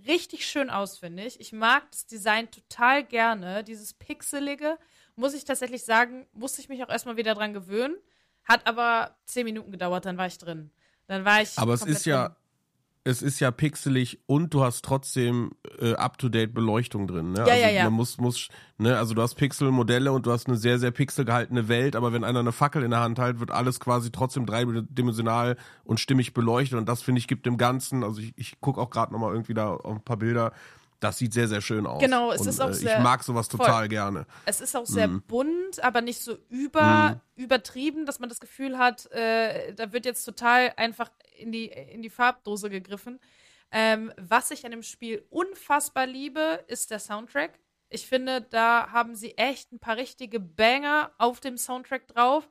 richtig schön aus, finde ich. Ich mag das Design total gerne. Dieses Pixelige, muss ich tatsächlich sagen, musste ich mich auch erstmal wieder dran gewöhnen. Hat aber zehn Minuten gedauert, dann war ich drin. Dann war ich.
Aber es ist ja,
drin.
Es ist ja pixelig und du hast trotzdem äh, up-to-date Beleuchtung drin. Ne?
Ja,
also
ja, ja.
Man muss, muss, ne, also du hast Pixelmodelle und du hast eine sehr, sehr pixelgehaltene Welt, aber wenn einer eine Fackel in der Hand hält, wird alles quasi trotzdem dreidimensional und stimmig beleuchtet. Und das finde ich gibt dem Ganzen, also ich, ich gucke auch gerade nochmal irgendwie da auf ein paar Bilder. Das sieht sehr, sehr schön aus.
Genau, es
und,
ist auch
äh,
sehr-
Ich mag sowas
voll.
total gerne.
Es ist auch sehr
Mhm.
bunt, aber nicht so über, übertrieben, dass man das Gefühl hat, äh, da wird jetzt total einfach in die, in die Farbdose gegriffen. Ähm, was ich an dem Spiel unfassbar liebe, ist der Soundtrack. Ich finde, da haben sie echt ein paar richtige Banger auf dem Soundtrack drauf.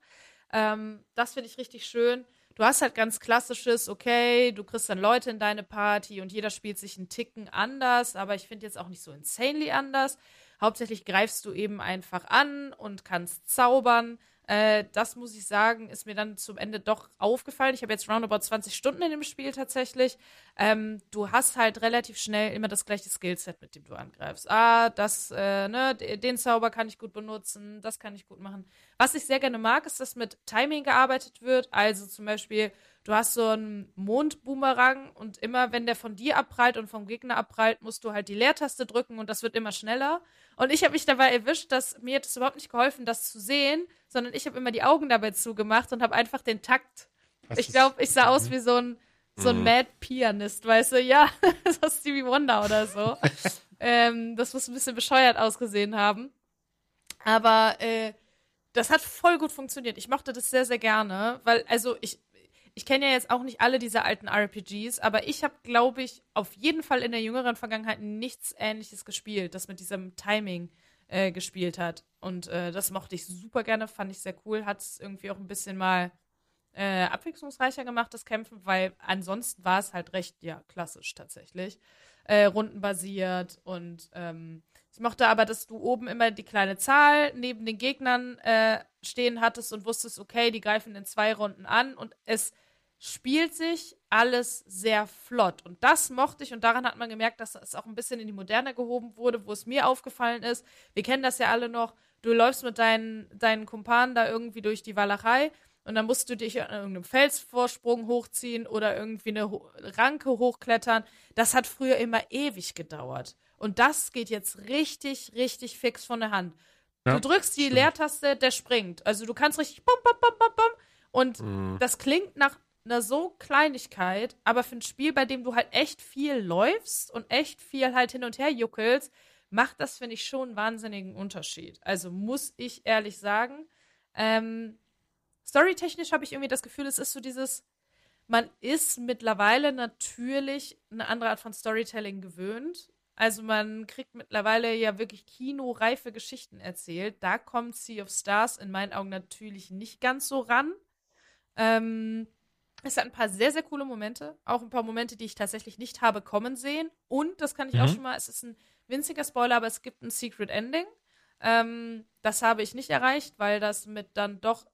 Ähm, das finde ich richtig schön. Du hast halt ganz klassisches, okay, du kriegst dann Leute in deine Party und jeder spielt sich einen Ticken anders, aber ich finde jetzt auch nicht so insanely anders. Hauptsächlich greifst du eben einfach an und kannst zaubern. Äh, das muss ich sagen, ist mir dann zum Ende doch aufgefallen. Ich habe jetzt roundabout 20 Stunden in dem Spiel tatsächlich. Ähm, du hast halt relativ schnell immer das gleiche Skillset, mit dem du angreifst. Ah, das, äh, ne, den Zauber kann ich gut benutzen, das kann ich gut machen. Was ich sehr gerne mag, ist, dass mit Timing gearbeitet wird. Also zum Beispiel, du hast so einen Mondboomerang und immer, wenn der von dir abprallt und vom Gegner abprallt, musst du halt die Leertaste drücken und das wird immer schneller. Und ich habe mich dabei erwischt, dass mir hat es überhaupt nicht geholfen, das zu sehen, sondern ich habe immer die Augen dabei zugemacht und habe einfach den Takt.
Was
ich glaube, ich sah aus wie so ein so ein Mad Pianist, weißt du? Ja, so Stevie Wonder oder so. ähm, das muss ein bisschen bescheuert ausgesehen haben. Aber äh, das hat voll gut funktioniert. Ich mochte das sehr, sehr gerne, weil, also ich, ich kenne ja jetzt auch nicht alle diese alten RPGs, aber ich habe, glaube ich, auf jeden Fall in der jüngeren Vergangenheit nichts Ähnliches gespielt, das mit diesem Timing äh, gespielt hat. Und äh, das mochte ich super gerne, fand ich sehr cool, hat es irgendwie auch ein bisschen mal äh, abwechslungsreicher gemacht, das Kämpfen, weil ansonsten war es halt recht, ja, klassisch tatsächlich. Äh, rundenbasiert und ähm, ich mochte aber, dass du oben immer die kleine Zahl neben den Gegnern äh, stehen hattest und wusstest, okay, die greifen in zwei Runden an und es spielt sich alles sehr flott. Und das mochte ich und daran hat man gemerkt, dass es auch ein bisschen in die Moderne gehoben wurde, wo es mir aufgefallen ist. Wir kennen das ja alle noch. Du läufst mit deinen, deinen Kumpanen da irgendwie durch die Walachei und dann musst du dich an irgendeinem Felsvorsprung hochziehen oder irgendwie eine Ranke hochklettern. Das hat früher immer ewig gedauert. Und das geht jetzt richtig, richtig fix von der Hand.
Ja,
du drückst die
stimmt.
Leertaste, der springt. Also du kannst richtig bum, bum, bum, bum, bum. Und
Mhm.
das klingt nach einer so Kleinigkeit, aber für ein Spiel, bei dem du halt echt viel läufst und echt viel halt hin und her juckelst, macht das, finde ich, schon einen wahnsinnigen Unterschied. Also muss ich ehrlich sagen. Ähm, storytechnisch habe ich irgendwie das Gefühl, es ist so dieses, man ist mittlerweile natürlich eine andere Art von Storytelling gewöhnt. Also man kriegt mittlerweile ja wirklich kinoreife Geschichten erzählt. Da kommt Sea of Stars in meinen Augen natürlich nicht ganz so ran. Ähm, es hat ein paar sehr, sehr coole Momente. Auch ein paar Momente, die ich tatsächlich nicht habe kommen sehen. Und, das kann ich auch
Mhm.
schon mal, es ist ein winziger Spoiler, aber es gibt ein Secret Ending. Ähm, das habe ich nicht erreicht, weil das mit dann doch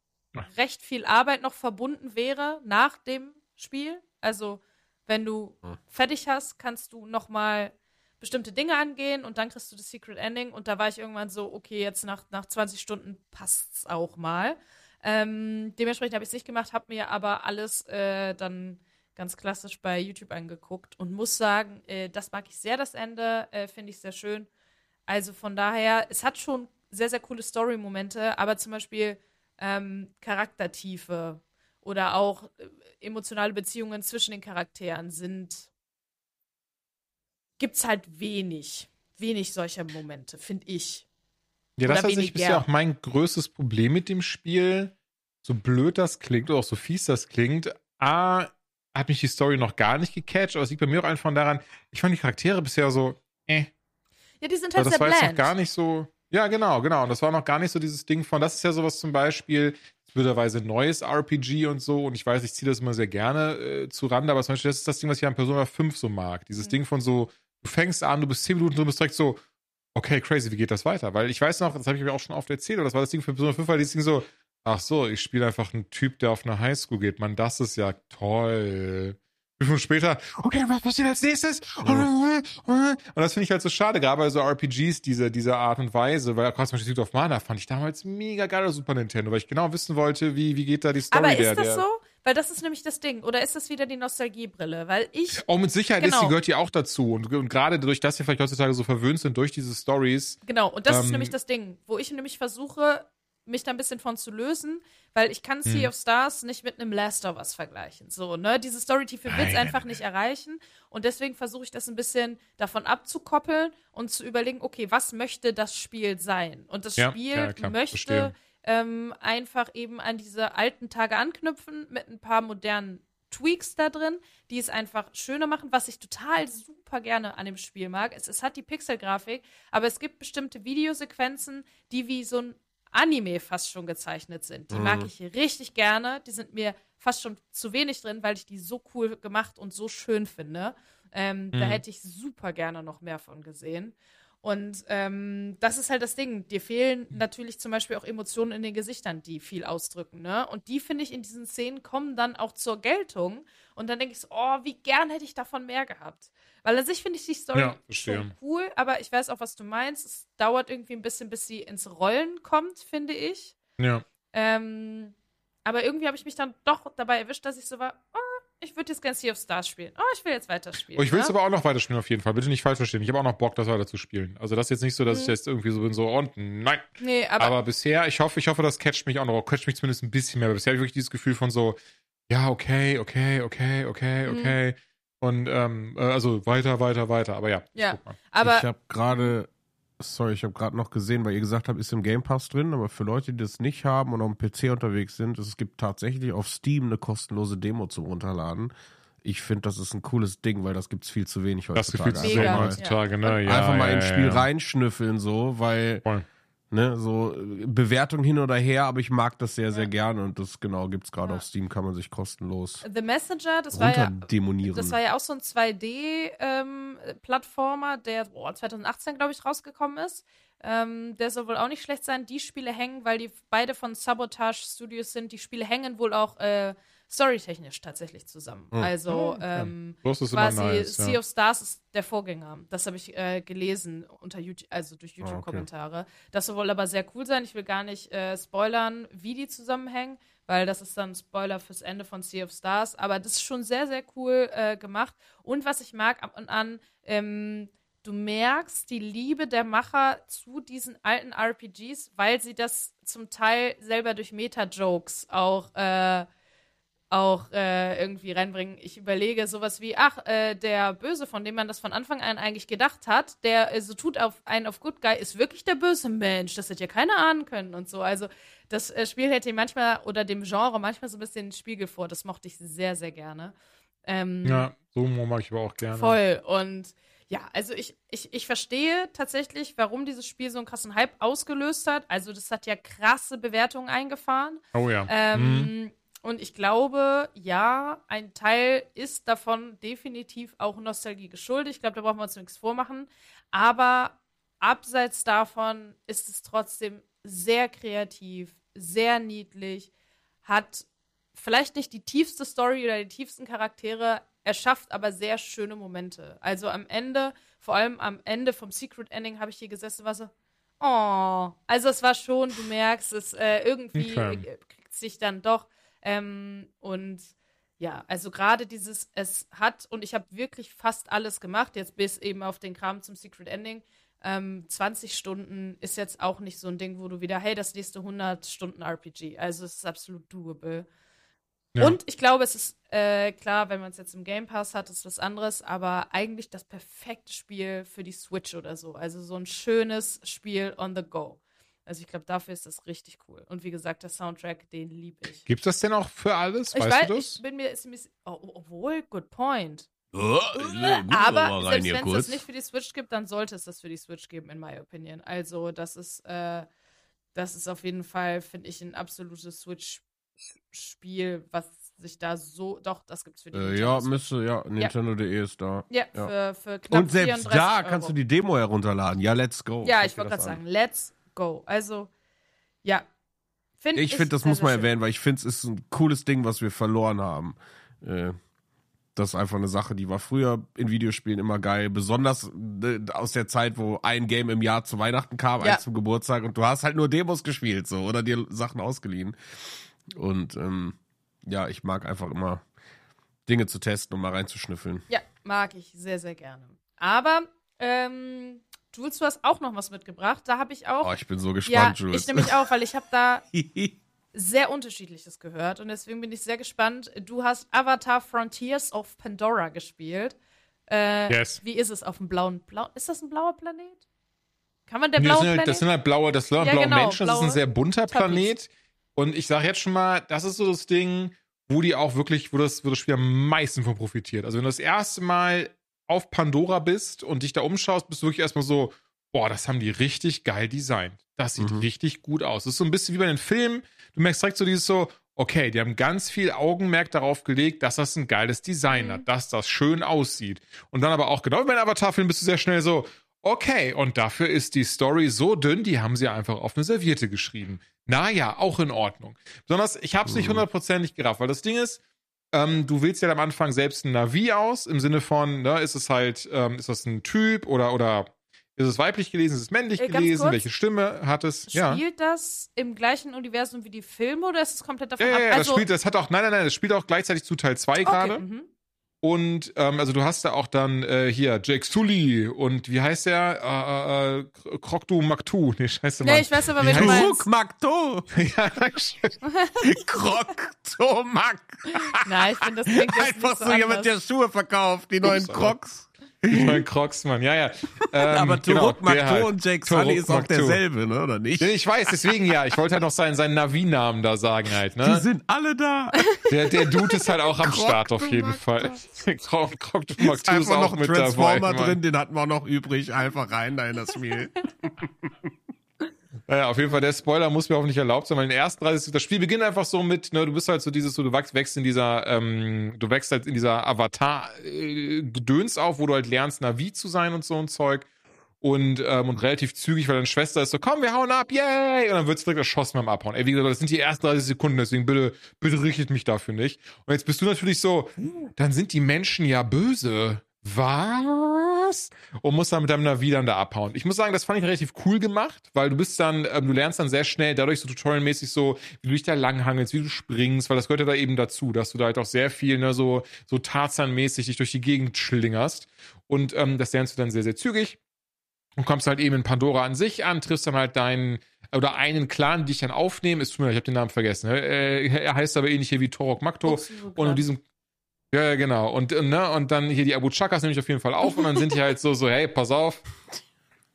recht viel Arbeit noch verbunden wäre nach dem Spiel. Also, wenn du
Hm.
fertig hast, kannst du noch mal bestimmte Dinge angehen und dann kriegst du das Secret Ending. Und da war ich irgendwann so, okay, jetzt nach, nach 20 Stunden passt's auch mal. Ähm, dementsprechend habe ich es nicht gemacht, habe mir aber alles äh, dann ganz klassisch bei YouTube angeguckt und muss sagen, äh, das mag ich sehr, das Ende, äh, finde ich sehr schön. Also von daher, es hat schon sehr, sehr coole Story-Momente, aber zum Beispiel ähm, Charaktertiefe oder auch äh, emotionale Beziehungen zwischen den Charakteren sind, gibt's halt wenig, wenig solcher Momente, finde ich.
Ja, das ist
weniger.
bisher auch mein größtes Problem mit dem Spiel. So blöd das klingt oder auch so fies das klingt. A, hat mich die Story noch gar nicht gecatcht, aber es liegt bei mir auch einfach daran, ich fand die Charaktere bisher so, äh,
Ja, die sind halt
das
sehr
war jetzt noch gar nicht so. Ja, genau, genau. Und das war noch gar nicht so dieses Ding von, das ist ja sowas zum Beispiel, blöderweise neues RPG und so. Und ich weiß, ich ziehe das immer sehr gerne äh, zu Rande, aber zum Beispiel, das ist das Ding, was ich an Persona 5 so mag. Dieses
Mhm.
Ding von so, du fängst an, du bist 10 Minuten, du bist direkt so, okay, crazy, wie geht das weiter? Weil ich weiß noch, das habe ich mir auch schon oft erzählt, aber das war das Ding für Persona 5, weil dieses Ding so, ach so, ich spiele einfach einen Typ, der auf eine Highschool geht. Mann, das ist ja toll. Fünf Minuten später, okay, was passiert als nächstes? Und das finde ich halt so schade, gerade bei so RPGs diese, dieser Art und Weise, weil gerade zum Beispiel Secret of Mana fand ich damals mega geil auf Super Nintendo, weil ich genau wissen wollte, wie, wie geht da die Story
Aber
der,
ist das
der
so? Weil das ist nämlich das Ding. Oder ist das wieder die Nostalgiebrille? Weil ich,
Oh, mit Sicherheit ist,
Genau.
die gehört die auch dazu. Und, und gerade durch das wir vielleicht heutzutage so verwöhnt sind durch diese Stories.
genau, und das ist
Ähm,
nämlich das Ding, wo ich nämlich versuche, mich da ein bisschen von zu lösen, weil ich kann
Hm.
Sea of Stars nicht mit einem Last of Us vergleichen. So, ne? Diese Storytiefe wird es einfach nicht erreichen. Und deswegen versuche ich das ein bisschen davon abzukoppeln und zu überlegen, okay, was möchte das Spiel sein? Und das
Ja,
Spiel
ja, klar,
möchte
verstehe.
Ähm, einfach eben an diese alten Tage anknüpfen mit ein paar modernen Tweaks da drin, die es einfach schöner machen, was ich total super gerne an dem Spiel mag. Es, es hat die Pixelgrafik, aber es gibt bestimmte Videosequenzen, die wie so ein Anime fast schon gezeichnet sind. Die mag ich richtig gerne. Die sind mir fast schon zu wenig drin, weil ich die so cool gemacht und so schön finde. Ähm, Da
Mhm.
hätte ich super gerne noch mehr von gesehen. Und ähm, das ist halt das Ding. Dir fehlen natürlich zum Beispiel auch Emotionen in den Gesichtern, die viel ausdrücken, ne? Und die, finde ich, in diesen Szenen kommen dann auch zur Geltung. Und dann denke ich so, oh, wie gern hätte ich davon mehr gehabt. Weil an sich finde ich die Story
Ja,
schon cool, aber ich weiß auch, was du meinst. Es dauert irgendwie ein bisschen, bis sie ins Rollen kommt, finde ich.
Ja.
Ähm, aber irgendwie habe ich mich dann doch dabei erwischt, dass ich so war, oh, ich würde jetzt gerne Sea of Stars spielen. Oh, ich will jetzt weiterspielen.
Oh, ich will es
ne?
aber auch noch weiterspielen auf jeden Fall. Bitte nicht falsch verstehen. Ich habe auch noch Bock, das weiter zu spielen. Also das ist jetzt nicht so, dass ich
Mhm.
jetzt irgendwie so bin, so und nein.
Nee, aber,
Aber, bisher, ich hoffe, ich hoffe, das catcht mich auch noch. Catcht mich zumindest ein bisschen mehr. Bisher habe ich wirklich dieses Gefühl von so, ja, okay, okay, okay, okay,
Mhm.
okay. Und ähm, äh, also weiter, weiter, weiter. Aber ja, ich
Ja.
guck mal.
aber
ich habe gerade, sorry, ich habe gerade noch gesehen, weil ihr gesagt habt, ist im Game Pass drin, aber für Leute, die das nicht haben und auf dem PC unterwegs sind, es gibt tatsächlich auf Steam eine kostenlose Demo zum Runterladen. Ich finde, das ist ein cooles Ding, weil das gibt's viel zu wenig
Das
heutzutage.
Gefühl zu
Mega.
sehen
Ja.
heutzutage, ne? Ja,
Einfach mal
ja,
ins Spiel
ja.
reinschnüffeln, so, weil,
Voll.
Ne, so äh, Bewertung hin oder her, aber ich mag das sehr, sehr gerne und das genau gibt's gerade
Ja.
auf Steam, kann man sich kostenlos
The Messenger, das war ja. Das war ja auch so ein 2D-Plattformer, der boah, 2018, glaube ich, rausgekommen ist. Ähm, der soll wohl auch nicht schlecht sein. Die Spiele hängen, weil die beide von Sabotage Studios sind. Die Spiele hängen wohl auch äh, storytechnisch tatsächlich zusammen.
Hm.
Also
Oh, okay.
ähm, quasi
nice.
Sea
Ja.
of Stars ist der Vorgänger. Das habe ich äh, gelesen unter YouTube, also durch
Ah, okay.
YouTube-Kommentare. Das soll aber sehr cool sein. Ich will gar nicht äh, spoilern, wie die zusammenhängen, weil das ist dann Spoiler fürs Ende von Sea of Stars. Aber das ist schon sehr, sehr cool äh, gemacht. Und was ich mag ab und an, ähm, du merkst die Liebe der Macher zu diesen alten RPGs, weil sie das zum Teil selber durch Meta-Jokes auch äh, auch äh, irgendwie reinbringen. Ich überlege sowas wie, ach, äh, der Böse, von dem man das von Anfang an eigentlich gedacht hat, der äh, so tut auf einen auf Good Guy, ist wirklich der böse Mensch. Das hätte ja keiner ahnen können und so. Also das äh, Spiel hätte ihm manchmal oder dem Genre manchmal so ein bisschen den Spiegel vor. Das mochte ich sehr, sehr gerne. Ähm,
ja, so mag ich aber auch gerne.
Voll. Und ja, also ich, ich, ich verstehe tatsächlich, warum dieses Spiel so einen krassen Hype ausgelöst hat. Also das hat ja krasse Bewertungen eingefahren.
Oh ja.
Ähm,
Mhm.
Und ich glaube, ja, ein Teil ist davon definitiv auch Nostalgie geschuldet. Ich glaube, da brauchen wir uns nichts vormachen. Aber abseits davon ist es trotzdem sehr kreativ, sehr niedlich, hat vielleicht nicht die tiefste Story oder die tiefsten Charaktere, er schafft aber sehr schöne Momente. Also am Ende, vor allem am Ende vom Secret Ending, habe ich hier gesessen, war so, oh. Also es war schon, du merkst, es äh, irgendwie
Okay.
kriegt sich dann doch. Ähm, und ja, also gerade dieses, es hat, und ich habe wirklich fast alles gemacht, jetzt bis eben auf den Kram zum Secret Ending. Ähm, 20 Stunden ist jetzt auch nicht so ein Ding, wo du wieder, hey, das nächste 100 Stunden RPG. Also es ist absolut doable.
Ja.
Und ich glaube, es ist äh, klar, wenn man es jetzt im Game Pass hat, ist was anderes, aber eigentlich das perfekte Spiel für die Switch oder so. Also so ein schönes Spiel on the go. Also ich glaube, dafür ist das richtig cool. Und wie gesagt, der Soundtrack, den liebe ich.
Gibt das denn auch für alles?
ich
Weißt
weiß,
du das?
ich bin mir, ist mir oh, oh, obwohl, good point.
Oh,
aber selbst wenn es das nicht für die Switch gibt, dann sollte es das für die Switch geben, in my opinion. Also das ist, äh, das ist auf jeden Fall, finde ich, ein absolutes Switch-Spiel, was sich da so, doch, das gibt's für die
Äh,
Nintendo
ja,
Switch.
müsste, ja, Nintendo.de ist da.
Ja,
Ja.
Für, für knapp
Und selbst
34
da
Euro.
kannst du die Demo herunterladen. Ja, let's go.
Ja, ich
dir
wollte gerade sagen, let's go. Also, ja. Find
Ich finde, das muss man
schön.
erwähnen, weil ich finde, es ist ein cooles Ding, was wir verloren haben. Äh, das ist einfach eine Sache, die war früher in Videospielen immer geil. Besonders äh, aus der Zeit, wo ein Game im Jahr zu Weihnachten kam,
Ja.
eins zum Geburtstag und du hast halt nur Demos gespielt so oder dir Sachen ausgeliehen. Und ähm, ja, ich mag einfach immer Dinge zu testen und mal reinzuschnüffeln.
Ja, mag ich sehr, sehr gerne. Aber, ähm, Jules, du hast auch noch was mitgebracht. Da habe ich auch.
Oh, ich bin so
ja,
gespannt, Jules.
ich nämlich auch, weil ich habe da sehr unterschiedliches gehört und deswegen bin ich sehr gespannt. Du hast Avatar Frontiers of Pandora gespielt. Äh,
Yes.
Wie ist es auf dem blauen Blau? Ist das ein blauer Planet? Kann man der
Nee, das,
blaue
sind halt,
Planet?
das sind halt blaue, das sind halt
Ja,
blaue
genau,
Menschen, das ist ein sehr bunter
Tabis.
Planet. Und ich sage jetzt schon mal, das ist so das Ding, wo die auch wirklich, wo das, wo das Spiel am meisten von profitiert. Also wenn du das erste Mal auf Pandora bist und dich da umschaust, bist du wirklich erstmal so, boah, das haben die richtig geil designt. Das sieht
Mhm.
richtig gut aus. Das ist so ein bisschen wie bei den Filmen. Du merkst direkt so dieses so, okay, die haben ganz viel Augenmerk darauf gelegt, dass das ein geiles Design
Mhm.
hat, dass das schön aussieht. Und dann aber auch genau wie bei Avatar-Film bist du sehr schnell so, okay, und dafür ist die Story so dünn, die haben sie einfach auf eine Serviette geschrieben. Naja, auch in Ordnung. Besonders, ich habe es nicht
Mhm.
hundertprozentig gerafft, weil das Ding ist, ähm, du wählst ja am Anfang selbst ein Navi aus, im Sinne von, ne, ist es halt, ähm, ist das ein Typ oder, oder ist es weiblich gelesen, ist es männlich
Äh,
gelesen,
kurz.
welche Stimme hat es? Ja.
Spielt das im gleichen Universum wie die Filme oder ist es komplett davon
Ja, ja, ja,
ab?
das spielt, das hat auch, nein, nein, nein, das spielt auch gleichzeitig zu Teil 2 gerade.
okay, mhm.
Und ähm, also du hast da auch dann äh, hier Jake Sully und wie heißt der? Äh, äh, äh, Kroktu Maktu. Nee, scheiße, Mann.
Nee, ich weiß aber,
Wie
wen du
heißt-
meinst.
Kruk Makto!
ja, Dankeschön.
Kroktomak!
Nein, ich finde, das klingt jetzt
Einfach
nicht so
so jemand, der Schuhe verkauft, die neuen Crocs.
Ich mein Crocs, Mann. Ja, ja. Ähm,
Aber
genau,
Turuk
der
Makto
halt.
und Jake Sully ist auch
Makto.
derselbe, ne? Oder nicht?
Ich weiß, deswegen ja. Ich wollte halt noch seinen, seinen Navi-Namen da sagen halt,
Die
ne?
sind alle da.
Der, der Dude ist halt auch am Start auf jeden
Makto.
Fall. Kroktu
Ist
Maktu ist
einfach
auch
noch ein
mit
Transformer
dabei.
Drin, den hatten wir auch noch übrig. Einfach rein da in das Spiel.
Naja, auf jeden Fall, der Spoiler muss mir auch nicht erlaubt sein, weil in den ersten 30, das Spiel beginnt einfach so mit, ne, du bist halt so dieses, so, du wächst, in dieser, ähm, du wächst halt in dieser Avatar-Gedöns auf, wo du halt lernst, Navi zu sein und so ein Zeug. und, ähm, und relativ zügig, weil deine Schwester ist so, komm, wir hauen ab, yay! Und dann wird's direkt erschossen beim Abhauen. Ey, wie gesagt, das sind die ersten 30 Sekunden, deswegen bitte, bitte richtet mich dafür nicht. Und jetzt bist du natürlich so, dann sind die Menschen ja böse. Was? Und musst dann mit deinem Navi dann da abhauen. Ich muss sagen, das fand ich relativ cool gemacht, weil du bist dann, ähm, du lernst dann sehr schnell dadurch so tutorialmäßig so, wie du dich da langhangelst, wie du springst, weil das gehört ja da eben dazu, dass du da halt auch sehr viel, ne, so, so Tarzan-mäßig dich durch die Gegend schlingerst. Und ähm, das lernst du dann sehr, sehr zügig und kommst halt eben in Pandora an sich an, triffst dann halt deinen oder einen Clan, die dich dann aufnehmen. Ist tut mir leid, ich habe den Namen vergessen. ne? Äh, er heißt aber ähnlich hier wie Torok Makto. Und in diesem ja, ja, genau. Und, äh, ne, und dann hier die Abu Chakas nehme ich auf jeden Fall auf und dann sind die halt so, so, hey, pass auf,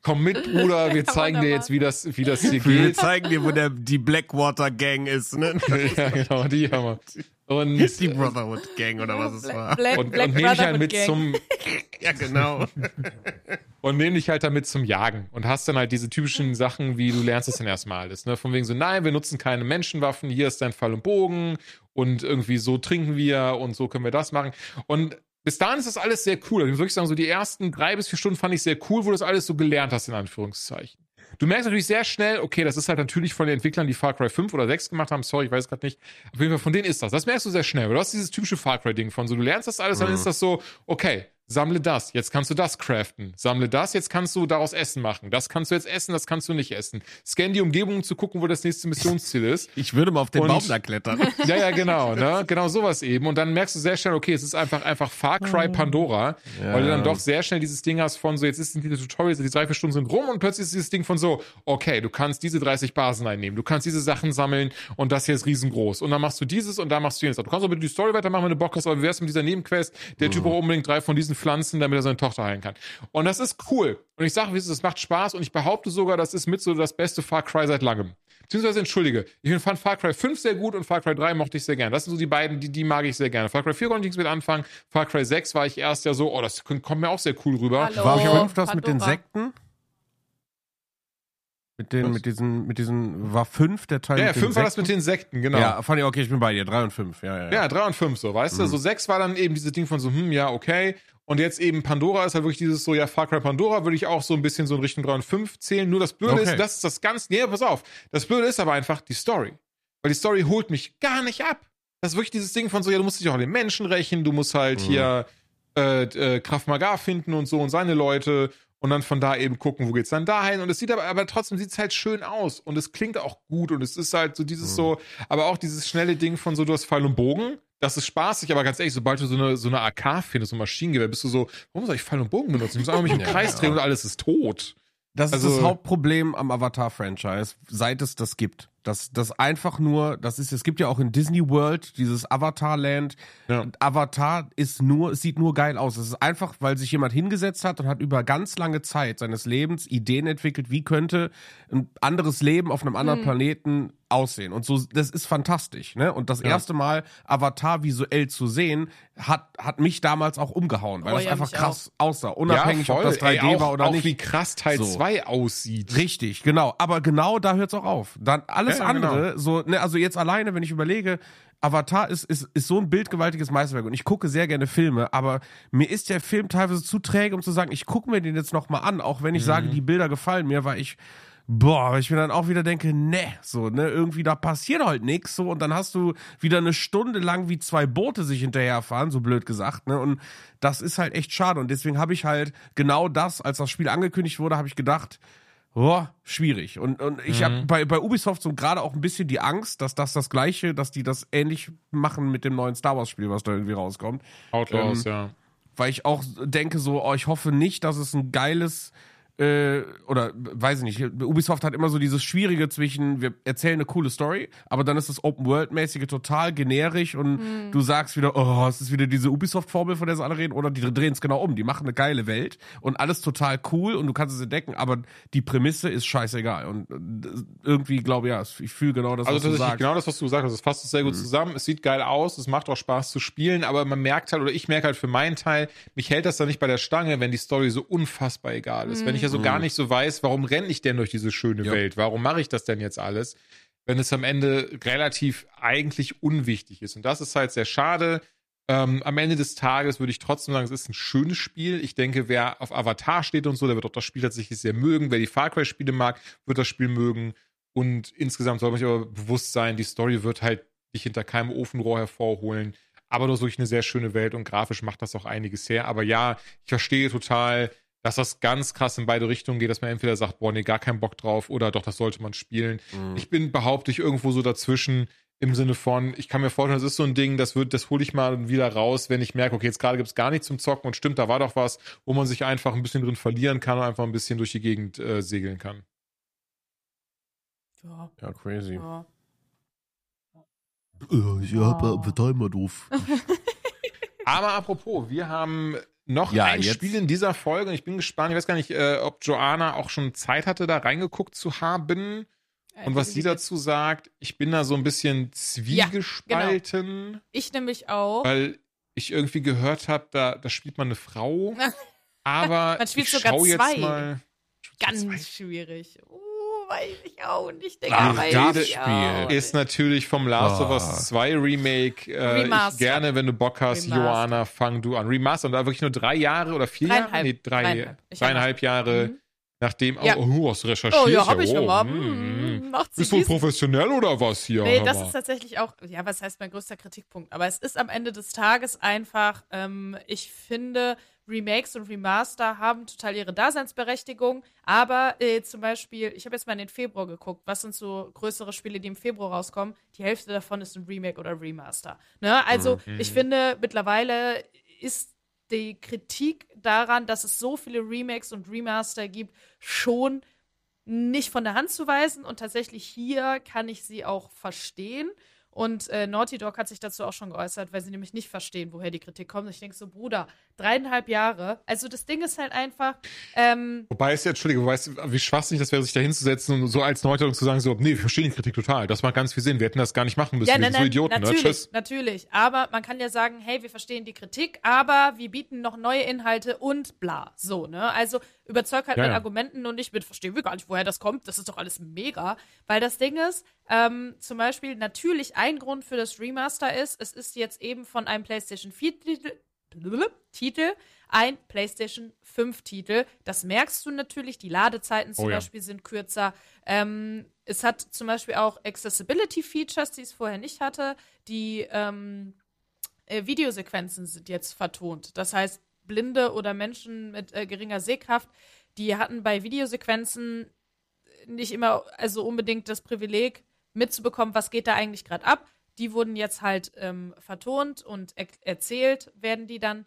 komm mit, Bruder, wir
Ja,
zeigen dir jetzt, wie das, wie das hier
Wir
geht.
zeigen dir, wo der, die Blackwater Gang ist, ne?
ja, genau, die haben wir. Und,
Die Brotherhood Gang oder was es war.
Black,
und,
Black
und nehme dich halt mit
Gang.
zum,
Ja, genau.
und nehme dich halt damit zum Jagen und hast dann halt diese typischen Sachen, wie du lernst es dann erstmal alles, ne? Von wegen so, nein, wir nutzen keine Menschenwaffen, hier ist dein Pfeil und Bogen und irgendwie so trinken wir und so können wir das machen. Und bis dahin ist das alles sehr cool. Also Ich muss wirklich sagen, so die ersten drei bis vier Stunden fand ich sehr cool, wo du das alles so gelernt hast, in Anführungszeichen. Du merkst natürlich sehr schnell, okay, das ist halt natürlich von den Entwicklern, die Far Cry 5 oder 6 gemacht haben, sorry, ich weiß gerade nicht. Auf jeden Fall von denen ist das. Das merkst du sehr schnell. weil Du hast dieses typische Far Cry-Ding von so, du lernst das alles, dann ist das so, okay, sammle das, jetzt kannst du das craften. Sammle das, jetzt kannst du daraus Essen machen. Das kannst du jetzt essen, das kannst du nicht essen. Scan die Umgebung, um zu gucken, wo das nächste Missionsziel ist.
Ich würde mal auf den
Und-
Baum da klettern.
Ja, ja, genau, ne? Genau sowas eben. Und dann merkst du sehr schnell, okay, es ist einfach, einfach Far Cry Pandora, weil du dann doch sehr schnell dieses Ding hast von so, jetzt ist diese Tutorials, die drei, vier Stunden sind rum und plötzlich ist dieses Ding von so, okay, du kannst diese 30 Basen einnehmen, du kannst diese Sachen sammeln und das hier ist riesengroß. Und dann machst du dieses und da machst du jenes. Du kannst aber die Story weitermachen, wenn du Bock hast, aber wie wär's mit dieser Nebenquest? Der Typ braucht unbedingt drei von diesen Pflanzen, damit er seine Tochter heilen kann. Und das ist cool. Und ich sage, wie es das macht Spaß und ich behaupte sogar, das ist mit so das beste Far Cry seit langem. Beziehungsweise, entschuldige, ich fand Far Cry 5 sehr gut und Far Cry 3 mochte ich sehr gerne. Das sind so die beiden, die, die mag ich sehr gerne. Far Cry 4 konnte ich nichts mit anfangen. Far Cry 6 war ich erst ja so, oh, das kommt mir auch sehr cool rüber.
Hallo.
War
Oh,
fünf das mit den. Sekten? Mit den,
Was?
mit diesen, mit diesen, war fünf der Teil
Ja, ja,
mit den
5 war das mit den Sekten, genau.
Ja, fand ich okay, ich bin bei dir. Drei und fünf, ja, ja.
Ja, 3 und 5 so, weißt du? So 6 war dann eben dieses Ding von so, hm, ja, okay. Und jetzt eben Pandora ist halt wirklich dieses so, ja, Far Cry Pandora würde ich auch so ein bisschen so in Richtung 3 und 5 zählen. Nur das Blöde
Okay.
ist, das ist das ganz, nee, pass auf. Das Blöde ist aber einfach die Story. Weil die Story holt mich gar nicht ab. Das ist wirklich dieses Ding von so, ja, du musst dich auch an den Menschen rächen, du musst halt hier äh, äh, Krav Maga finden und so und seine Leute und dann von da eben gucken, wo geht's dann dahin und es sieht aber, aber trotzdem sieht's halt schön aus und es klingt auch gut und es ist halt so dieses so, aber auch dieses schnelle Ding von so, du hast Pfeil und Bogen, das ist spaßig, aber ganz ehrlich, sobald du so eine, so eine AK findest, so ein Maschinengewehr, bist du so, warum soll ich Pfeil und Bogen benutzen? Ich muss einfach mich im Kreis drehen und alles ist tot.
Das ist
Also-
das Hauptproblem am Avatar-Franchise, seit es das gibt. Das, das einfach nur, das ist, es gibt ja auch in Disney World dieses Avatar-Land.
Ja.
Und Avatar ist nur, es sieht nur geil aus. Es ist einfach, weil sich jemand hingesetzt hat und hat über ganz lange Zeit seines Lebens Ideen entwickelt, wie könnte ein anderes Leben auf einem anderen Planeten aussehen. Und so, das ist fantastisch, ne? Und das
Ja.
erste Mal Avatar visuell zu sehen, hat, hat mich damals auch umgehauen, weil
Oh
das
ja,
einfach krass aussah. Unabhängig, ob das 3D
Ey, auch,
war oder
auch
nicht.
wie krass Teil
So.
2 aussieht.
Richtig, genau. Aber genau da hört's auch auf. Dann alles
Ja, ja,
andere, so, ne, also jetzt alleine, wenn ich überlege, Avatar ist, ist, ist so ein bildgewaltiges Meisterwerk und ich gucke sehr gerne Filme, aber mir ist der Film teilweise zu träge, um zu sagen, ich gucke mir den jetzt nochmal an, auch wenn ich sage, die Bilder gefallen mir, weil ich, boah, weil ich mir dann auch wieder denke, ne, so, ne, irgendwie da passiert halt nix, so, und dann hast du wieder eine Stunde lang wie zwei Boote sich hinterherfahren, so blöd gesagt, ne, und das ist halt echt schade und deswegen habe ich halt genau das, als das Spiel angekündigt wurde, habe ich gedacht, Boah, schwierig. Und, und ich
Mhm.
habe bei, bei Ubisoft so gerade auch ein bisschen die Angst, dass das das Gleiche, dass die das ähnlich machen mit dem neuen Star Wars Spiel, was da irgendwie rauskommt.
Outlaws,
Ähm,
ja.
Weil ich auch denke so, oh, ich hoffe nicht, dass es ein geiles äh, oder weiß ich nicht, Ubisoft hat immer so dieses Schwierige zwischen, wir erzählen eine coole Story, aber dann ist das Open-World-mäßige total generisch und du sagst wieder, oh, es ist wieder diese Ubisoft-Formel, von der sie alle reden, oder die drehen es genau um. Die machen eine geile Welt und alles total cool und du kannst es entdecken, aber die Prämisse ist scheißegal. Und äh, irgendwie glaube ich, ja, ich fühle genau das,
Also
was du
tatsächlich
sagst.
genau das, was du gesagt hast. Das fasst es sehr gut zusammen. Es sieht geil aus, es macht auch Spaß zu spielen, aber man merkt halt, oder ich merke halt für meinen Teil, mich hält das da nicht bei der Stange, wenn die Story so unfassbar egal ist. Wenn ich ja so gar nicht so weiß, warum renne ich denn durch diese schöne
Ja.
Welt? Warum mache ich das denn jetzt alles? Wenn es am Ende relativ eigentlich unwichtig ist. Und das ist halt sehr schade. Ähm, am Ende des Tages würde ich trotzdem sagen, es ist ein schönes Spiel. Ich denke, wer auf Avatar steht und so, der wird auch das Spiel tatsächlich sehr mögen. Wer die Far Cry-Spiele mag, wird das Spiel mögen. Und insgesamt soll man sich aber bewusst sein, die Story wird halt dich hinter keinem Ofenrohr hervorholen. Aber du hast wirklich eine sehr schöne Welt und grafisch macht das auch einiges her. Aber ja, ich verstehe total, dass das ganz krass in beide Richtungen geht, dass man entweder sagt, boah, nee, gar keinen Bock drauf oder doch, das sollte man spielen.
Mhm.
Ich bin, behaupte ich, irgendwo so dazwischen im Sinne von, ich kann mir vorstellen, das ist so ein Ding, das wird, das hole ich mal wieder raus, wenn ich merke, okay, jetzt gerade gibt es gar nichts zum Zocken und stimmt, da war doch was, wo man sich einfach ein bisschen drin verlieren kann und einfach ein bisschen durch die Gegend äh, segeln kann.
Ja,
Ja, crazy.
ja.
Äh, ich hab
Oh.
äh, Timer doof.
Aber apropos, wir haben noch
Ja,
ein
jetzt-
Spiel in dieser Folge und ich bin gespannt, ich weiß gar nicht, äh, ob Joanna auch schon Zeit hatte, da reingeguckt zu haben und was sie dazu sagt. Ich bin da so ein bisschen zwiegespalten,
Ich nämlich auch.
weil ich irgendwie gehört habe, da, da spielt man eine Frau, aber
Man spielt
ich
sogar
schau
zwei.
jetzt mal.
Ganz
Zwei.
schwierig. Uh, weiß ich auch nicht. Denke,
Ach,
weiß
das
ich
Spiel
auch
Ist natürlich vom Last of
Ah.
Us 2 Remake. Äh, ich
Remastered.
gerne, wenn du Bock hast,
Remastered.
Joanna, fang du an. Remaster und da wirklich nur drei Jahre oder vier Jahre? Nee, drei,
Dreieinhalb.
Dreieinhalb Jahre,
Mhm.
nachdem.
Ja.
Oh, oh, hast du recherchiert?
Oh ja, hab ich
oh,
aber.
hm.
Hm, macht sie
Bist du professionell oder was hier?
Nee, das ist tatsächlich auch, ja, was heißt mein größter Kritikpunkt? Aber es ist am Ende des Tages einfach, ähm, ich finde, Remakes und Remaster haben total ihre Daseinsberechtigung. Aber äh, zum Beispiel, ich habe jetzt mal in den Februar geguckt, was sind so größere Spiele, die im Februar rauskommen? Die Hälfte davon ist ein Remake oder Remaster. Ne? Also,
Mhm.
ich finde, mittlerweile ist die Kritik daran, dass es so viele Remakes und Remaster gibt, schon nicht von der Hand zu weisen und tatsächlich hier kann ich sie auch verstehen. Und äh, Naughty Dog hat sich dazu auch schon geäußert, weil sie nämlich nicht verstehen, woher die Kritik kommt. Ich denke so, Bruder, dreieinhalb Jahre. Also das Ding ist halt einfach, ähm,
Wobei es ja, Entschuldige, weißt du, wie schwachsinnig das wäre, sich da hinzusetzen und so als Neuerung zu sagen, so, nee, wir verstehen die Kritik total. Das macht ganz viel Sinn. Wir hätten das gar nicht machen müssen.
ja,
wir
nein,
sind so Idioten, ne?
natürlich,
Tschüss.
natürlich. Aber man kann ja sagen, hey, wir verstehen die Kritik, aber wir bieten noch neue Inhalte und bla. So, ne? Also überzeug halt
Ja,
mit
ja.
Argumenten und nicht mit, verstehen wir gar nicht, woher das kommt. Das ist doch alles mega. Weil das Ding ist, ähm, zum Beispiel natürlich ein Grund für das Remaster ist, es ist jetzt eben von einem PlayStation 4 Titel, Titel ein PlayStation 5 Titel. Das merkst du natürlich. Die Ladezeiten zum
Oh ja.
Beispiel sind kürzer. Ähm, es hat zum Beispiel auch Accessibility-Features, die es vorher nicht hatte. Die ähm, äh, Videosequenzen sind jetzt vertont. Das heißt, Blinde oder Menschen mit äh, geringer Sehkraft, die hatten bei Videosequenzen nicht immer, also unbedingt das Privileg mitzubekommen, was geht da eigentlich gerade ab. Die wurden jetzt halt ähm, vertont und er erzählt werden die dann.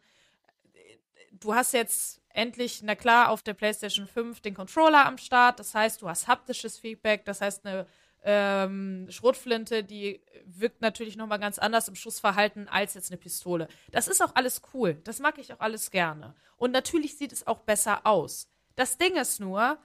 Du hast jetzt endlich, na klar, auf der PlayStation 5 den Controller am Start. Das heißt, du hast haptisches Feedback. Das heißt, eine ähm, Schrotflinte, die wirkt natürlich nochmal ganz anders im Schussverhalten als jetzt eine Pistole. Das ist auch alles cool. Das mag ich auch alles gerne. Und natürlich sieht es auch besser aus. Das Ding ist nur,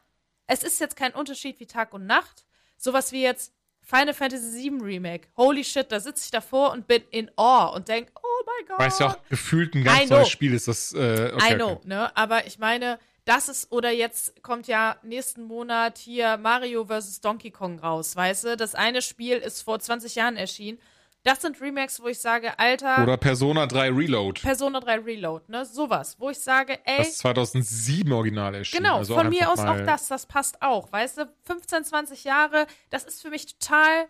es ist jetzt kein Unterschied wie Tag und Nacht. Sowas wie jetzt Final Fantasy VII Remake. Holy shit, da sitze ich davor und bin in Awe und denk, oh mein Gott.
Weißt du auch, gefühlt ein ganz neues Spiel ist das. Äh, okay,
I know,
okay.
ne? Aber ich meine, das ist, oder jetzt kommt ja nächsten Monat hier Mario vs. Donkey Kong raus, weißt du? Das eine Spiel ist vor 20 Jahren erschienen. Das sind Remakes, wo ich sage, Alter,
Oder Persona 3 Reload.
Persona 3 Reload, ne? Sowas, wo ich sage, ey,
Das 2007 original erschien.
Genau,
also
von mir aus auch das, das passt auch. Weißt du, 15, 20 Jahre, das ist für mich total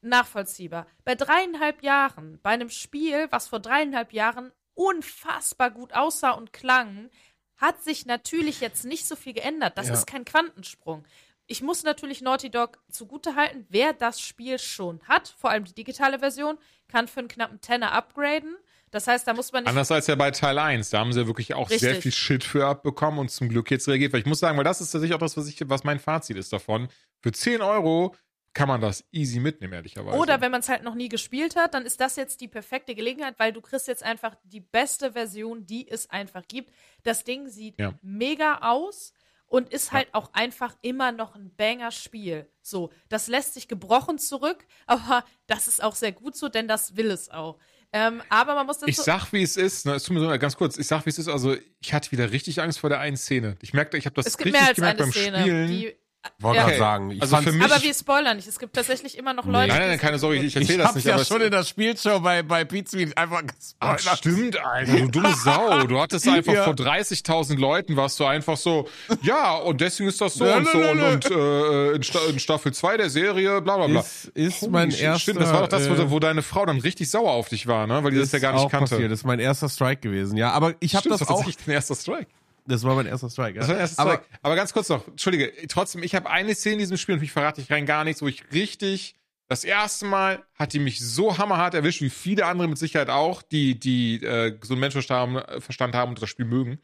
nachvollziehbar. Bei dreieinhalb Jahren, bei einem Spiel, was vor dreieinhalb Jahren unfassbar gut aussah und klang, hat sich natürlich jetzt nicht so viel geändert. Das
Ja.
ist kein Quantensprung. Ich muss natürlich Naughty Dog zugutehalten, wer das Spiel schon hat, vor allem die digitale Version, kann für einen knappen Tenner upgraden. Das heißt, da muss man nicht
Anders als ja bei Teil 1. Da haben sie ja wirklich auch sehr
Richtig.
viel Shit für abbekommen und zum Glück jetzt reagiert. Weil ich muss sagen, weil das ist tatsächlich auch das, was, ich, was mein Fazit ist davon. Für 10 Euro kann man das easy mitnehmen, ehrlicherweise.
Oder wenn man es halt noch nie gespielt hat, dann ist das jetzt die perfekte Gelegenheit, weil du kriegst jetzt einfach die beste Version, die es einfach gibt. Das Ding sieht
Ja.
mega aus und ist halt auch einfach immer noch ein Banger-Spiel. So, das lässt sich gebrochen zurück, aber das ist auch sehr gut so, denn das will es auch. Ähm, aber man muss dazu
Ich sag, wie es ist. Ne, es tut mir so ganz kurz. Ich sag, wie es ist. Also, ich hatte wieder richtig Angst vor der einen Szene. Ich merkte, ich habe das
es gibt
richtig
mehr als
gemerkt
eine
beim
Szene,
Spielen.
die
Wollte
Ja.
gerade sagen. Ich
Also für mich-
Aber wir spoilern nicht. Es gibt tatsächlich immer noch Leute.
Nein, nein, nein, keine Sorge,
nicht
ich
gut
erzähle
ich
das nicht.
ja
aber es-
schon in der Spielshow bei, bei Pizmeet einfach
Ach,
gespoilert.
stimmt, Alter, du dumme Sau. Du hattest einfach
Ja.
vor 30.000 Leuten, warst du einfach so, ja, und deswegen ist das so und so. Und, und äh, in, Sta in Staffel 2 der Serie, bla bla bla.
Ist, ist
Holy
mein
shit,
erster.
Stimmt, das war doch das, wo,
äh,
wo deine Frau dann richtig sauer auf dich war, ne? Weil die das ja gar nicht
auch
kannte.
Passiert. Das ist mein erster Strike gewesen. Ja, aber ich habe das
war
auch.
tatsächlich dein erster Strike.
Das war mein erster Strike. Ja.
Das war dein erster
aber
Strike. Aber ganz kurz noch, Entschuldige, trotzdem, ich habe eine Szene in diesem Spiel und mich verrate ich rein gar nichts, wo ich richtig, das erste Mal hat die mich so hammerhart erwischt, wie viele andere mit Sicherheit auch, die, die äh, so einen Menschenverstand haben, und das Spiel mögen.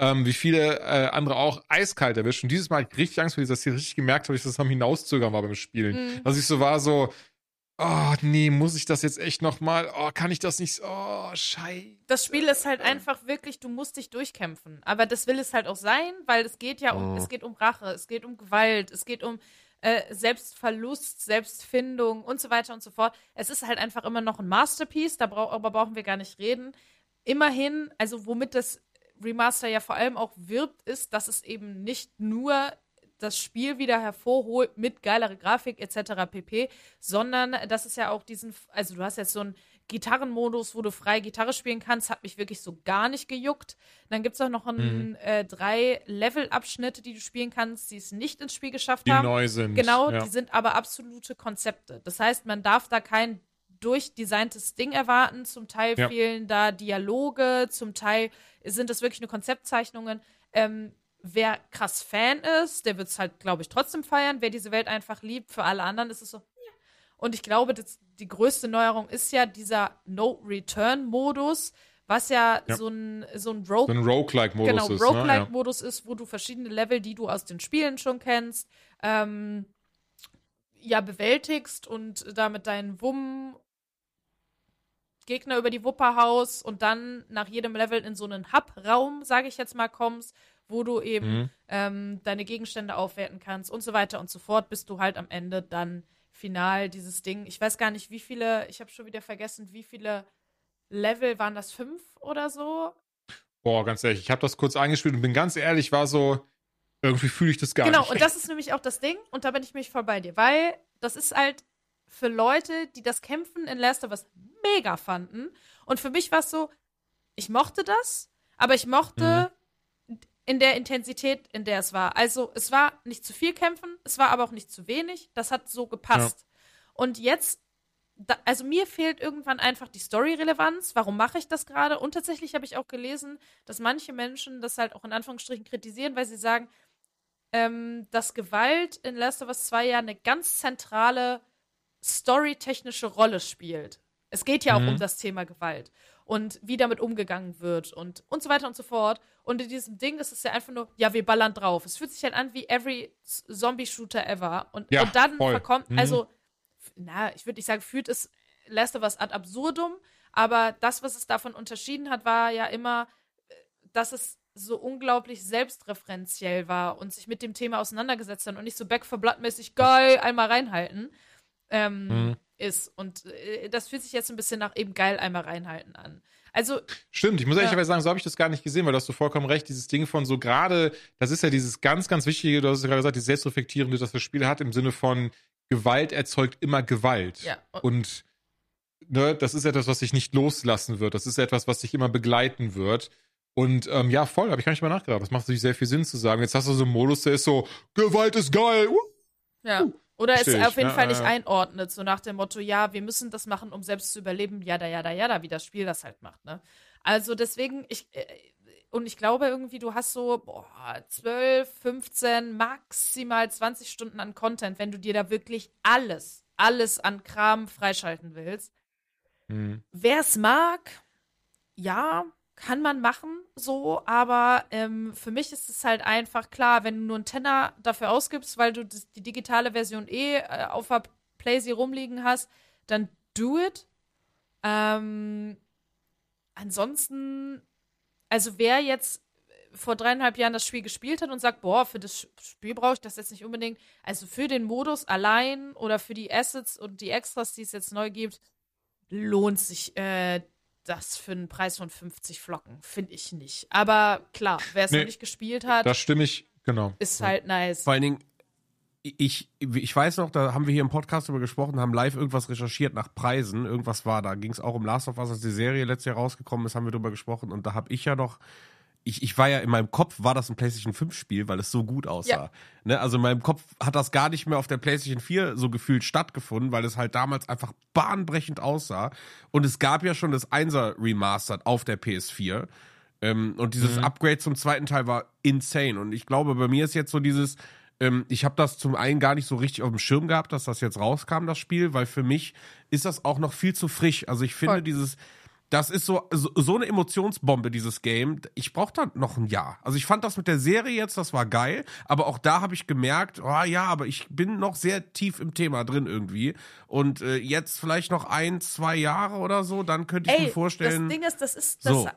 Ähm, wie viele äh, andere auch eiskalt erwischt. Und dieses Mal hatte ich richtig Angst vor dieser Szene, richtig gemerkt habe, dass ich das am Hinauszögern war beim Spielen.
Mhm.
Dass ich so war, so, oh nee, muss ich das jetzt echt nochmal? Oh, kann ich das nicht? Oh, scheiße.
Das Spiel ist halt einfach wirklich, du musst dich durchkämpfen. Aber das will es halt auch sein, weil es geht ja um,
Oh.
es geht um Rache, es geht um Gewalt, es geht um äh, Selbstverlust, Selbstfindung und so weiter und so fort. Es ist halt einfach immer noch ein Masterpiece, da brau aber brauchen wir gar nicht reden. Immerhin, also womit das Remaster ja vor allem auch wirbt, ist, dass es eben nicht nur das Spiel wieder hervorholt mit geilere Grafik etc. pp, sondern dass es ja auch diesen, also du hast jetzt so einen Gitarrenmodus, wo du frei Gitarre spielen kannst, hat mich wirklich so gar nicht gejuckt. Dann gibt es auch noch einen, äh, drei Level-Abschnitte, die du spielen kannst, die es nicht ins Spiel geschafft
Die
haben.
neu sind.
Genau,
ja.
die sind aber absolute Konzepte. Das heißt, man darf da kein durchdesigntes Ding erwarten. Zum Teil
Ja.
fehlen da Dialoge, zum Teil sind das wirklich nur Konzeptzeichnungen. Ähm, wer krass Fan ist, der wird es halt, glaube ich, trotzdem feiern. Wer diese Welt einfach liebt, für alle anderen ist es so. ja. Und ich glaube, das, die größte Neuerung ist ja dieser No-Return-Modus, was ja,
Ja.
so ein, so ein Rogue
So ein Roguelike-Modus
genau,
ist. Ne? Ja.
Roguelike-Modus ist, wo du verschiedene Level, die du aus den Spielen schon kennst, ähm, ja, bewältigst und damit deinen Wumm Gegner über die Wupper haust und dann nach jedem Level in so einen Hub-Raum, sage ich jetzt mal, kommst, wo du eben
Mhm.
ähm, deine Gegenstände aufwerten kannst und so weiter und so fort, bis du halt am Ende dann final dieses Ding. Ich weiß gar nicht, wie viele, ich habe schon wieder vergessen, wie viele Level waren das? Fünf oder so?
Boah, ganz ehrlich, ich habe das kurz eingespielt und bin ganz ehrlich, war so, irgendwie fühle ich das gar
Genau,
nicht.
und das ist nämlich auch das Ding, und da bin ich mich voll bei dir, weil das ist halt für Leute, die das Kämpfen in Last of Us mega fanden. Und für mich war es so, ich mochte das, aber ich mochte in der Intensität, in der es war. Also es war nicht zu viel Kämpfen, es war aber auch nicht zu wenig. Das hat so gepasst. Und jetzt, da, also mir fehlt irgendwann einfach die Story-Relevanz. Warum mache ich das gerade? Und tatsächlich habe ich auch gelesen, dass manche Menschen das halt auch in Anführungsstrichen kritisieren, weil sie sagen, ähm, dass Gewalt in Last of Us 2 ja eine ganz zentrale storytechnische Rolle spielt. Es geht ja auch
Mhm.
um das Thema Gewalt und wie damit umgegangen wird und, und so weiter und so fort. Und in diesem Ding ist es ja einfach nur, ja, wir ballern drauf. Es fühlt sich halt an wie every Zombie-Shooter ever. Und,
Ja,
und dann
voll.
verkommt,
Mhm.
also, na, ich würde nicht sagen, führt es Last of Us ad absurdum, aber das, was es davon unterschieden hat, war ja immer, äh, dass es so unglaublich selbstreferenziell war und sich mit dem Thema auseinandergesetzt hat und nicht so Back for Blood-mäßig geil einmal reinhalten ähm,
Mhm.
Ist. Und äh, das fühlt sich jetzt ein bisschen nach eben geil einmal reinhalten an. Also,
Stimmt, ich muss
Ja.
ehrlich sagen, so habe ich das gar nicht gesehen, weil du hast du vollkommen recht, dieses Ding von so gerade, das ist ja dieses ganz, ganz wichtige, du hast ja gerade gesagt, dieses Selbstreflektierende, das das Spiel hat, im Sinne von Gewalt erzeugt immer Gewalt.
ja.
Und ne, das ist etwas, was sich nicht loslassen wird. Das ist etwas, was sich immer begleiten wird. Und ähm, ja, voll, habe ich gar nicht mal nachgedacht. Das macht natürlich sehr viel Sinn zu sagen. Jetzt hast du so einen Modus, der ist so, Gewalt ist geil. Uh.
Ja. Oder es auf jeden
ja,
Fall
ja,
nicht
ja.
einordnet, so nach dem Motto, ja, wir müssen das machen, um selbst zu überleben, jada, jada, jada, wie das Spiel das halt macht, ne? Also deswegen, ich, äh, und ich glaube irgendwie, du hast so, boah, 12, 15, maximal 20 Stunden an Content, wenn du dir da wirklich alles, alles an Kram freischalten willst.
Hm.
Wer es mag, ja, kann man machen, so, aber ähm, für mich ist es halt einfach klar, wenn du nur einen Tenner dafür ausgibst, weil du das, die digitale Version eh äh, auf der Playsee rumliegen hast, dann do it. Ähm, ansonsten, also wer jetzt vor dreieinhalb Jahren das Spiel gespielt hat und sagt, boah, für das Spiel brauche ich das jetzt nicht unbedingt, also für den Modus allein oder für die Assets und die Extras, die es jetzt neu gibt, lohnt sich äh, das für einen Preis von 50 Flocken, finde ich nicht. Aber klar, wer es
Nee,
noch nicht gespielt hat,
Da stimme ich, genau.
ist halt nice.
Vor allen Dingen, ich, ich weiß noch, da haben wir hier im Podcast darüber gesprochen, haben live irgendwas recherchiert nach Preisen. Irgendwas war da. Ging es auch um Last of Us, als die Serie letztes Jahr rausgekommen ist, haben wir darüber gesprochen. Und da habe ich ja noch ich, ich war ja in meinem Kopf, war das ein PlayStation 5 Spiel, weil es so gut aussah. Ja. Ne? Also in meinem Kopf hat das gar nicht mehr auf der PlayStation 4 so gefühlt stattgefunden, weil es halt damals einfach bahnbrechend aussah. Und es gab ja schon das 1er Remastered auf der PS4. Ähm, und dieses mhm. Upgrade zum zweiten Teil war insane. Und ich glaube, bei mir ist jetzt so dieses, ähm, ich habe das zum einen gar nicht so richtig auf dem Schirm gehabt, dass das jetzt rauskam, das Spiel, weil für mich ist das auch noch viel zu frisch. Also ich finde Voll. dieses das ist so, so, so eine Emotionsbombe, dieses Game. Ich brauche da noch ein Jahr. Also ich fand das mit der Serie jetzt, das war geil, aber auch da habe ich gemerkt, oh ja, aber ich bin noch sehr tief im Thema drin irgendwie. Und äh, jetzt vielleicht noch ein, zwei Jahre oder so, dann könnte ich Ey, mir vorstellen.
Das Ding ist, das ist, das, so.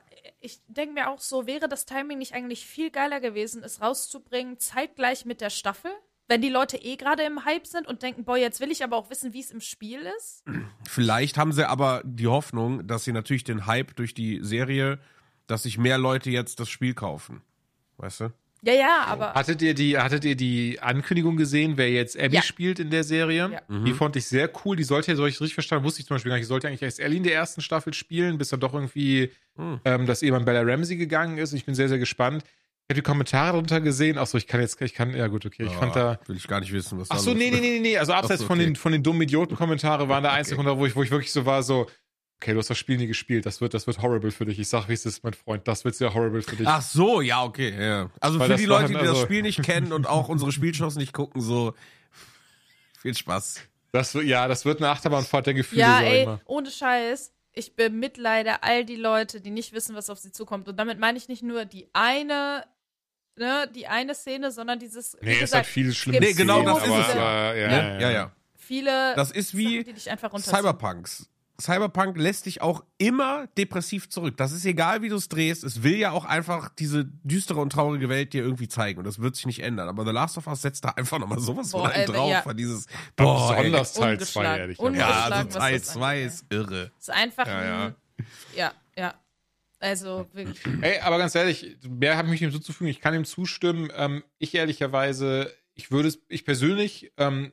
ich denke mir auch so, wäre das Timing nicht eigentlich viel geiler gewesen, es rauszubringen, zeitgleich mit der Staffel? Wenn die Leute eh gerade im Hype sind und denken, boah, jetzt will ich aber auch wissen, wie es im Spiel ist.
Vielleicht haben sie aber die Hoffnung, dass sie natürlich den Hype durch die Serie, dass sich mehr Leute jetzt das Spiel kaufen. Weißt du?
Ja, ja, aber.
Hattet ihr die, hattet ihr die Ankündigung gesehen, wer jetzt Abby ja. spielt in der Serie? Ja. Mhm. Die fand ich sehr cool. Die sollte ja, so ich richtig verstanden, wusste ich zum Beispiel gar nicht, die sollte eigentlich erst Ellie in der ersten Staffel spielen, bis dann doch irgendwie, mhm. ähm, dass eben Bella Ramsey gegangen ist. Ich bin sehr, sehr gespannt. Ich habe die Kommentare drunter gesehen. Achso, ich kann jetzt, ich kann, ja gut, okay. Ich ja, fand da.
Will ich gar nicht wissen, was da
Achso, nee, nee, nee, nee. Also abseits so, okay. von den, von den dummen Idioten-Kommentare waren da okay. einzelne, wo ich, wo ich wirklich so war, so, okay, du hast das Spiel nie gespielt, das wird, das wird horrible für dich. Ich sag, wie es ist, mein Freund, das wird sehr horrible für dich.
Ach so, ja, okay, ja. Also Weil für die Leute, die also, das Spiel nicht kennen und auch unsere Spielshows nicht gucken, so, viel Spaß.
Das, ja, das wird eine Achterbahnfahrt der Gefühle,
ja, ey, ohne Scheiß ich bemitleide all die Leute, die nicht wissen, was auf sie zukommt. Und damit meine ich nicht nur die eine ne, die eine Szene, sondern dieses.
Nee, es hat viele schlimme nee,
genau das
aber,
ist es
ja.
Aber, ja, ja, ja, ja.
Viele.
Das ist wie Cyberpunks. Cyberpunk lässt dich auch immer depressiv zurück. Das ist egal, wie du es drehst. Es will ja auch einfach diese düstere und traurige Welt dir irgendwie zeigen. Und das wird sich nicht ändern. Aber The Last of Us setzt da einfach nochmal sowas boah, von ey, drauf. Ja. Von dieses,
boah, besonders Teil 2, ehrlich
Ja, also Teil 2 ist irre.
Ist einfach ja, ja. Ein, ja, ja. Also wirklich.
Ey, aber ganz ehrlich, mehr habe ich nicht hinzuzufügen. Ich kann ihm zustimmen. Ähm, ich ehrlicherweise, ich würde es, ich persönlich, ähm,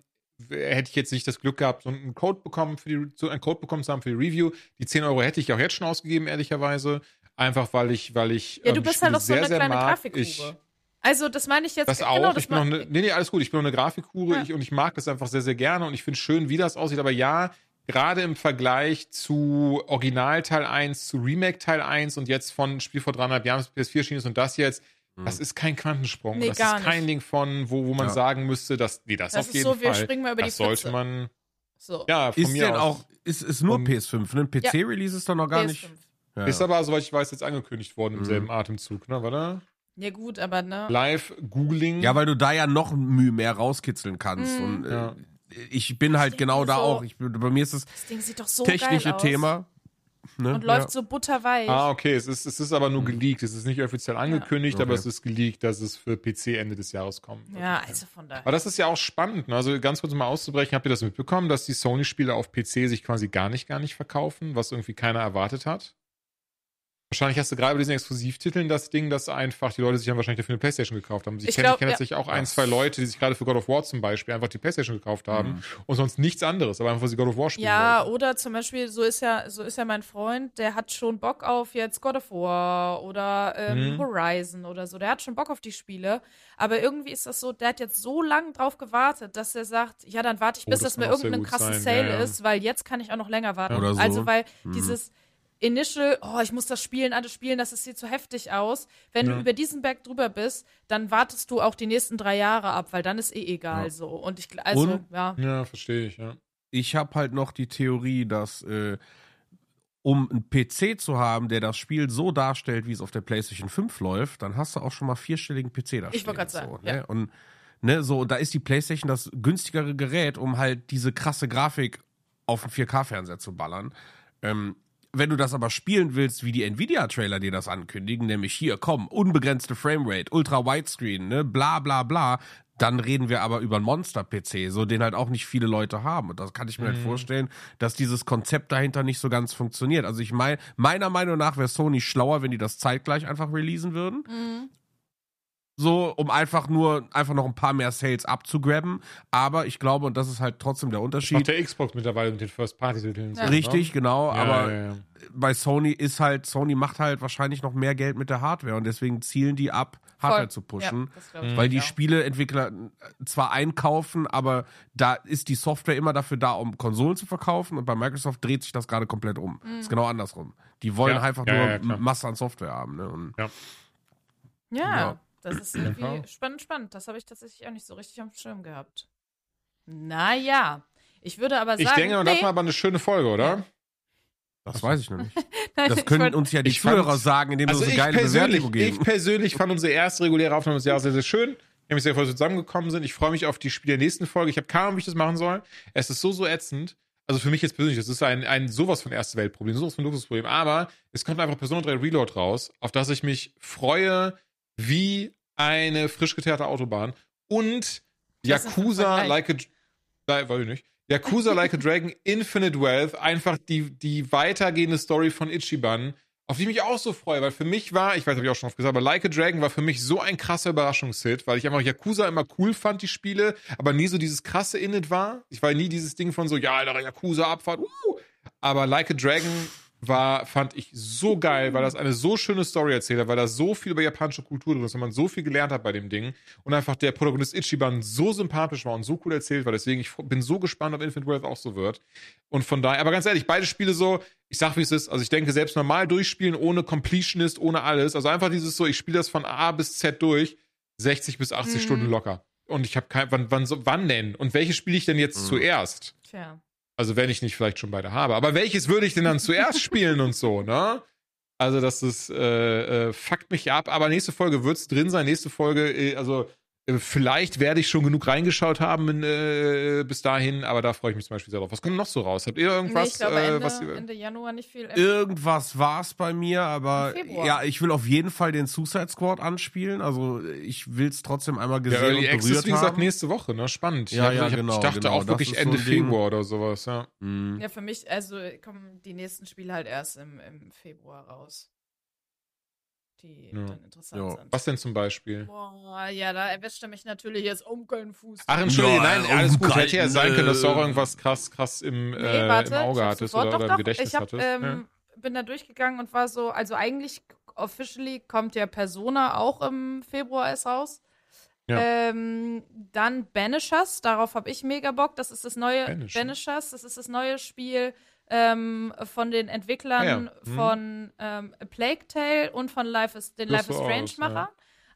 hätte ich jetzt nicht das Glück gehabt, so einen Code bekommen für die, so einen Code bekommen zu haben für die Review. Die 10 Euro hätte ich auch jetzt schon ausgegeben, ehrlicherweise. Einfach weil ich, weil ich.
Ja, du ähm, bist halt auch so eine kleine Grafikhure. Also, das meine ich jetzt.
Das genau, auch. Das ich bin noch eine, nee, nee, alles gut. Ich bin noch eine Grafikhure ja. ich, und ich mag das einfach sehr, sehr gerne und ich finde schön, wie das aussieht. Aber ja, gerade im Vergleich zu Original Teil 1, zu Remake Teil 1 und jetzt von Spiel vor dreieinhalb Jahren bis PS4 schien ist und das jetzt, mhm. das ist kein Quantensprung. Nee, das ist kein nicht. Ding von, wo, wo man ja. sagen müsste, dass, nee, das, das auf jeden so, Fall. Wir
springen mal über
das
die
sollte man.
So.
Ja, von
ist
mir
denn
aus.
auch, ist, ist nur PS5, ne? PC-Release ist doch noch gar PS5. nicht.
Ja. Ist aber, soweit ich weiß, jetzt angekündigt worden im mhm. selben Atemzug, ne, warte?
Ja, gut, aber ne?
Live-Googling.
Ja, weil du da ja noch Mühe mehr rauskitzeln kannst. Mhm. Und äh, ja ich bin halt genau da so, auch. Ich, bei mir ist das,
das so
technische Thema.
Ne? Und läuft ja. so butterweich.
Ah, okay. Es ist, es ist aber nur geleakt. Es ist nicht offiziell angekündigt, ja. okay. aber es ist geleakt, dass es für PC Ende des Jahres kommt.
Ja, okay. also von daher.
Aber das ist ja auch spannend. Ne? Also ganz kurz mal auszubrechen, habt ihr das mitbekommen, dass die Sony-Spiele auf PC sich quasi gar nicht, gar nicht verkaufen, was irgendwie keiner erwartet hat? Wahrscheinlich hast du gerade bei diesen Exklusivtiteln das Ding, dass einfach die Leute sich dann wahrscheinlich dafür eine Playstation gekauft haben. Ich, ich kenne kenn ja. tatsächlich auch ein, zwei Leute, die sich gerade für God of War zum Beispiel einfach die Playstation gekauft haben mhm. und sonst nichts anderes, aber einfach, weil sie God of War spielen
Ja,
wollten.
oder zum Beispiel, so ist ja, so ist ja mein Freund, der hat schon Bock auf jetzt God of War oder ähm, mhm. Horizon oder so. Der hat schon Bock auf die Spiele. Aber irgendwie ist das so, der hat jetzt so lange drauf gewartet, dass er sagt, ja, dann warte ich, bis oh, das, das mir irgendein krasses Sale ja, ja. ist, weil jetzt kann ich auch noch länger warten.
Oder so.
Also, weil mhm. dieses Initial, oh, ich muss das spielen, alles spielen, das sieht zu heftig aus. Wenn ja. du über diesen Berg drüber bist, dann wartest du auch die nächsten drei Jahre ab, weil dann ist eh egal ja. so. Und ich, also, Und, ja.
Ja, verstehe ich, ja.
Ich habe halt noch die Theorie, dass äh, um einen PC zu haben, der das Spiel so darstellt, wie es auf der PlayStation 5 läuft, dann hast du auch schon mal vierstelligen PC da
Ich wollte gerade sagen.
So, ne? ja. Und ne, so, da ist die PlayStation das günstigere Gerät, um halt diese krasse Grafik auf einen 4K-Fernseher zu ballern. Ähm, wenn du das aber spielen willst, wie die Nvidia-Trailer dir das ankündigen, nämlich hier, komm, unbegrenzte Framerate, ultra widescreen, ne, bla bla bla, dann reden wir aber über einen Monster-PC, so den halt auch nicht viele Leute haben. Und das kann ich mir halt mhm. halt vorstellen, dass dieses Konzept dahinter nicht so ganz funktioniert. Also ich meine, meiner Meinung nach wäre Sony schlauer, wenn die das zeitgleich einfach releasen würden. Mhm. So, um einfach nur, einfach noch ein paar mehr Sales abzugraben. Aber ich glaube, und das ist halt trotzdem der
Macht
Unterschied.
der Xbox mittlerweile mit den First-Party-Titeln.
Ja.
Richtig, genau,
Ja,
aber
ja, ja.
bei Sony ist halt, Sony macht halt wahrscheinlich noch mehr Geld mit der Hardware und deswegen zielen die ab, Hardware
Voll.
zu pushen.
Ich
Weil die. Spieleentwickler äh, zwar einkaufen, aber da ist die Software immer dafür da, um Konsolen zu verkaufen und bei Microsoft dreht sich das gerade komplett um.
Mhm.
Ist genau andersrum. Die wollen
Ja,
einfach
ja,
nur. Masse an Software haben. Ne? Und
Ja,
Ja.
Das ist irgendwie
Ja.
spannend, spannend. Das habe ich tatsächlich auch nicht so richtig am Schirm gehabt. Naja, ich würde aber sagen.
Ich denke, das
nee.
war aber eine schöne Folge, oder?
Ja.
das weiß ich noch nicht.
Nein,
Das können uns ja die
ich fand-
Zuhörer sagen, indem
Also
eine geile
persönlich,
Bewertung geben.
ich persönlich fand unsere erste reguläre Aufnahme des Jahres sehr, sehr schön. Ich habe mich sehr froh, dass wir zusammengekommen sind. Ich freue mich auf die Spiele der nächsten Folge. Ich habe keine Ahnung, wie ich das machen soll. Es ist so, so ätzend. Also für mich jetzt persönlich, das ist ein, ein sowas von erste Weltproblem, sowas von Luxusproblem. Aber es kommt einfach Persona 3 Reload raus, auf das ich mich freue wie eine frisch geteerte Autobahn. Und Yakuza? Like a... Nein, weiß ich nicht. Yakuza Like a Dragon Infinite Wealth, einfach die, die weitergehende Story von Ichiban, auf die ich mich auch so freue, weil für mich war, ich weiß, habe ich auch schon oft gesagt, aber Like a Dragon war für mich so ein krasser Überraschungshit, weil ich einfach Yakuza immer cool fand, die Spiele, aber nie so dieses krasse in it war. Ich war nie dieses Ding von so, ja, Alter, Yakuza Abfahrt, uh. aber Like a Dragon war, fand ich so geil, weil das eine so schöne Story erzählt hat, weil da so viel über japanische Kultur drin ist und man so viel gelernt hat bei dem Ding und einfach der Protagonist Ichiban so sympathisch war und so cool erzählt war. Deswegen, ich bin so gespannt, ob Infinite Wealth auch so wird. Und von daher, aber ganz ehrlich, beide Spiele so, ich sag wie es ist, also ich denke, selbst normal durchspielen, ohne Completionist, ohne alles, also einfach dieses so, ich spiele das von A bis Z durch, 60 bis 80
Mhm.
Stunden locker. Und ich habe kein, wann, wann, so, wann denn? Und welche spiele ich denn jetzt
Mhm.
zuerst?
Tja.
Also wenn ich nicht vielleicht schon beide habe. Aber welches würde ich denn dann zuerst spielen und so, ne? Also das ist, äh, äh, fuckt mich ab. Aber nächste Folge wird's drin sein. Nächste Folge, äh, also vielleicht werde ich schon genug reingeschaut haben in, äh, bis dahin. Aber da freue ich mich zum Beispiel sehr drauf. Was kommt noch so raus? Habt ihr
Nee,
irgendwas,
ich glaube,
äh,
Ende,
was ihr...
Ende Januar nicht viel.
Irgendwas war's bei mir, aber ja, ich will auf jeden Fall den Suicide Squad anspielen. Also ich will's trotzdem einmal
Der
gesehen
Early
und
Access,
berührt
wie gesagt,
haben.
nächste Woche, ne? Spannend.
Ja,
ich,
ja,
hab, ich,
genau,
ich dachte
genau.
auch wirklich
so
Ende
Ding.
Februar oder sowas, ja.
Mhm.
Ja, für mich, also kommen die nächsten Spiele halt erst im, im Februar raus. Die
Ja.
dann interessant
Ja.
sind.
Was denn zum Beispiel?
Boah, ja, da erwischt er mich natürlich jetzt um Köln Fuß.
Ach, Entschuldige,
Ja,
nein,
um
alles gut. Hätte ja sein können, dass du auch irgendwas krass, krass im,
Nee,
äh,
warte,
im Auge hattest
sofort-
oder,
doch,
oder
doch,
im Gedächtnis
ich hab,
hattest.
Ähm,
ja.
bin da durchgegangen und war so, also eigentlich officially kommt ja Persona auch im Februar erst raus.
Ja.
Ähm, dann Banishers, darauf habe ich mega Bock. Das ist das neue
Banishers.
Banishers, das ist das neue Spiel ähm, von den Entwicklern
Ah ja, mhm.
von ähm, A Plague Tale und von Life is, den Life is
so
Strange
aus,
Macher.
ja.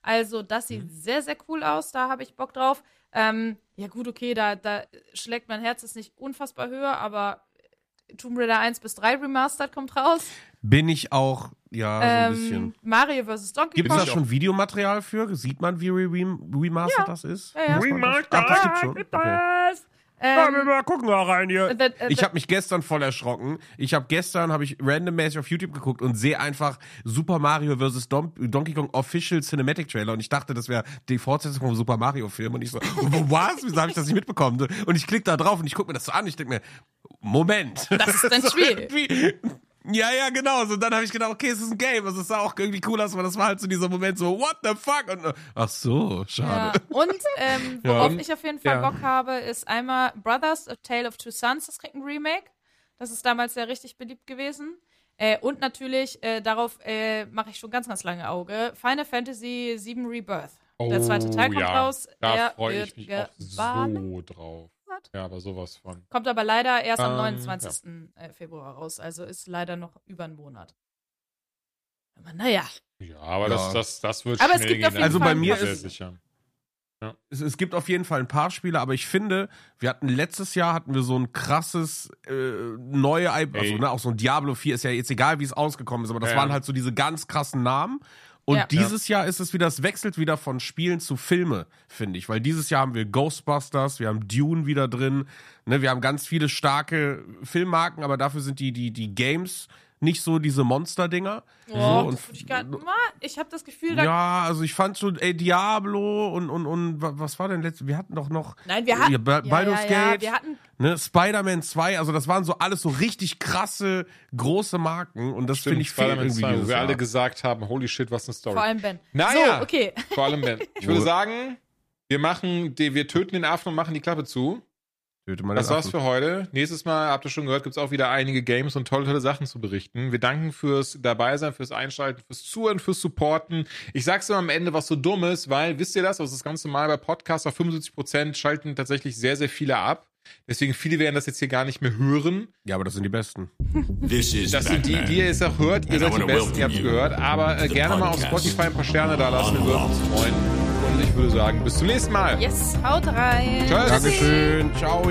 Also, das sieht sehr, sehr cool aus. Da habe ich Bock drauf. Ähm, ja, gut, okay, da, da schlägt mein Herz jetzt nicht unfassbar höher, aber Tomb Raider 1 bis 3 Remastered kommt raus.
Bin ich auch, ja, so ein bisschen.
Ähm, Mario vs. Donkey
Gibt
Kong.
es da schon Videomaterial für? Sieht man, wie re rem remastered das ist?
Ja, ja.
Das- Ach, das gibt's schon. Okay.
Ähm,
mal gucken mal rein hier.
äh, äh,
Ich habe mich gestern voll erschrocken. Ich habe gestern habe ich randommäßig auf YouTube geguckt und sehe einfach Super Mario vs. Dom Donkey Kong Official Cinematic Trailer und ich dachte, das wäre die Fortsetzung vom Super Mario Film und ich so, was? Wieso habe ich das nicht mitbekommen? Und ich klicke da drauf und ich gucke mir das so an. Ich denke mir, Moment.
Das ist ein
So
Spiel.
Ja, ja, genau. So, dann habe ich gedacht, okay, es ist ein Game. Also es sah auch irgendwie cool aus, aber das war halt so dieser Moment so, what the fuck? Und, äh, ach so,
ja.
schade.
Und ähm,
Ja.
worauf
Und-
ich auf jeden Fall
ja.
Bock habe, ist einmal Brothers, A Tale of Two Sons, das kriegt ein Remake. Das ist damals ja richtig beliebt gewesen. Äh, und natürlich, äh, darauf äh, mache ich schon ganz, ganz lange Auge, Final Fantasy VII Rebirth. Der zweite Teil kommt
Oh ja,
raus.
Da freue
wird
ich mich auch so drauf. Ja, aber sowas von.
Kommt aber leider erst am
Ähm,
29. äh, Februar raus. Also ist leider noch über einen Monat. Aber naja.
Ja, aber
Ja.
Das, das, das wird
Aber es
schnell
gibt
gehen.
auf jeden
Also
Fall
bei mir
paar-
ist-
sicher.
es, es gibt auf jeden Fall ein paar Spiele, aber ich finde, wir hatten letztes Jahr hatten wir so ein krasses äh, neue, also ne, auch so ein Diablo 4 ist ja jetzt egal, wie es ausgekommen ist, aber das
Ja.
waren halt so diese ganz krassen Namen. Und
Ja.
dieses Jahr ist es wieder, es wechselt wieder von Spielen zu Filme, finde ich. Weil dieses Jahr haben wir Ghostbusters, wir haben Dune wieder drin, ne, wir haben ganz viele starke Filmmarken, aber dafür sind die, die, die Games nicht so diese Monster-Dinger.
Oh,
so,
das
und
ich ich habe das Gefühl, da,
ja, also ich fand schon, ey, Diablo und, und, und wa- was war denn letztes? Wir hatten doch noch
nein, wir hatten,
ja, Ba- Baldur's
ja, ja,
Gate,
wir hatten,
ne, Spider-Man 2, also das waren so alles so richtig krasse, große Marken und das finde ich
Spider-Man
irgendwie
2, wo wir alle gesagt haben, holy shit, was eine Story.
vor allem Ben.
Naja.
So, okay.
Vor allem Ben. Ich würde sagen, wir machen, die, wir töten den Affen und machen die Klappe zu.
Töte mal
Das war's für heute. Nächstes Mal, habt ihr schon gehört, gibt's auch wieder einige Games und tolle, tolle Sachen zu berichten. Wir danken fürs Dabeisein, fürs Einschalten, fürs Zuhören, fürs Supporten. Ich sag's immer am Ende, was so dumm ist, weil, wisst ihr das, das ist das ganze Mal bei Podcasts auf 75% schalten tatsächlich sehr, sehr viele ab. Deswegen viele werden das jetzt hier gar nicht mehr hören.
Ja, aber das sind die Besten.
This is
Das sind die, die ihr jetzt auch hört. Ihr seid die Besten, ihr habt's gehört. Aber äh, gerne mal auf. Spotify ein paar Sterne da lassen. Wir würden uns freuen. Und ich würde sagen, bis zum nächsten Mal.
Yes, haut rein.
Tschüss.
Dankeschön. Ciao.